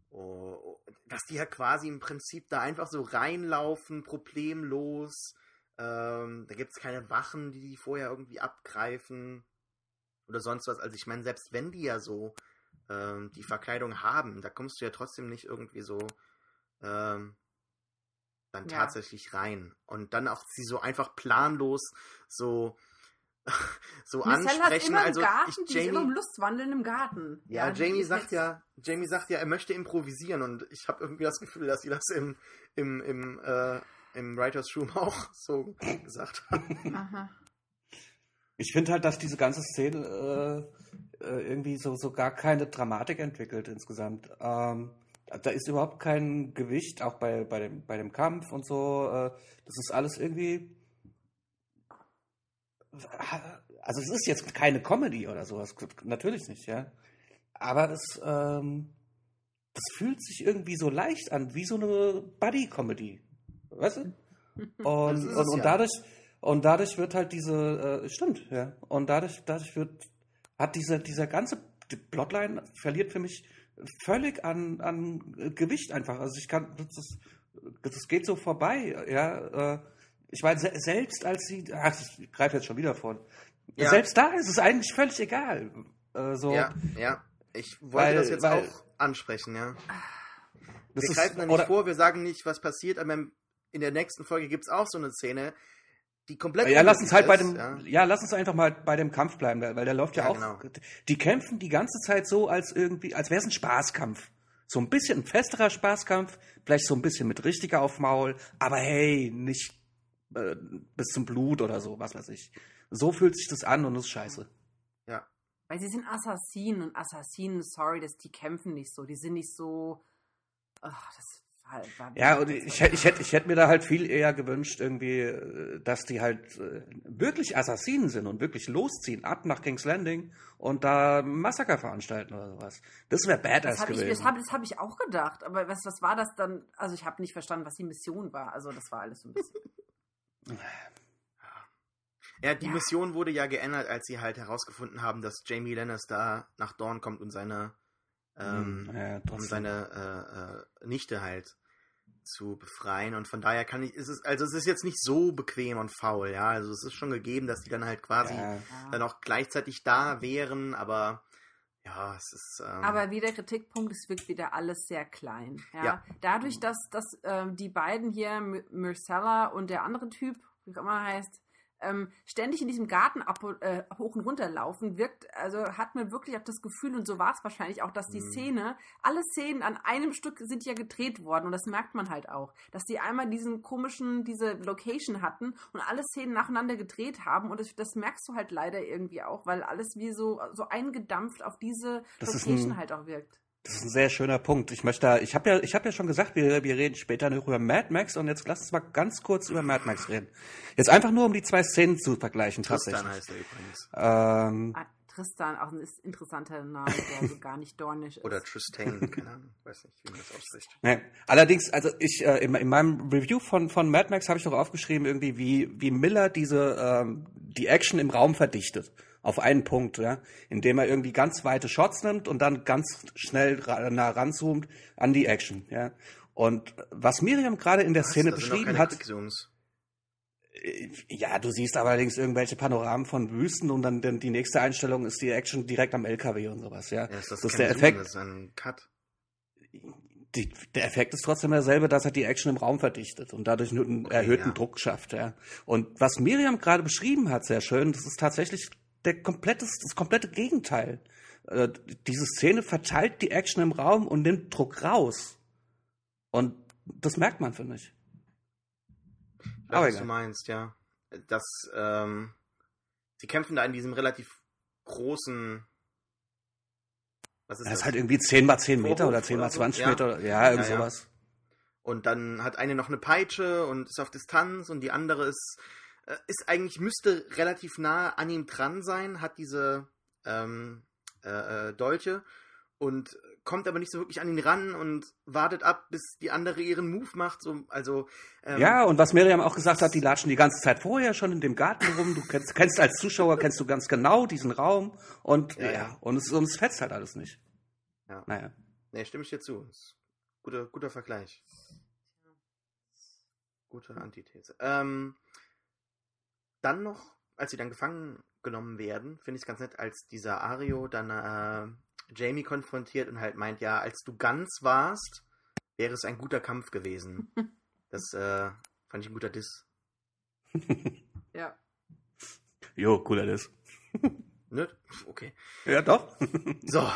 Oh, dass die ja quasi im Prinzip da einfach so reinlaufen, problemlos. Ähm, da gibt es keine Wachen, die die vorher irgendwie abgreifen oder sonst was. Also ich meine, selbst wenn die ja so ähm, die Verkleidung haben, da kommst du ja trotzdem nicht irgendwie so ähm, dann ja. tatsächlich rein. Und dann auch sie so einfach planlos so so Marcel ansprechen. Hat immer also Garten, ich, Jamie, immer im Lustwandeln im Garten. Ja, ja Jamie sagt ja, Jamie sagt ja, er möchte improvisieren und ich habe irgendwie das Gefühl, dass sie das im im im äh, im Writers Room auch so gesagt haben. Aha. Ich finde halt, dass diese ganze Szene äh, äh, irgendwie so, so gar keine Dramatik entwickelt insgesamt. Ähm, da ist überhaupt kein Gewicht, auch bei, bei, dem, bei dem Kampf und so. Äh, das ist alles irgendwie also es ist jetzt keine Comedy oder sowas, natürlich nicht, ja. Aber es, ähm, das fühlt sich irgendwie so leicht an, wie so eine Buddy-Comedy. Weißt du? Und, und, und ja. dadurch, und dadurch wird halt diese, äh, stimmt, ja. Und dadurch, dadurch wird, hat dieser, dieser ganze Plotline verliert für mich völlig an, an Gewicht einfach. Also ich kann, das, das geht so vorbei, ja. Äh, ich meine, selbst als sie, ach, ich greife jetzt schon wieder vor. Ja. Selbst da ist es eigentlich völlig egal. Äh, so, ja, ja. Ich wollte weil, das jetzt weil, auch ansprechen, ja. wir greifen da nicht vor, wir sagen nicht, was passiert, aber in der nächsten Folge gibt es auch so eine Szene, die komplett. Ja, lass uns halt ist, bei dem, ja. ja. lass uns einfach mal bei dem Kampf bleiben, weil der läuft ja, ja auch. Genau. Die kämpfen die ganze Zeit so, als irgendwie, als wäre es ein Spaßkampf. So ein bisschen ein festerer Spaßkampf, vielleicht so ein bisschen mit richtiger auf Maul, aber hey, nicht äh, bis zum Blut oder so, was weiß ich. So fühlt sich das an und das ist scheiße. Ja. Weil sie sind Assassinen und Assassinen, sorry, dass die kämpfen nicht so. Die sind nicht so. Ach, das war, war ja, und ich, ich, hätte, ich hätte mir da halt viel eher gewünscht, irgendwie, äh, dass die halt äh, wirklich Assassinen sind und wirklich losziehen, ab nach King's Landing und da Massaker veranstalten oder sowas. Das wäre badass das gewesen. Ich, das habe hab ich auch gedacht, aber was, was war das dann? Also ich habe nicht verstanden, was die Mission war. Also das war alles so ein bisschen. Ja, die ja. Mission wurde ja geändert, als sie halt herausgefunden haben, dass Jamie Lannister nach Dorn kommt und seine, ähm, hm, ja, und seine äh, äh, Nichte halt zu befreien. Und von daher kann ich, ist es, also es ist jetzt nicht so bequem und faul, ja. Also es ist schon gegeben, dass die dann halt quasi Ja. dann auch gleichzeitig da wären, aber ja, es ist. Ähm, Aber wieder Kritikpunkt, es wirkt wieder alles sehr klein. Ja? Ja. Dadurch, dass, dass ähm, die beiden hier, M- Marcella und der andere Typ, wie auch immer er heißt, ähm, ständig in diesem Garten ab, äh, hoch und runter laufen, wirkt, also hat man wirklich auch das Gefühl, und so war es wahrscheinlich auch, dass die Mhm. Szene, alle Szenen an einem Stück sind ja gedreht worden und das merkt man halt auch, dass die einmal diesen komischen, diese Location hatten und alle Szenen nacheinander gedreht haben und das, das merkst du halt leider irgendwie auch, weil alles wie so, so eingedampft auf diese Das Location ein- halt auch wirkt. Das ist ein sehr schöner Punkt. Ich möchte da, ich habe ja, ich habe ja schon gesagt, wir, wir reden später noch über Mad Max und jetzt lass uns mal ganz kurz über Mad Max reden. Jetzt einfach nur, um die zwei Szenen zu vergleichen, Tristan tatsächlich. heißt er übrigens. Ähm, Ah, Tristan, auch ein ist- interessanter Name, der so gar nicht dornisch ist. Oder Tristan, keine Ahnung. Weiß nicht, wie man das ausspricht. ne. Allerdings, also ich äh, in, in meinem Review von von Mad Max habe ich doch aufgeschrieben irgendwie, wie wie Miller diese ähm, die Action im Raum verdichtet auf einen Punkt, ja, indem er irgendwie ganz weite Shots nimmt und dann ganz schnell nah ranzoomt an die Action, ja. Und was Miriam gerade in der Szene sind doch beschrieben hat. Äh, Ja, du siehst allerdings irgendwelche Panoramen von Wüsten und dann, dann die nächste Einstellung ist die Action direkt am LKW und sowas, ja. Ja, ist das, das ist der Zoom, Effekt. Das ist ein Cut. Die, der Effekt ist trotzdem derselbe, dass er die Action im Raum verdichtet und dadurch einen erhöhten ja. Druck schafft, ja. Und was Miriam gerade beschrieben hat, sehr schön, das ist tatsächlich der komplette, das komplette Gegenteil. Äh, diese Szene verteilt die Action im Raum und nimmt Druck raus. Und das merkt man, finde ich. Weiß, Aber was egal. du meinst, ja. Das, ähm, sie kämpfen da in diesem relativ großen. Was ist Das das? ist halt irgendwie 10 mal 10 Meter oder 10 mal oder so? 20 Ja. Meter, oder- ja, irgend Ja, ja. sowas. Und dann hat eine noch eine Peitsche und ist auf Distanz und die andere ist, ist eigentlich, müsste relativ nah an ihm dran sein, hat diese ähm, äh, äh, Dolche und kommt aber nicht so wirklich an ihn ran und wartet ab, bis die andere ihren Move macht. So, also ähm, Ja, und was Miriam auch gesagt hat, die latschen die ganze Zeit vorher schon in dem Garten rum. Du kennst, kennst als Zuschauer, kennst du ganz genau diesen Raum und Ja, ja, und es, und es fetzt halt alles nicht. Ja. Naja. Nee, stimme ich dir zu. Guter, guter Vergleich. Gute Antithese. Ähm, dann noch, als sie dann gefangen genommen werden, finde ich es ganz nett, als dieser Ario dann äh, Jamie konfrontiert und halt meint, ja, als du ganz warst, wäre es ein guter Kampf gewesen. Das äh, fand ich ein guter Diss. Ja. Jo, cooler das. Ne? Okay. Ja, doch. So.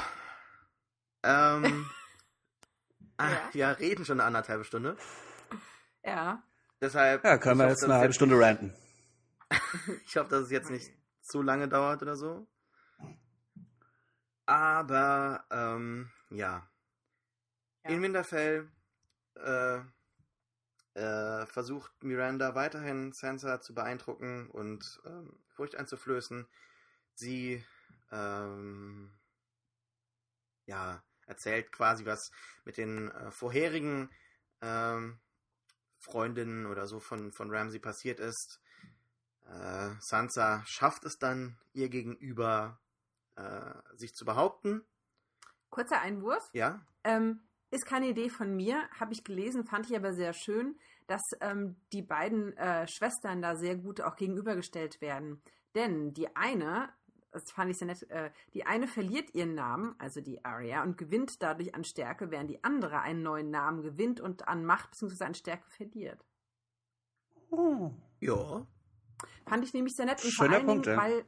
Ähm, ah, Ja. wir reden schon eine anderthalbe Stunde. Ja. Deshalb. Ja, können wir jetzt eine halbe Stunde ranten. Ich hoffe, dass es jetzt nicht zu lange dauert oder so. Aber, ähm, ja. Ja. In Winterfell äh, äh, versucht Miranda weiterhin Sansa zu beeindrucken und ähm, Furcht einzuflößen. Sie, ähm, ja, erzählt quasi, was mit den äh, vorherigen ähm, Freundinnen oder so von, von Ramsey passiert ist. Äh, Sansa schafft es dann, ihr gegenüber äh, sich zu behaupten. Kurzer Einwurf. Ja, Ähm, ist keine Idee von mir, habe ich gelesen, fand ich aber sehr schön, dass ähm, die beiden äh, Schwestern da sehr gut auch gegenübergestellt werden. Denn die eine, das fand ich sehr nett, äh, die eine verliert ihren Namen, also die Arya, und gewinnt dadurch an Stärke, während die andere einen neuen Namen gewinnt und an Macht bzw. an Stärke verliert. Oh. ja. Fand ich nämlich sehr nett. Und Schöner vor allen Punkt, Dingen, ja. weil,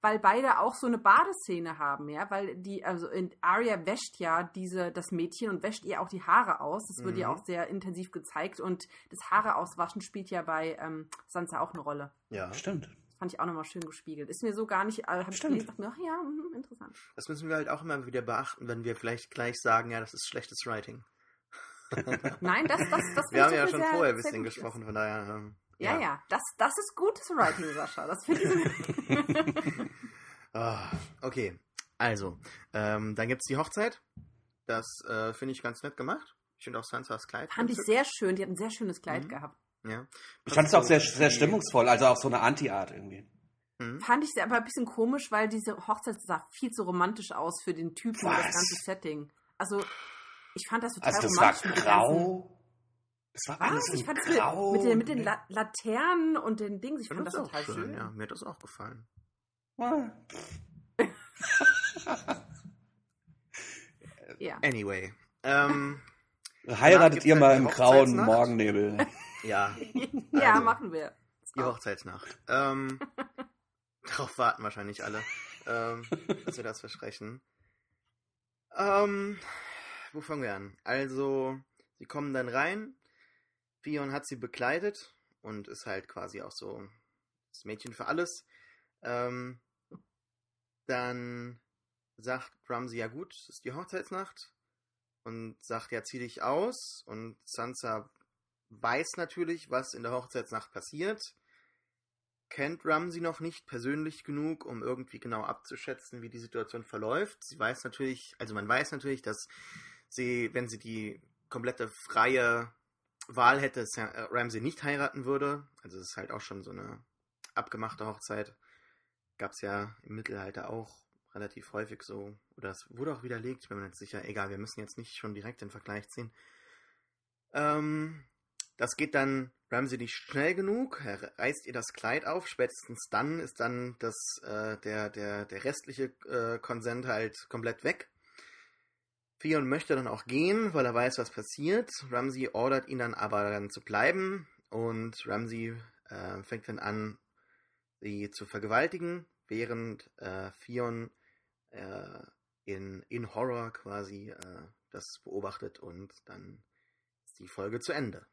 weil beide auch so eine Badeszene haben, ja, weil die, also in Arya wäscht ja diese, das Mädchen und wäscht ihr auch die Haare aus. Das wird ja Mhm. auch sehr intensiv gezeigt und das Haare auswaschen spielt ja bei ähm, Sansa auch eine Rolle. Ja. Stimmt. Das fand ich auch nochmal schön gespiegelt. Ist mir so gar nicht, äh, habe ich Stimmt. gelesen, dachte mir, ach ja, mhm, interessant. Das müssen wir halt auch immer wieder beachten, wenn wir vielleicht gleich sagen, ja, das ist schlechtes Writing. Nein, das, das, das Wir haben ja schon sehr- vorher ein bisschen gut ist. gesprochen, von daher. Ähm, Ja, ja, das, das ist gutes Writing, Sascha. Das finde ich. Ah, okay, also, ähm, dann gibt es die Hochzeit. Das äh, finde ich ganz nett gemacht. Ich finde auch Sansas Kleid. fand ich sehr schön. Die hat ein sehr schönes Kleid Mhm. gehabt. Ja. Ich fand es auch sehr, sehr stimmungsvoll, also auf so eine Anti-Art irgendwie. Mhm. Fand ich aber ein bisschen komisch, weil diese Hochzeit sah viel zu romantisch aus für den Typen und das Was? ganze Setting. Also, ich fand das total Also das war romantisch. ganzen- grau. Es war alles ich fand Grau. mit, mit den, mit den La Laternen und den Dings, ich Ich fand das auch total schön, schön. ja. Mir hat das auch gefallen. Ah. Ja. Anyway. Ähm, Heiratet ihr mal im grauen. Morgennebel. ja, ja, Also. machen wir. die Hochzeitsnacht. Ähm, darauf warten wahrscheinlich alle, ähm, dass wir das versprechen. Ähm, wo fangen wir an? Also, sie kommen dann rein. Fion hat sie bekleidet und ist halt quasi auch so das Mädchen für alles. Ähm, dann sagt Ramsey, ja gut, es ist die Hochzeitsnacht. Und sagt, ja, zieh dich aus. Und Sansa weiß natürlich, was in der Hochzeitsnacht passiert. Kennt Ramsey noch nicht persönlich genug, um irgendwie genau abzuschätzen, wie die Situation verläuft. Sie weiß natürlich, also man weiß natürlich, dass sie, wenn sie die komplette freie Wahl hätte, Sa- äh, Ramsey nicht heiraten würde. Also es ist halt auch schon so eine abgemachte Hochzeit. Gab es ja im Mittelalter auch relativ häufig so. Oder es wurde auch widerlegt, ich bin mir nicht sicher. Egal, wir müssen jetzt nicht schon direkt den Vergleich ziehen. Ähm, das geht dann Ramsey nicht schnell genug. Er reißt ihr das Kleid auf. Spätestens dann ist dann das, äh, der, der, der restliche äh, Konsent halt komplett weg. Theon möchte dann auch gehen, weil er weiß, was passiert. Ramsey ordert ihn dann aber dann zu bleiben und Ramsey äh, fängt dann an, sie zu vergewaltigen, während äh, Theon äh, in, in Horror quasi äh, das beobachtet und dann ist die Folge zu Ende.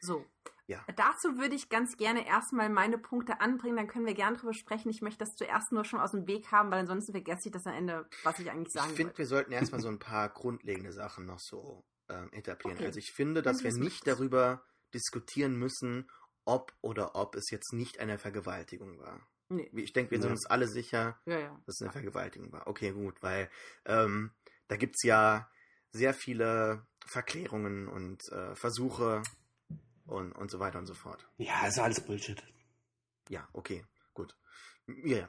So. Ja. Dazu würde ich ganz gerne erstmal meine Punkte anbringen, dann können wir gerne drüber sprechen. Ich möchte das zuerst nur schon aus dem Weg haben, weil ansonsten vergesse ich das am Ende, was ich eigentlich sagen Ich finde, wir sollten erstmal so ein paar grundlegende Sachen noch so ähm, etablieren. Okay. Also ich finde, dass wir nicht darüber diskutieren müssen, ob oder ob es jetzt nicht eine Vergewaltigung war. Nee. Ich denke, wir sind Ja. uns alle sicher, Ja, ja. dass es eine Vergewaltigung war. Okay, gut, weil ähm, da gibt es ja sehr viele Verklärungen und äh, Versuche und, und so weiter und so fort. Ja, ist alles Bullshit. Ja, okay, gut. Ja, ja.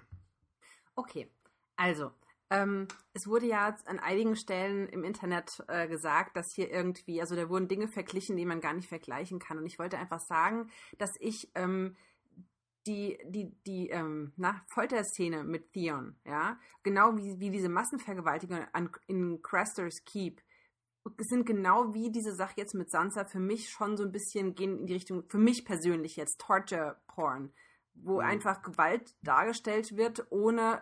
Okay, also, ähm, es wurde ja an einigen Stellen im Internet äh, gesagt, dass hier irgendwie, also da wurden Dinge verglichen, die man gar nicht vergleichen kann. Und ich wollte einfach sagen, dass ich ähm, die, die, die ähm, na, Folterszene mit Theon, ja, genau wie, wie diese Massenvergewaltigung an, in Craster's Keep, sind genau wie diese Sache jetzt mit Sansa für mich schon so ein bisschen gehen in die Richtung, für mich persönlich jetzt, Torture Porn, wo Mhm. einfach Gewalt dargestellt wird, ohne,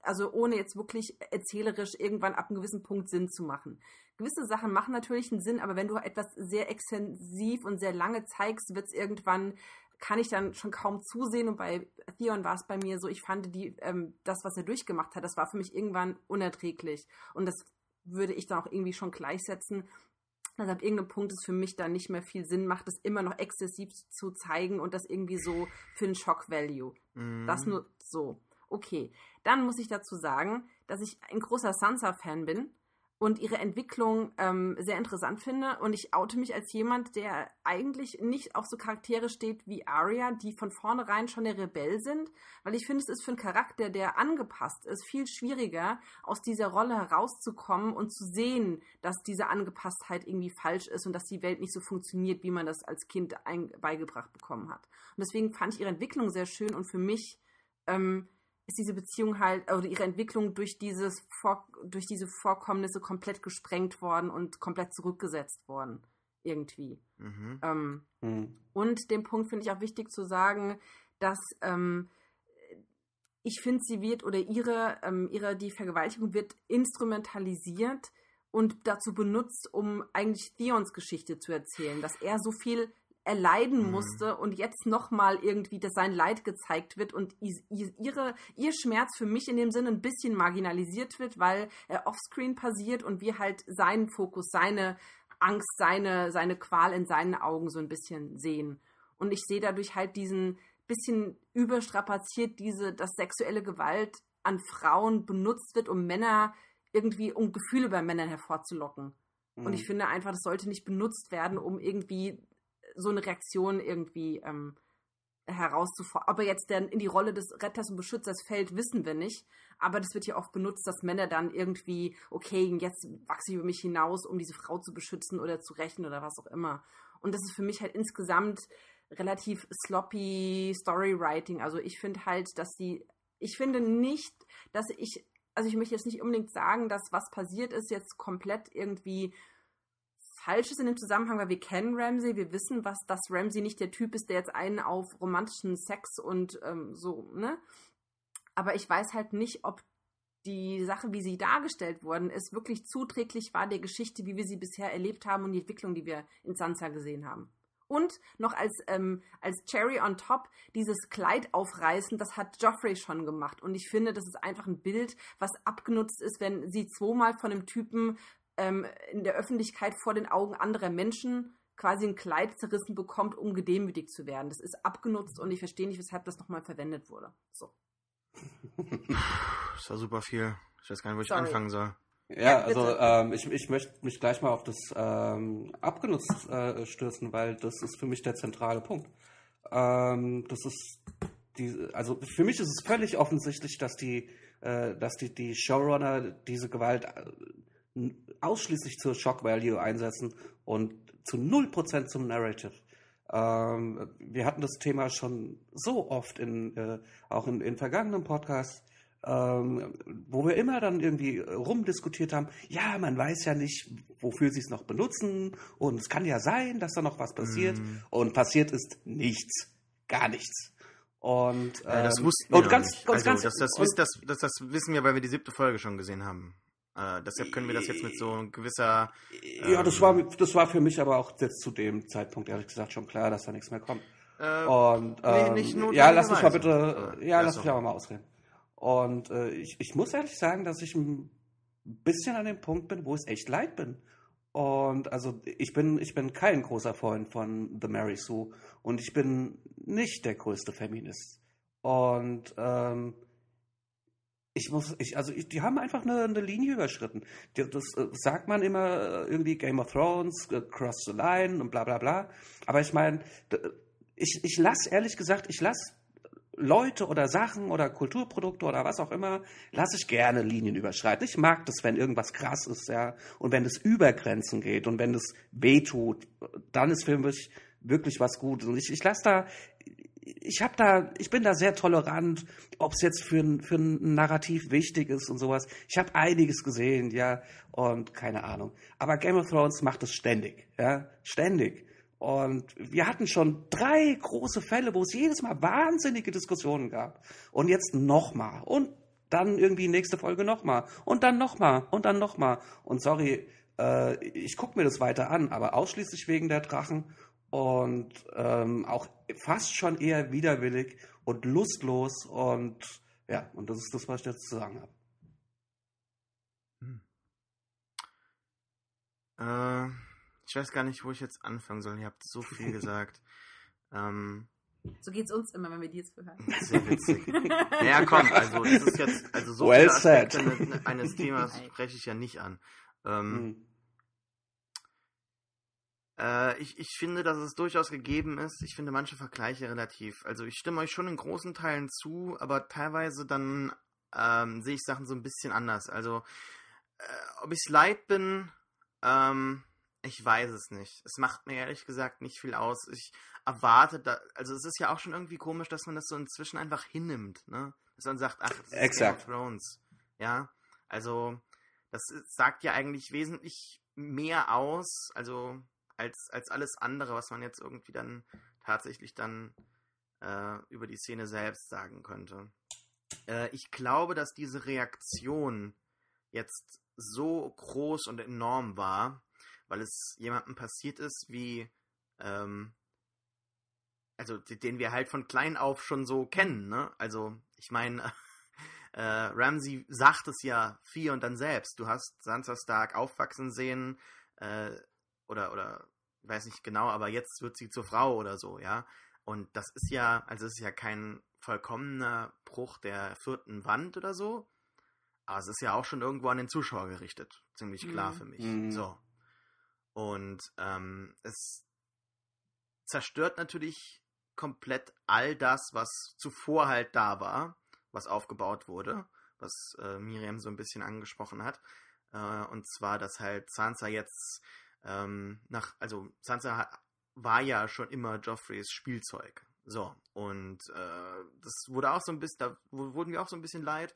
also ohne jetzt wirklich erzählerisch irgendwann ab einem gewissen Punkt Sinn zu machen. Gewisse Sachen machen natürlich einen Sinn, aber wenn du etwas sehr extensiv und sehr lange zeigst, wird es irgendwann, kann ich dann schon kaum zusehen. Und bei Theon war es bei mir so, ich fand die, ähm, das, was er durchgemacht hat, das war für mich irgendwann unerträglich. Und das würde ich dann auch irgendwie schon gleichsetzen. dass ab irgendeinem Punkt es für mich dann nicht mehr viel Sinn macht, das immer noch exzessiv zu zeigen und das irgendwie so für einen Shock-Value. Mhm. Das nur so. Okay. Dann muss ich dazu sagen, dass ich ein großer Sansa-Fan bin und ihre Entwicklung ähm, sehr interessant finde. Und ich oute mich als jemand, der eigentlich nicht auf so Charaktere steht wie Arya, die von vornherein schon der Rebell sind. Weil ich finde, es ist für einen Charakter, der angepasst ist, viel schwieriger, aus dieser Rolle herauszukommen und zu sehen, dass diese Angepasstheit irgendwie falsch ist und dass die Welt nicht so funktioniert, wie man das als Kind beigebracht bekommen hat. Und deswegen fand ich ihre Entwicklung sehr schön und für mich ähm, ist diese Beziehung halt, oder ihre Entwicklung durch dieses Vor durch diese Vorkommnisse komplett gesprengt worden und komplett zurückgesetzt worden. Irgendwie. Mhm. Ähm, Hm. und den Punkt finde ich auch wichtig zu sagen, dass ähm, ich finde, sie wird oder ihre, ähm, ihre, die Vergewaltigung wird instrumentalisiert und dazu benutzt, um eigentlich Theons Geschichte zu erzählen, dass er so viel erleiden Mhm. musste und jetzt nochmal irgendwie, dass sein Leid gezeigt wird und ihre, ihr Schmerz für mich in dem Sinne ein bisschen marginalisiert wird, weil er offscreen passiert und wir halt seinen Fokus, seine Angst, seine, seine Qual in seinen Augen so ein bisschen sehen. Und ich sehe dadurch halt diesen bisschen überstrapaziert, diese, dass sexuelle Gewalt an Frauen benutzt wird, um Männer irgendwie, um Gefühle bei Männern hervorzulocken. Und Hm. ich finde einfach, das sollte nicht benutzt werden, um irgendwie so eine Reaktion irgendwie ähm, herauszufordern. Ob er jetzt denn in die Rolle des Retters und Beschützers fällt, wissen wir nicht. Aber das wird ja oft benutzt, dass Männer dann irgendwie, okay, jetzt wachse ich über mich hinaus, um diese Frau zu beschützen oder zu rächen oder was auch immer. Und das ist für mich halt insgesamt relativ sloppy Storywriting. Also ich finde halt, dass die, ich finde nicht, dass ich, also ich möchte jetzt nicht unbedingt sagen, dass was passiert ist jetzt komplett irgendwie falsch ist in dem Zusammenhang, weil wir kennen Ramsey, wir wissen, was, dass Ramsey nicht der Typ ist, der jetzt einen auf romantischen Sex und ähm, so, ne? Aber ich weiß halt nicht, ob die Sache, wie sie dargestellt worden ist, wirklich zuträglich war der Geschichte, wie wir sie bisher erlebt haben und die Entwicklung, die wir in Sansa gesehen haben. Und noch als, ähm, als Cherry on top, dieses Kleid aufreißen, das hat Joffrey schon gemacht. Und ich finde, das ist einfach ein Bild, was abgenutzt ist, wenn sie zweimal von einem Typen ähm, in der Öffentlichkeit vor den Augen anderer Menschen quasi ein Kleid zerrissen bekommt, um gedemütigt zu werden. Das ist abgenutzt und ich verstehe nicht, weshalb das nochmal verwendet wurde. So. Das war super viel. Ich weiß gar nicht, wo ich Sorry. anfangen soll. Ja, also ähm, ich, ich möchte mich gleich mal auf das ähm, abgenutzt äh, stürzen, weil das ist für mich der zentrale Punkt. Ähm, das ist die, also für mich ist es völlig offensichtlich, dass die, äh, dass die, die Showrunner diese Gewalt äh, ausschließlich zur Shock Value einsetzen und zu 0% zum Narrative. Ähm, wir hatten das Thema schon so oft in, äh, auch in, in vergangenen Podcasts ähm, wo wir immer dann irgendwie rumdiskutiert haben, ja, man weiß ja nicht, wofür sie es noch benutzen und es kann ja sein, dass da noch was passiert mm. und passiert ist nichts, gar nichts. Und, ähm, ja, das ähm, wussten wir und ganz, nicht. Also, ganz, das, das, und, das, das, das, wissen wir, weil wir die siebte Folge schon gesehen haben. Äh, deshalb können wir das jetzt mit so gewisser. Ähm, ja, das war, ähm, das war für mich aber auch jetzt zu dem Zeitpunkt ehrlich gesagt schon klar, dass da nichts mehr kommt. Äh, und ähm, nee, ja, lass mich mal bitte, ja, lass mich aber mal ausreden. Und äh, ich, ich muss ehrlich sagen, dass ich ein bisschen an dem Punkt bin, wo es echt leid bin. Und also ich bin, ich bin kein großer Freund von The Mary Sue und ich bin nicht der größte Feminist. Und ähm, ich muss, ich, also ich, die haben einfach eine, eine Linie überschritten. Das, das äh, sagt man immer äh, irgendwie Game of Thrones, äh, Cross the Line und bla bla bla. Aber ich meine, ich, ich lasse ehrlich gesagt, ich lasse Leute oder Sachen oder Kulturprodukte oder was auch immer, lasse ich gerne Linien überschreiten. Ich mag das, wenn irgendwas krass ist, ja. Und wenn es über Grenzen geht und wenn es wehtut, dann ist für mich wirklich was Gutes. Und ich, ich lasse da, ich habe da, ich bin da sehr tolerant, ob es jetzt für ein, für ein Narrativ wichtig ist und sowas. Ich habe einiges gesehen, ja, und keine Ahnung. Aber Game of Thrones macht es ständig, ja, ständig. Und wir hatten schon drei große Fälle, wo es jedes Mal wahnsinnige Diskussionen gab. Und jetzt nochmal. Und dann irgendwie nächste Folge nochmal. Und dann nochmal. Und dann nochmal. Und sorry, äh, ich gucke mir das weiter an, aber ausschließlich wegen der Drachen. Und ähm, auch fast schon eher widerwillig und lustlos. Und ja, und das ist das, was ich jetzt zu sagen habe. Hm. Äh. Ich weiß gar nicht, wo ich jetzt anfangen soll. Ihr habt so viel gesagt. ähm, so geht's uns immer, wenn wir die jetzt hören. Sehr witzig. naja, komm, also das ist jetzt, also so well viele Aspekte eines Themas spreche ich ja nicht an. Ähm, hm. Äh, ich, ich finde, dass es durchaus gegeben ist. Ich finde manche Vergleiche relativ. Also ich stimme euch schon in großen Teilen zu, aber teilweise dann ähm, sehe ich Sachen so ein bisschen anders. Also äh, ob ich leid bin, ähm, ich weiß es nicht. Es macht mir ehrlich gesagt nicht viel aus. Ich erwarte da, also es ist ja auch schon irgendwie komisch, dass man das so inzwischen einfach hinnimmt, ne? Dass man sagt, ach, das ist. Game of Thrones. Ja, also das sagt ja eigentlich wesentlich mehr aus, also als, als alles andere, was man jetzt irgendwie dann tatsächlich dann äh, über die Szene selbst sagen könnte. Äh, ich glaube, dass diese Reaktion jetzt so groß und enorm war, weil es jemandem passiert ist, wie, ähm, also den wir halt von klein auf schon so kennen, ne? Also, ich meine, äh, Ramsey sagt es ja vier und dann selbst. Du hast Sansa Stark aufwachsen sehen, äh, oder, oder, weiß nicht genau, aber jetzt wird sie zur Frau oder so, ja. Und das ist ja, also es ist ja kein vollkommener Bruch der vierten Wand oder so. Aber es ist ja auch schon irgendwo an den Zuschauer gerichtet. Ziemlich klar mhm. für mich. Mhm. So. Und ähm, es zerstört natürlich komplett all das, was zuvor halt da war, was aufgebaut wurde, was äh, Miriam so ein bisschen angesprochen hat. Äh, und zwar, dass halt Sansa jetzt ähm, nach, also Sansa war ja schon immer Joffreys Spielzeug. So, und äh, das wurde auch so ein bisschen, da wurden wir auch so ein bisschen leid.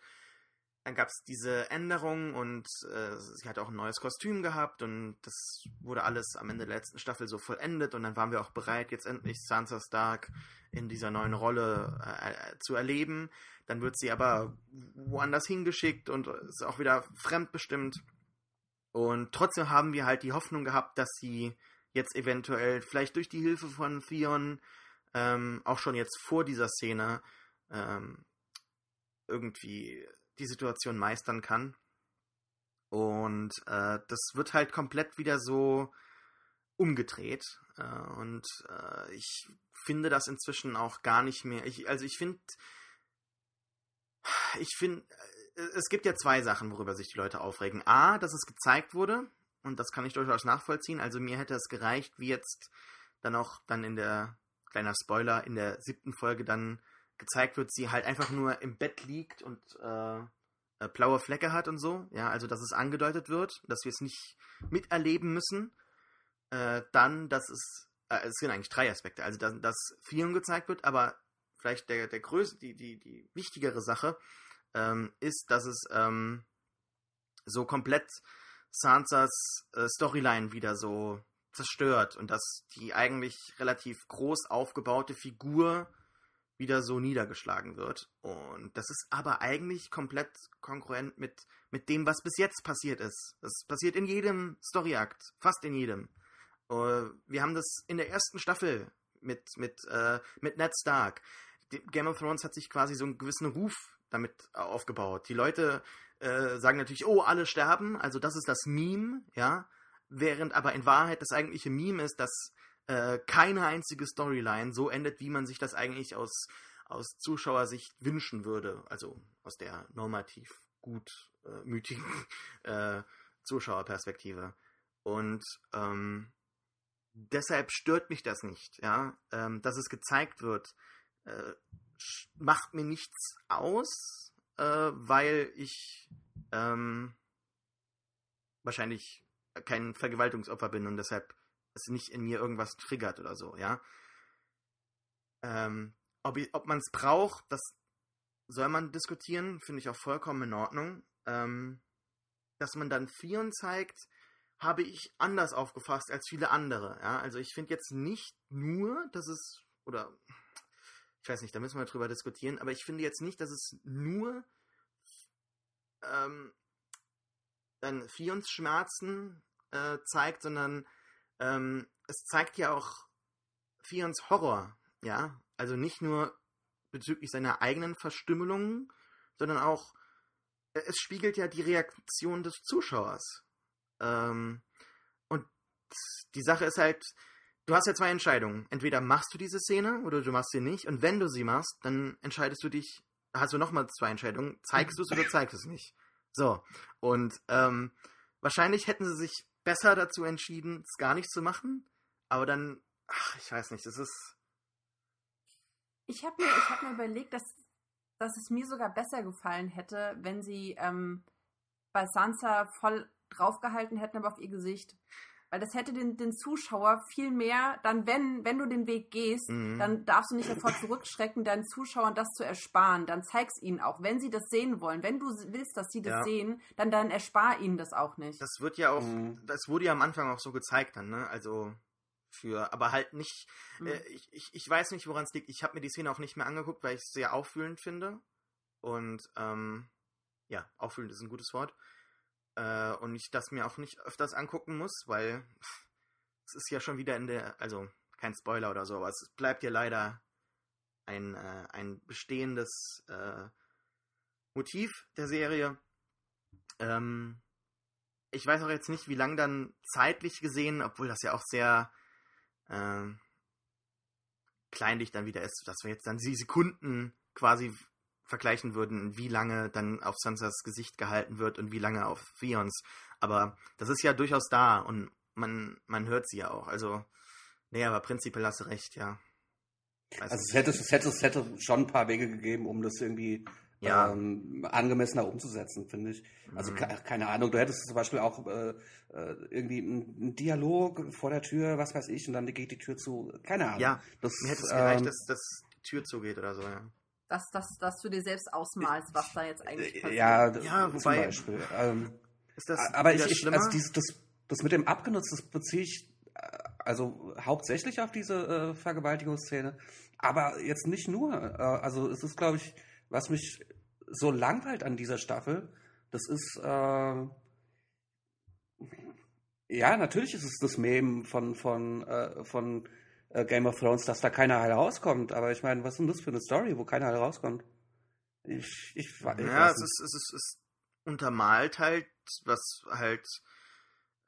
Dann gab es diese Änderung und äh, sie hat auch ein neues Kostüm gehabt und das wurde alles am Ende der letzten Staffel so vollendet und dann waren wir auch bereit, jetzt endlich Sansa Stark in dieser neuen Rolle äh, zu erleben. Dann wird sie aber woanders hingeschickt und ist auch wieder fremdbestimmt. Und trotzdem haben wir halt die Hoffnung gehabt, dass sie jetzt eventuell vielleicht durch die Hilfe von Theon ähm, auch schon jetzt vor dieser Szene ähm, irgendwie die Situation meistern kann. Und äh, das wird halt komplett wieder so umgedreht. Äh, und äh, ich finde das inzwischen auch gar nicht mehr. Ich, also ich finde, ich finde, es gibt ja zwei Sachen, worüber sich die Leute aufregen. A, dass es gezeigt wurde, und das kann ich durchaus nachvollziehen. Also mir hätte es gereicht, wie jetzt dann auch dann in der, kleiner Spoiler, in der siebten Folge dann gezeigt wird, sie halt einfach nur im Bett liegt und äh, äh, blaue Flecke hat und so. Ja, also dass es angedeutet wird, dass wir es nicht miterleben müssen. Äh, dann, dass es, äh, es sind eigentlich drei Aspekte. Also dass, dass Theon gezeigt wird, aber vielleicht der, der größte, die, die, die wichtigere Sache ähm, ist, dass es ähm, so komplett Sansas äh, Storyline wieder so zerstört und dass die eigentlich relativ groß aufgebaute Figur wieder so niedergeschlagen wird. Und das ist aber eigentlich komplett konkurrent mit, mit dem, was bis jetzt passiert ist. Das passiert in jedem Storyakt, fast in jedem. Uh, wir haben das in der ersten Staffel mit, mit, uh, mit Ned Stark. Game of Thrones hat sich quasi so einen gewissen Ruf damit aufgebaut. Die Leute uh, sagen natürlich, oh, alle sterben, also das ist das Meme, ja. Während aber in Wahrheit das eigentliche Meme ist, dass äh, keine einzige Storyline so endet, wie man sich das eigentlich aus, aus Zuschauersicht wünschen würde. Also aus der normativ gutmütigen äh, Zuschauerperspektive. Und ähm, deshalb stört mich das nicht, ja. Ähm, dass es gezeigt wird, äh, macht mir nichts aus, äh, weil ich ähm, wahrscheinlich kein Vergewaltungsopfer bin und deshalb es nicht in mir irgendwas triggert oder so, ja. Ähm, ob, ob man es braucht, das soll man diskutieren, finde ich auch vollkommen in Ordnung. Ähm, dass man dann Fion zeigt, habe ich anders aufgefasst als viele andere. Ja? Also ich finde jetzt nicht nur, dass es, oder ich weiß nicht, da müssen wir drüber diskutieren, aber ich finde jetzt nicht, dass es nur ähm, dann Fions Schmerzen äh, zeigt, sondern ähm, es zeigt ja auch Fions Horror, ja. Also nicht nur bezüglich seiner eigenen Verstümmelungen, sondern auch, äh, es spiegelt ja die Reaktion des Zuschauers. Ähm, und die Sache ist halt, du hast ja zwei Entscheidungen. Entweder machst du diese Szene oder du machst sie nicht. Und wenn du sie machst, dann entscheidest du dich, hast du nochmal zwei Entscheidungen. Zeigst du es oder zeigst du es nicht. So. Und ähm, wahrscheinlich hätten sie sich besser dazu entschieden, es gar nicht zu machen. Aber dann, ach, ich weiß nicht, das ist. Ich habe mir, hab mir überlegt, dass, dass es mir sogar besser gefallen hätte, wenn sie ähm, bei Sansa voll draufgehalten hätten, aber auf ihr Gesicht. Weil das hätte den, den Zuschauer viel mehr, dann wenn, wenn du den Weg gehst, mhm. dann darfst du nicht davor zurückschrecken, deinen Zuschauern das zu ersparen. Dann zeig's ihnen auch, wenn sie das sehen wollen. Wenn du willst, dass sie das ja. sehen, dann, dann erspar ihnen das auch nicht. Das wird ja auch, mhm. das wurde ja am Anfang auch so gezeigt dann, ne? Also für, aber halt nicht, mhm. äh, ich, ich, ich weiß nicht, woran es liegt. Ich habe mir die Szene auch nicht mehr angeguckt, weil ich es sehr auffühlend finde. Und ähm, ja, auffühlend ist ein gutes Wort. Äh, und ich das mir auch nicht öfters angucken muss, weil es ist ja schon wieder in der, also kein Spoiler oder so, aber es bleibt ja leider ein, äh, ein bestehendes äh, Motiv der Serie. Ähm, ich weiß auch jetzt nicht, wie lang dann zeitlich gesehen, obwohl das ja auch sehr äh, kleinlich dann wieder ist, dass wir jetzt dann die Sekunden quasi vergleichen würden, wie lange dann auf Sansas Gesicht gehalten wird und wie lange auf Fions. Aber das ist ja durchaus da und man, man hört sie ja auch. Also, nee, aber prinzipiell hast du recht, ja. Also, also es, hätte, es, hätte, es hätte schon ein paar Wege gegeben, um das irgendwie ja. ähm, angemessener umzusetzen, finde ich. Also mhm. keine Ahnung, du hättest zum Beispiel auch äh, äh irgendwie einen Dialog vor der Tür, was weiß ich, und dann geht die Tür zu. Keine Ahnung. Ja, das, mir hätte es gereicht, ähm, dass, dass die Tür zugeht oder so, ja. Dass, dass, dass du dir selbst ausmalst, was da jetzt eigentlich äh, passiert. Ja, ja wobei, zum Beispiel. Ähm, ist das aber ich, ich also dieses, das, das mit dem Abgenutzt, das beziehe ich äh, also hauptsächlich auf diese äh, Vergewaltigungsszene, aber jetzt nicht nur. Äh, also es ist, glaube ich, was mich so langweilt an dieser Staffel, das ist, äh, ja, natürlich ist es das Meme von, von, äh, von äh, Game of Thrones, dass da keiner heil rauskommt. Aber ich meine, was ist denn das für eine Story, wo keiner heil rauskommt? Ich, ich, ich ja, es ist, es ist, es untermalt halt, was halt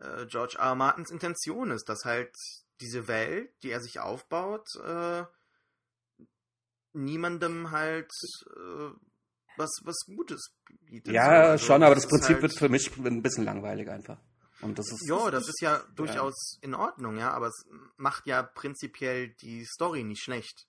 äh, George R. R. Martins Intention ist, dass halt diese Welt, die er sich aufbaut, äh, niemandem halt äh, was, was Gutes bietet. Ja, also, schon, aber das, das Prinzip halt... wird für mich ein bisschen langweilig einfach. Und das ist, ja, das ist ja durchaus ja. in Ordnung, ja, aber es macht ja prinzipiell die Story nicht schlecht.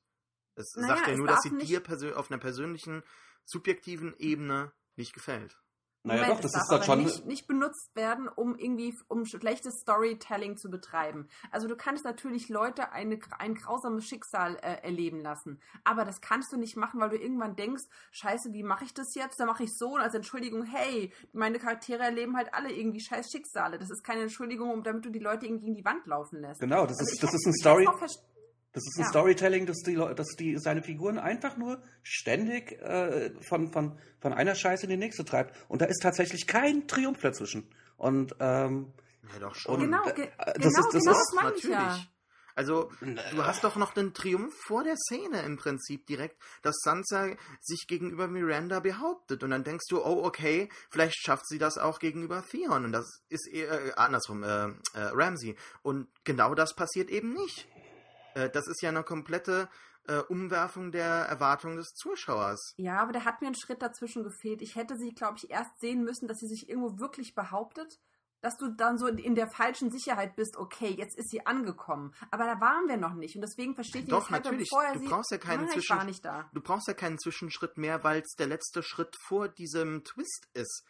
Es naja, sagt ja nur, dass sie dir auf einer persönlichen, subjektiven Ebene nicht gefällt. Naja, Moment, doch, das ist dann schon. Nicht, nicht benutzt werden, um irgendwie, um schlechtes Storytelling zu betreiben. Also du kannst natürlich Leute eine, ein grausames Schicksal äh, erleben lassen. Aber das kannst du nicht machen, weil du irgendwann denkst, scheiße, wie mache ich das jetzt? Da mache ich so und als Entschuldigung, hey, meine Charaktere erleben halt alle irgendwie scheiß Schicksale. Das ist keine Entschuldigung, damit du die Leute irgendwie in die Wand laufen lässt. Genau, das also ist, das ist ein Story. Das ist ein ja. Storytelling, dass die, dass die seine Figuren einfach nur ständig äh, von, von, von einer Scheiße in die nächste treibt. Und da ist tatsächlich kein Triumph dazwischen. Und ähm, ja, doch schon. Und, genau, ge das genau, ist, das genau ist, das meine ich ja. Also, du hast doch noch den Triumph vor der Szene im Prinzip direkt, dass Sansa sich gegenüber Miranda behauptet. Und dann denkst du, oh, okay, vielleicht schafft sie das auch gegenüber Theon. Und das ist eher äh, andersrum, äh, äh, Ramsey. Und genau das passiert eben nicht. Äh, das ist ja eine komplette äh, Umwerfung der Erwartungen des Zuschauers. Ja, aber da hat mir ein Schritt dazwischen gefehlt. Ich hätte sie, glaube ich, erst sehen müssen, dass sie sich irgendwo wirklich behauptet, dass du dann so in der falschen Sicherheit bist, okay, jetzt ist sie angekommen. Aber da waren wir noch nicht und deswegen verstehe ich Doch, jetzt natürlich. Vorher du brauchst ja keinen nein, Zwischen nicht da. Du brauchst ja keinen Zwischenschritt mehr, weil es der letzte Schritt vor diesem Twist ist.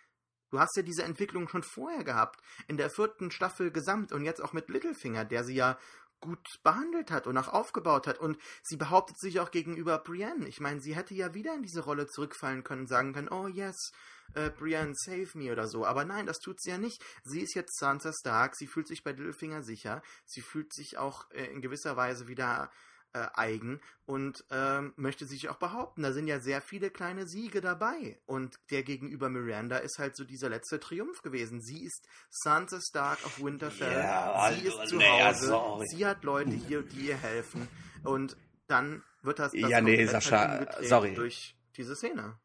Du hast ja diese Entwicklung schon vorher gehabt, in der vierten Staffel gesamt und jetzt auch mit Littlefinger, der sie ja gut behandelt hat und auch aufgebaut hat. Und sie behauptet sich auch gegenüber Brienne. Ich meine, sie hätte ja wieder in diese Rolle zurückfallen können, sagen können, oh yes, äh, Brienne, save me oder so. Aber nein, das tut sie ja nicht. Sie ist jetzt Sansa Stark, sie fühlt sich bei Littlefinger sicher, sie fühlt sich auch äh, in gewisser Weise wieder äh, eigen und ähm, möchte sich auch behaupten. Da sind ja sehr viele kleine Siege dabei. Und der gegenüber Miranda ist halt so dieser letzte Triumph gewesen. Sie ist Sansa Stark auf Winterfell. Yeah, sie ist zu nee, Hause. Sorry. Sie hat Leute hier, die ihr helfen. Und dann wird das, das ja, nee, Sascha, sorry. durch diese Szene.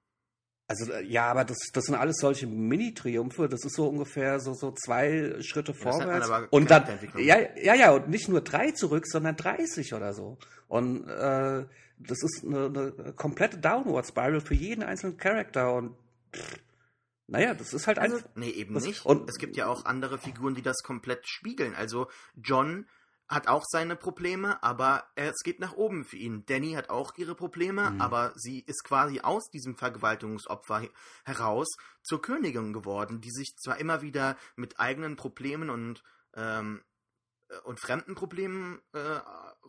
Also äh, ja, aber das, das sind alles solche Mini-Triumphe. Das ist so ungefähr so, so zwei Schritte ja, vorwärts. Und dann, ja, ja, ja, und nicht nur drei zurück, sondern 30 oder so. Und äh, das ist eine, eine komplette Downward Spiral für jeden einzelnen Charakter. Und pff, naja, das ist halt also, einfach. Nee, eben nicht. Und es gibt ja auch andere Figuren, die das komplett spiegeln. Also John hat auch seine Probleme, aber es geht nach oben für ihn. Danny hat auch ihre Probleme, mhm. aber sie ist quasi aus diesem Vergewaltigungsopfer heraus zur Königin geworden, die sich zwar immer wieder mit eigenen Problemen und, ähm, äh, und fremden Problemen äh,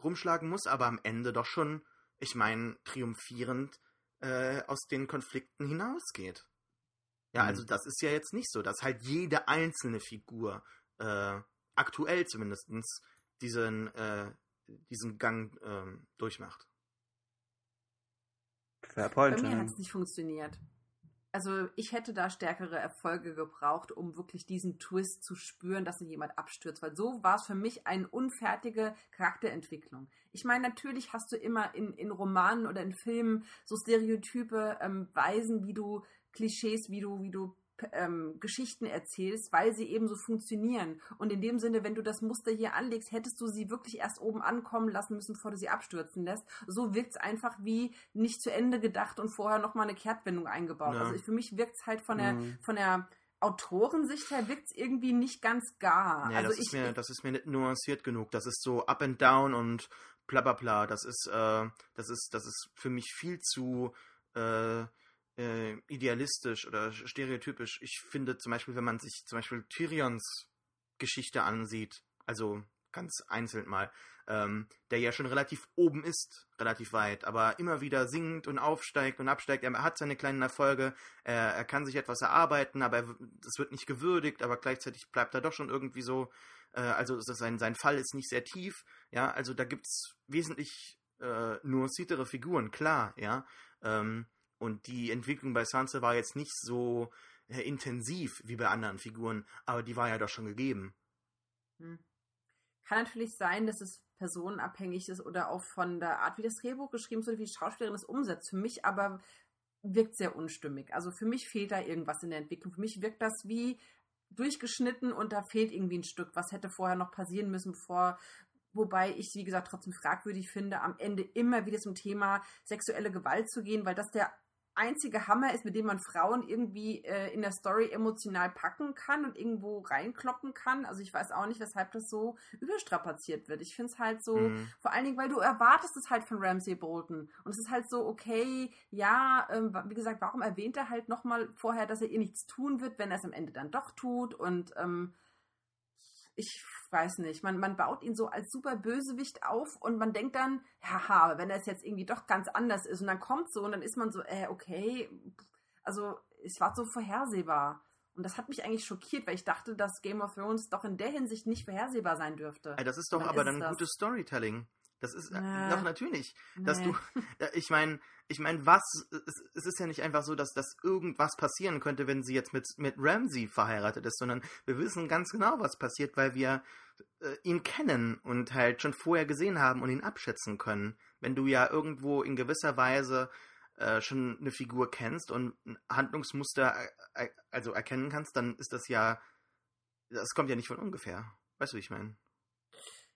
rumschlagen muss, aber am Ende doch schon, ich meine, triumphierend äh, aus den Konflikten hinausgeht. Ja, mhm. also das ist ja jetzt nicht so, dass halt jede einzelne Figur, äh, aktuell zumindestens diesen, äh, diesen Gang ähm, durchmacht. Fair point, Bei mir hat es nicht funktioniert. Also ich hätte da stärkere Erfolge gebraucht, um wirklich diesen Twist zu spüren, dass sich jemand abstürzt. Weil so war es für mich eine unfertige Charakterentwicklung. Ich meine, natürlich hast du immer in, in Romanen oder in Filmen so Stereotype, ähm, Weisen, wie du Klischees, wie du, wie du ähm, Geschichten erzählst, weil sie eben so funktionieren. Und in dem Sinne, wenn du das Muster hier anlegst, hättest du sie wirklich erst oben ankommen lassen müssen, bevor du sie abstürzen lässt. So wirkt es einfach wie nicht zu Ende gedacht und vorher nochmal eine Kehrtwendung eingebaut. Ja. Also für mich wirkt es halt von der, mhm. von der Autorensicht her wirkt es irgendwie nicht ganz gar. Ja, also das, ich, ist mir, das ist mir nicht nuanciert genug. Das ist so up and down und bla bla bla. Das ist, äh, das ist, das ist für mich viel zu äh, äh, idealistisch oder stereotypisch. Ich finde zum Beispiel, wenn man sich zum Beispiel Tyrions Geschichte ansieht, also ganz einzeln mal, ähm, der ja schon relativ oben ist, relativ weit, aber immer wieder singt und aufsteigt und absteigt. Er hat seine kleinen Erfolge, er, er kann sich etwas erarbeiten, aber es wird nicht gewürdigt, aber gleichzeitig bleibt er doch schon irgendwie so, äh, also sein, sein Fall ist nicht sehr tief, ja, also da gibt es wesentlich äh, nuanciertere Figuren, klar, ja, ähm, und die Entwicklung bei Sansa war jetzt nicht so äh, intensiv wie bei anderen Figuren, aber die war ja doch schon gegeben. Hm. Kann natürlich sein, dass es personenabhängig ist oder auch von der Art, wie das Drehbuch geschrieben ist oder wie die Schauspielerin es umsetzt. Für mich aber wirkt sehr unstimmig. Also für mich fehlt da irgendwas in der Entwicklung. Für mich wirkt das wie durchgeschnitten und da fehlt irgendwie ein Stück. Was hätte vorher noch passieren müssen, bevor Wobei ich, wie gesagt, trotzdem fragwürdig finde, am Ende immer wieder zum Thema sexuelle Gewalt zu gehen, weil das der einzige Hammer ist, mit dem man Frauen irgendwie äh, in der Story emotional packen kann und irgendwo reinkloppen kann. Also ich weiß auch nicht, weshalb das so überstrapaziert wird. Ich finde es halt so, mhm. vor allen Dingen, weil du erwartest es halt von Ramsey Bolton. Und es ist halt so, okay, ja, ähm, wie gesagt, warum erwähnt er halt nochmal vorher, dass er ihr nichts tun wird, wenn er es am Ende dann doch tut? Und ähm, ich weiß nicht, man, man baut ihn so als super Bösewicht auf und man denkt dann, haha, wenn er es jetzt irgendwie doch ganz anders ist und dann kommt so und dann ist man so, äh, okay, also es war so vorhersehbar. Und das hat mich eigentlich schockiert, weil ich dachte, dass Game of Thrones doch in der Hinsicht nicht vorhersehbar sein dürfte. Das ist doch dann aber ist dann das. gutes Storytelling. Das ist äh, nee. doch natürlich, dass nee. du, ich meine, ich meine, was, es, es, ist ja nicht einfach so, dass das irgendwas passieren könnte, wenn sie jetzt mit, mit Ramsey verheiratet ist, sondern wir wissen ganz genau, was passiert, weil wir äh, ihn kennen und halt schon vorher gesehen haben und ihn abschätzen können. Wenn du ja irgendwo in gewisser Weise äh, schon eine Figur kennst und ein Handlungsmuster äh, also erkennen kannst, dann ist das ja, das kommt ja nicht von ungefähr. Weißt du, wie ich meine?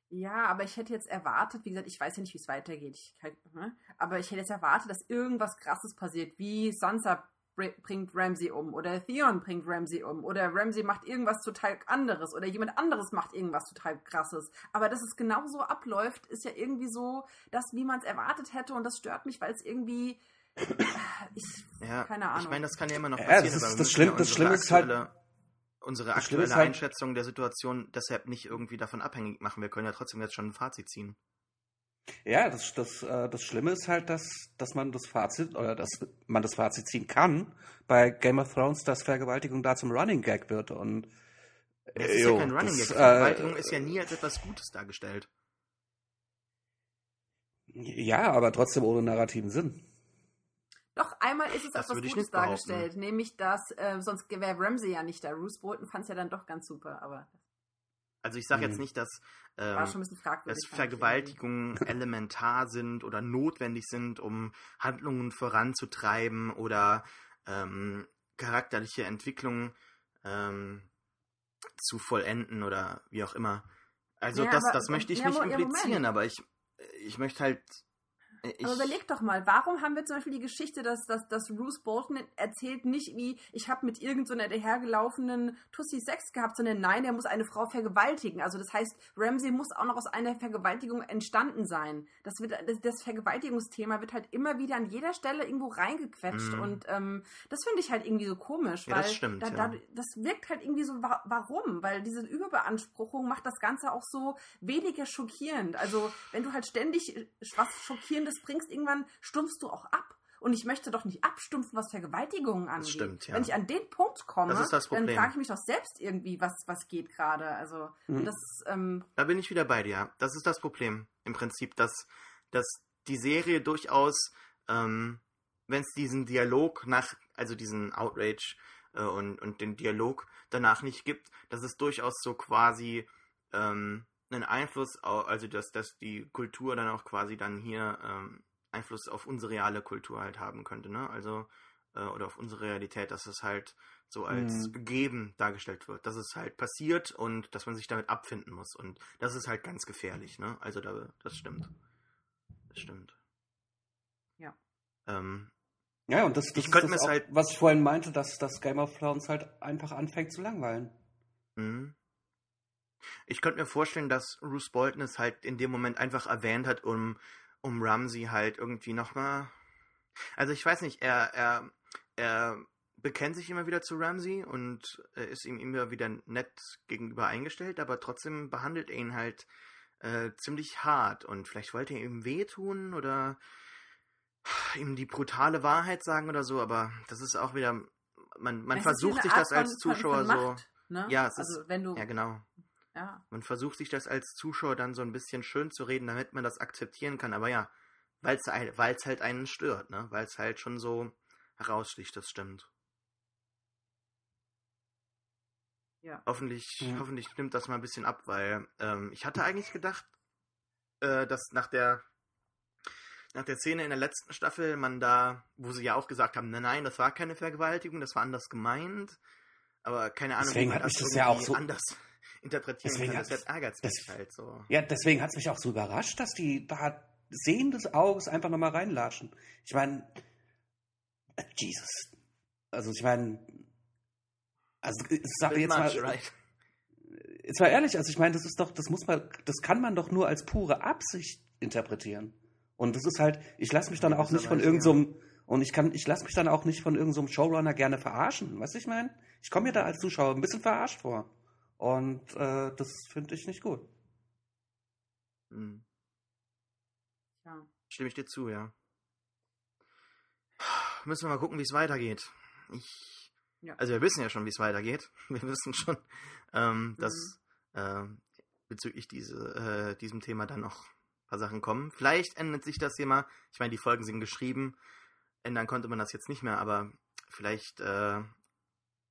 Ja, aber ich hätte jetzt erwartet, wie gesagt, ich weiß ja nicht, wie es weitergeht, ich kann, ne? aber ich hätte jetzt erwartet, dass irgendwas Krasses passiert, wie Sansa bringt Ramsey um oder Theon bringt Ramsey um oder Ramsey macht irgendwas total anderes oder jemand anderes macht irgendwas total krasses. Aber dass es genauso abläuft, ist ja irgendwie so, dass wie man es erwartet hätte und das stört mich, weil es irgendwie ich ja, keine Ahnung. Ich meine, das kann ja immer noch passieren. Ja, das, ist, das, Schlimm, das Schlimme ist halt unsere aktuelle halt, Einschätzung der Situation deshalb nicht irgendwie davon abhängig machen. Wir können ja trotzdem jetzt schon ein Fazit ziehen. Ja, das, das, äh, das Schlimme ist halt, dass, dass man das Fazit oder dass man das Fazit ziehen kann bei Game of Thrones, dass Vergewaltigung da zum Running Gag wird. Und es ist jo, ja kein Running das, Gag. Vergewaltigung äh, ist ja nie als etwas Gutes dargestellt. Ja, aber trotzdem ohne narrativen Sinn. Doch, einmal ist es das als was Gutes dargestellt, nämlich dass, äh, sonst wäre Ramsey ja nicht da. Bruce Bolton fand es ja dann doch ganz super, aber. Also ich sage mhm. jetzt nicht, dass, ähm, dass Vergewaltigungen elementar sind oder notwendig sind, um Handlungen voranzutreiben oder ähm, charakterliche Entwicklungen ähm, zu vollenden oder wie auch immer. Also ja, das, aber, das möchte ich ja, nicht implizieren, ja, aber ich, ich möchte halt ich Aber überleg doch mal, warum haben wir zum Beispiel die Geschichte, dass, dass, dass Bruce Bolton erzählt nicht wie, ich habe mit irgendeiner so dahergelaufenen Tussi Sex gehabt, sondern nein, er muss eine Frau vergewaltigen. Also das heißt, Ramsey muss auch noch aus einer Vergewaltigung entstanden sein. Das, wird, das, das Vergewaltigungsthema wird halt immer wieder an jeder Stelle irgendwo reingequetscht mm. und ähm, das finde ich halt irgendwie so komisch, ja, weil das, stimmt, da, da, das wirkt halt irgendwie so, warum? Weil diese Überbeanspruchung macht das Ganze auch so weniger schockierend. Also wenn du halt ständig was schockierendes das bringst, irgendwann stumpfst du auch ab. Und ich möchte doch nicht abstumpfen, was Vergewaltigungen angeht. Das stimmt, ja. Wenn ich an den Punkt komme, dann frage ich mich doch selbst irgendwie, was, was geht gerade. Also, mhm. das, ähm da bin ich wieder bei dir. Das ist das Problem. Im Prinzip, dass, dass die Serie durchaus, ähm, wenn es diesen Dialog nach, also diesen Outrage äh, und, und den Dialog danach nicht gibt, dass es durchaus so quasi ähm, einen Einfluss, also dass, dass die Kultur dann auch quasi dann hier ähm, Einfluss auf unsere reale Kultur halt haben könnte, ne? Also, äh, oder auf unsere Realität, dass es halt so als mhm. gegeben dargestellt wird, dass es halt passiert und dass man sich damit abfinden muss. Und das ist halt ganz gefährlich, ne? Also da, das stimmt. Das stimmt. Ja. Ähm, ja, und das, das ich könnte mir halt, was ich vorhin meinte, dass das Game of Thrones halt einfach anfängt zu langweilen. Mhm. Ich könnte mir vorstellen, dass Bruce Bolton es halt in dem Moment einfach erwähnt hat, um, um Ramsey halt irgendwie nochmal. Also ich weiß nicht, er, er, er bekennt sich immer wieder zu Ramsey und ist ihm immer wieder nett gegenüber eingestellt, aber trotzdem behandelt er ihn halt äh, ziemlich hart und vielleicht wollte er ihm wehtun oder ihm die brutale Wahrheit sagen oder so, aber das ist auch wieder, man, man versucht sich das als Zuschauer von, von Macht, so, ne? ja, es also, ist, wenn du, ja genau, ja. man versucht sich das als Zuschauer dann so ein bisschen schön zu reden, damit man das akzeptieren kann, aber ja, weil es halt einen stört, ne, weil es halt schon so heraussticht, das stimmt. Ja. Hoffentlich, ja. hoffentlich nimmt das mal ein bisschen ab, weil ähm, ich hatte eigentlich gedacht, äh, dass nach der nach der Szene in der letzten Staffel man da, wo sie ja auch gesagt haben, nein, nein, das war keine Vergewaltigung, das war anders gemeint, aber keine Ahnung, deswegen hat mich das, das ja auch so anders interpretieren deswegen kann. Das ärgert mich halt so. Ja, deswegen hat es mich auch so überrascht, dass die da Sehen des Auges einfach nochmal reinlatschen. Ich meine, äh, Jesus. Also ich meine, also ich sage jetzt mal, right. jetzt mal ehrlich, also ich meine, das ist doch, das muss man, das kann man doch nur als pure Absicht interpretieren. Und das ist halt, ich lasse mich dann auch nicht von irgendeinem, so und ich kann, ich lasse mich dann auch nicht von irgendeinem so Showrunner gerne verarschen. Weißt du, ich meine? Ich komme mir da als Zuschauer ein bisschen verarscht vor. Und äh, das finde ich nicht gut. Hm. Ja. Stimme ich dir zu, ja. Müssen wir mal gucken, wie es weitergeht. Ich ja. Also wir wissen ja schon, wie es weitergeht. Wir wissen schon, ähm, dass mhm. äh, bezüglich diese, äh, diesem Thema dann noch ein paar Sachen kommen. Vielleicht ändert sich das Thema. Ich meine, die Folgen sind geschrieben. Ändern konnte man das jetzt nicht mehr, aber vielleicht äh,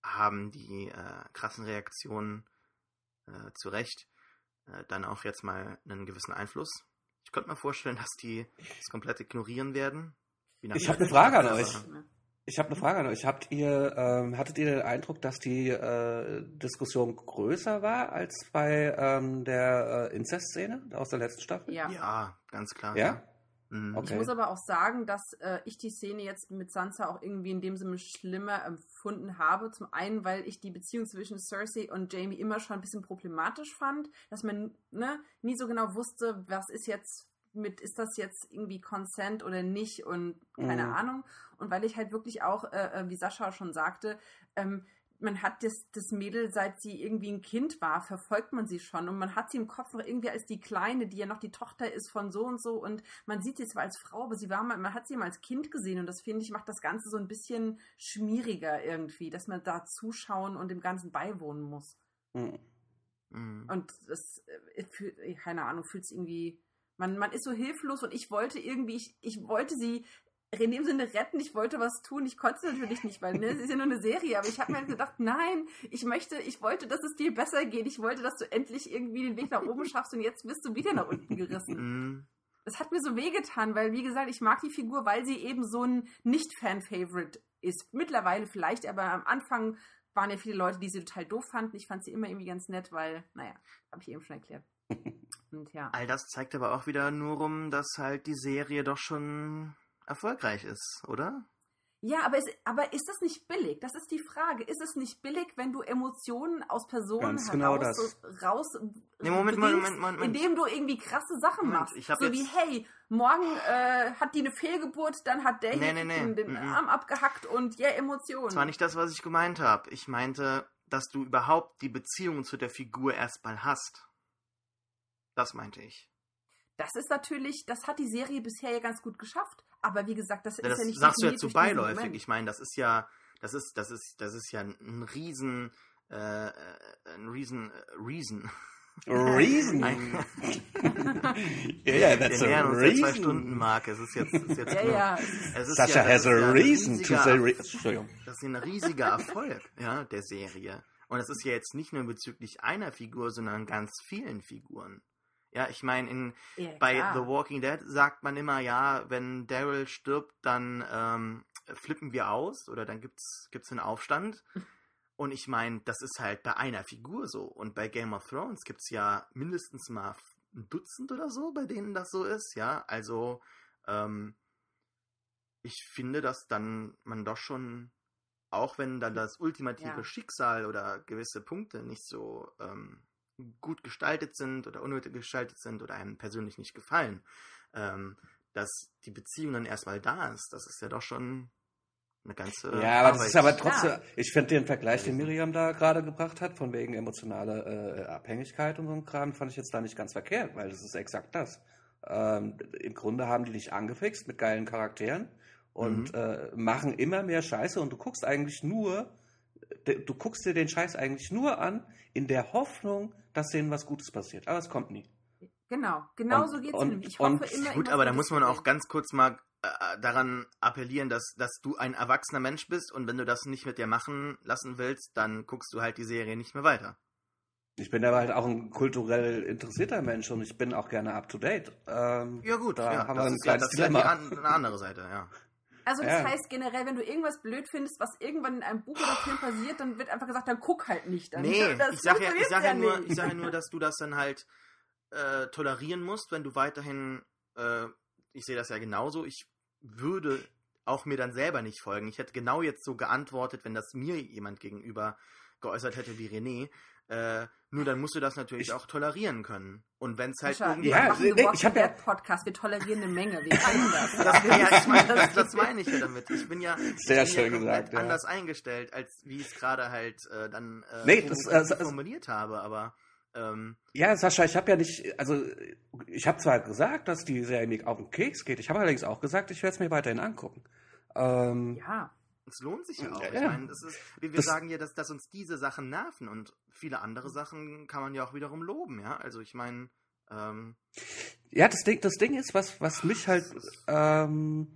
haben die äh, krassen Reaktionen äh, zu Recht äh, dann auch jetzt mal einen gewissen Einfluss. Ich könnte mir vorstellen, dass die das komplett ignorieren werden. Ich habe eine Frage an euch. Ich habe eine Frage an euch. Habt ihr, ähm, hattet ihr den Eindruck, dass die äh, Diskussion größer war als bei ähm, der äh, Inzest-Szene aus der letzten Staffel? Ja, ja ganz klar. Ja? Mhm. Okay. Ich muss aber auch sagen, dass äh, ich die Szene jetzt mit Sansa auch irgendwie in dem Sinne schlimmer empfunden habe. Zum einen, weil ich die Beziehung zwischen Cersei und Jamie immer schon ein bisschen problematisch fand, dass man ne, nie so genau wusste, was ist jetzt mit, ist das jetzt irgendwie Consent oder nicht und keine mhm. Ahnung. Und weil ich halt wirklich auch, äh, äh, wie Sascha schon sagte, ähm, man hat das, das Mädel, seit sie irgendwie ein Kind war, verfolgt man sie schon und man hat sie im Kopf noch irgendwie als die Kleine, die ja noch die Tochter ist von so und so und man sieht sie zwar als Frau, aber sie war mal, man hat sie immer als Kind gesehen und das finde ich macht das Ganze so ein bisschen schmieriger irgendwie, dass man da zuschauen und dem Ganzen beiwohnen muss. Mhm. Und das, äh, keine Ahnung, fühlt es irgendwie man, man ist so hilflos und ich wollte irgendwie, ich, ich wollte sie in dem Sinne retten, ich wollte was tun, ich konnte es natürlich nicht, weil ne, es ist ja nur eine Serie, aber ich habe mir halt gedacht, nein, ich möchte, ich wollte, dass es dir besser geht, ich wollte, dass du endlich irgendwie den Weg nach oben schaffst und jetzt bist du wieder nach unten gerissen. Mhm. Das hat mir so wehgetan, weil, wie gesagt, ich mag die Figur, weil sie eben so ein Nicht-Fan-Favorite ist. Mittlerweile vielleicht, aber am Anfang waren ja viele Leute, die sie total doof fanden. Ich fand sie immer irgendwie ganz nett, weil, naja, habe ich eben schon erklärt. Und ja. All das zeigt aber auch wieder nur rum, dass halt die Serie doch schon erfolgreich ist, oder? Ja, aber ist, aber ist das nicht billig? Das ist die Frage. Ist es nicht billig, wenn du Emotionen aus Personen Ganz genau heraus, genau das. raus nee, Moment, Moment, Moment, Moment, indem du irgendwie krasse Sachen Moment, machst? so wie, hey, morgen äh, hat die eine Fehlgeburt, dann hat der nee, nee, nee. den, mhm. Arm abgehackt und ja, Emotionen. Das war nicht das, was ich gemeint habe. Ich meinte, dass du überhaupt die Beziehung zu der Figur erstmal hast. Das meinte ich. Das ist natürlich, das hat die Serie bisher ja ganz gut geschafft. Aber wie gesagt, das, ja, ist ja nicht. Das sagst du ja zu beiläufig. Ich meine, das ist ja, das ist, das ist, das ist ja ein Riesen, äh, ein Riesen, äh, Reason. Reason. ja, yeah, that's Wir nähern uns der zwei Stunden Marke. Es ist jetzt, es ist jetzt ja, ja. Es ist Sascha ja, has a ja reason to say. Re Entschuldigung. Das ist ein riesiger Erfolg, ja, der Serie. Und das ist ja jetzt nicht nur bezüglich einer Figur, sondern ganz vielen Figuren. Ja, ich meine, ja, bei The Walking Dead sagt man immer, ja, wenn Daryl stirbt, dann ähm, flippen wir aus oder dann gibt's gibt's einen Aufstand. Und ich meine, das ist halt bei einer Figur so. Und bei Game of Thrones gibt's ja mindestens mal ein Dutzend oder so, bei denen das so ist, ja. Also, ähm, ich finde, dass dann man doch schon, auch wenn dann das ultimative ja. Schicksal oder gewisse Punkte nicht so ähm, gut gestaltet sind oder unnötig gestaltet sind oder einem persönlich nicht gefallen, ähm, dass die Beziehung dann erstmal da ist, das ist ja doch schon eine ganze. Ja, aber Arbeit. das ist aber trotzdem, ja. ich finde den Vergleich, den Miriam da gerade gebracht hat, von wegen emotionale äh, Abhängigkeit und so ein Kram, fand ich jetzt da nicht ganz verkehrt, weil das ist exakt das. Ähm, Im Grunde haben die dich angefixt mit geilen Charakteren und mhm. äh, machen immer mehr Scheiße und du guckst eigentlich nur, du guckst dir den Scheiß eigentlich nur an, in der Hoffnung, dass denen was Gutes passiert. Aber es kommt nie. Genau, genau und, so geht es mir. Ich hoffe und, immer. Gut, aber da muss man auch ganz kurz mal äh, daran appellieren, dass, dass du ein erwachsener Mensch bist und wenn du das nicht mit dir machen lassen willst, dann guckst du halt die Serie nicht mehr weiter. Ich bin aber halt auch ein kulturell interessierter Mensch und ich bin auch gerne up to date. Ähm, ja gut, da ja, haben wir ein kleines ja, das Dilemma. Ist ja eine andere Seite, ja. Also das ja. heißt generell, wenn du irgendwas blöd findest, was irgendwann in einem Buch oder Film passiert, dann wird einfach gesagt, dann guck halt nicht. Dann nee, ich sage ja, ich sag ja, nur, ich sag ja nur, dass du das dann halt äh, tolerieren musst, wenn du weiterhin, äh, ich sehe das ja genauso, ich würde auch mir dann selber nicht folgen. Ich hätte genau jetzt so geantwortet, wenn das mir jemand gegenüber geäußert hätte wie René. Äh, nur dann musst du das natürlich ich, auch tolerieren können. Und wenn es halt irgendwie. Ja, nee, ich habe ja Podcast, wir tolerieren eine Menge, wir können das. das, ja, ich mein, das, das meine ich ja damit. Ich bin ja, Sehr ich bin schön ja gesagt, anders ja. eingestellt, als wie ich es gerade halt äh, dann äh, nee, das, also, formuliert habe, aber. Ähm, ja, Sascha, ich habe ja nicht, also ich habe zwar gesagt, dass die Serie mir auf den Keks geht, ich habe allerdings auch gesagt, ich werde es mir weiterhin angucken. Ähm, ja. Es lohnt sich ja auch. Ja, ich meine, das ist, wir, wir sagen ja, dass, dass uns diese Sachen nerven und viele andere Sachen kann man ja auch wiederum loben, ja. Also ich meine, ähm, ja, das Ding, das Ding ist, was, was mich halt, ähm,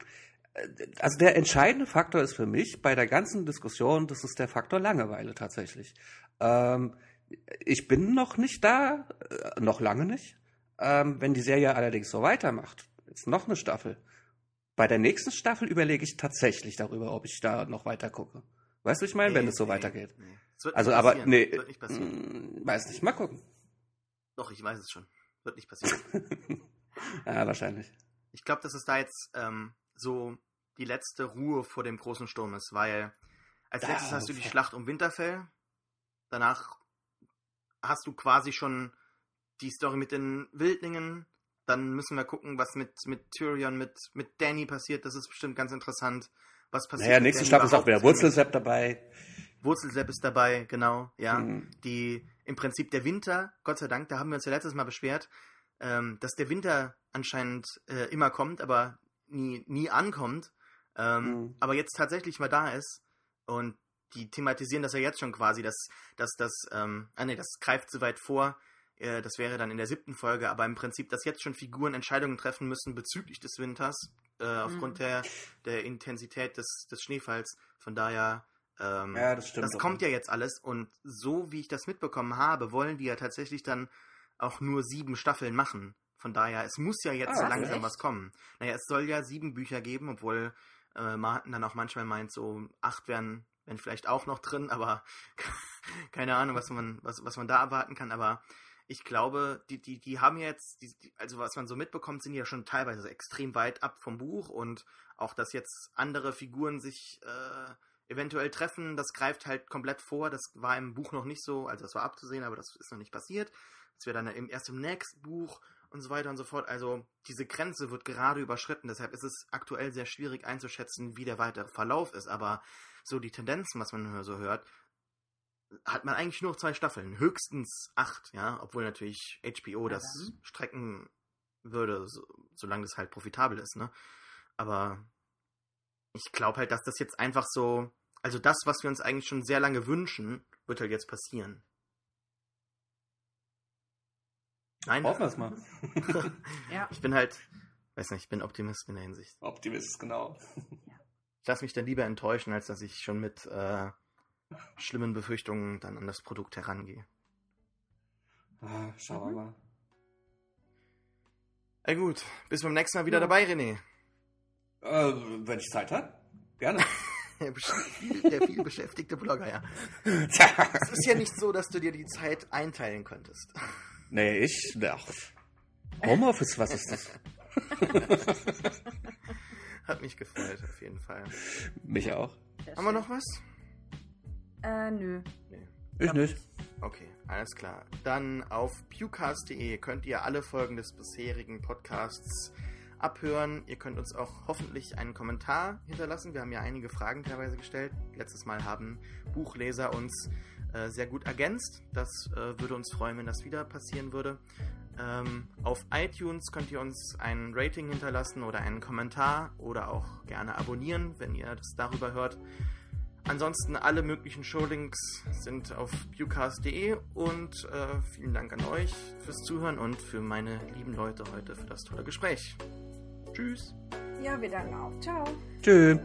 also der entscheidende Faktor ist für mich bei der ganzen Diskussion, das ist der Faktor Langeweile tatsächlich. Ähm, ich bin noch nicht da, äh, noch lange nicht. Ähm, wenn die Serie allerdings so weitermacht, jetzt noch eine Staffel. Bei der nächsten Staffel überlege ich tatsächlich darüber, ob ich da noch weiter gucke. Weißt du, ich meine, nee, wenn es so nee, weitergeht. Nee. Also, aber nee, wird nicht passieren. Mh, weiß nicht, mal gucken. Doch, ich weiß es schon. Wird nicht passieren. ja, wahrscheinlich. Ich glaube, dass es da jetzt ähm, so die letzte Ruhe vor dem großen Sturm ist, weil als letztes hast du die Schlacht um Winterfell, danach hast du quasi schon die Story mit den Wildlingen. Dann müssen wir gucken, was mit, mit Tyrion, mit, mit Danny passiert. Das ist bestimmt ganz interessant. Was passiert Naja, nächste Staffel ist auch wieder Wurzelsepp dabei. Wurzelsepp ist dabei, genau, ja. Mhm. Die, im Prinzip der Winter, Gott sei Dank, da haben wir uns ja letztes Mal beschwert, ähm, dass der Winter anscheinend äh, immer kommt, aber nie, nie ankommt. Ähm, mhm. Aber jetzt tatsächlich mal da ist. Und die thematisieren das ja jetzt schon quasi, dass, dass das, ähm, ah nee, das greift zu weit vor. Äh, das wäre dann in der siebten Folge, aber im Prinzip, dass jetzt schon Figuren Entscheidungen treffen müssen bezüglich des Winters, äh, aufgrund mhm. der, der Intensität des, des Schneefalls. Von daher, ähm, ja, das, stimmt das kommt ja jetzt alles und so wie ich das mitbekommen habe, wollen die ja tatsächlich dann auch nur sieben Staffeln machen. Von daher, es muss ja jetzt ah, so langsam echt? was kommen. Naja, es soll ja sieben Bücher geben, obwohl äh, Martin dann auch manchmal meint, so acht wären wären vielleicht auch noch drin, aber keine Ahnung, was man, was, was man da erwarten kann. Aber ich glaube, die, die, die haben jetzt, die, also was man so mitbekommt, sind ja schon teilweise extrem weit ab vom Buch und auch, dass jetzt andere Figuren sich äh, eventuell treffen, das greift halt komplett vor. Das war im Buch noch nicht so, also das war abzusehen, aber das ist noch nicht passiert. Das wäre dann erst im nächsten Buch und so weiter und so fort. Also diese Grenze wird gerade überschritten. Deshalb ist es aktuell sehr schwierig einzuschätzen, wie der weitere Verlauf ist. Aber so die Tendenzen, was man so hört, hat man eigentlich nur zwei Staffeln, höchstens acht, ja, obwohl natürlich HBO das ja, strecken würde, so, solange das halt profitabel ist, ne? Aber ich glaube halt, dass das jetzt einfach so, also das, was wir uns eigentlich schon sehr lange wünschen, wird halt jetzt passieren. Nein. Hoffen wir es mal. ja. Ich bin halt, weiß nicht, ich bin Optimist in der Hinsicht. Optimist, genau. Ich lasse mich dann lieber enttäuschen, als dass ich schon mit äh, schlimmen Befürchtungen dann an das Produkt herangehe. Ah, schauen wir mhm. mal. Ey gut, bis beim nächsten Mal wieder ja. dabei, René. Äh, wenn ich Zeit habe, gerne. der, der viel beschäftigte Blogger, ja. es ist ja nicht so, dass du dir die Zeit einteilen könntest. Nee, ich. Ja. Homeoffice, was ist das? Hat mich gefreut, auf jeden Fall. Mich auch. Haben wir noch was? Äh, nö. Nee. Ich nicht. Okay, alles klar. Dann auf pewcast.de könnt ihr alle Folgen des bisherigen Podcasts abhören. Ihr könnt uns auch hoffentlich einen Kommentar hinterlassen. Wir haben ja einige Fragen teilweise gestellt. Letztes Mal haben Buchleser uns äh, sehr gut ergänzt. Das äh, würde uns freuen, wenn das wieder passieren würde. Ähm, auf iTunes könnt ihr uns ein Rating hinterlassen oder einen Kommentar oder auch gerne abonnieren, wenn ihr das darüber hört. Ansonsten alle möglichen Showlinks sind auf viewcast.de und äh, vielen Dank an euch fürs Zuhören und für meine lieben Leute heute für das tolle Gespräch. Tschüss. Ja, wir danken auch. Ciao. Tschüss.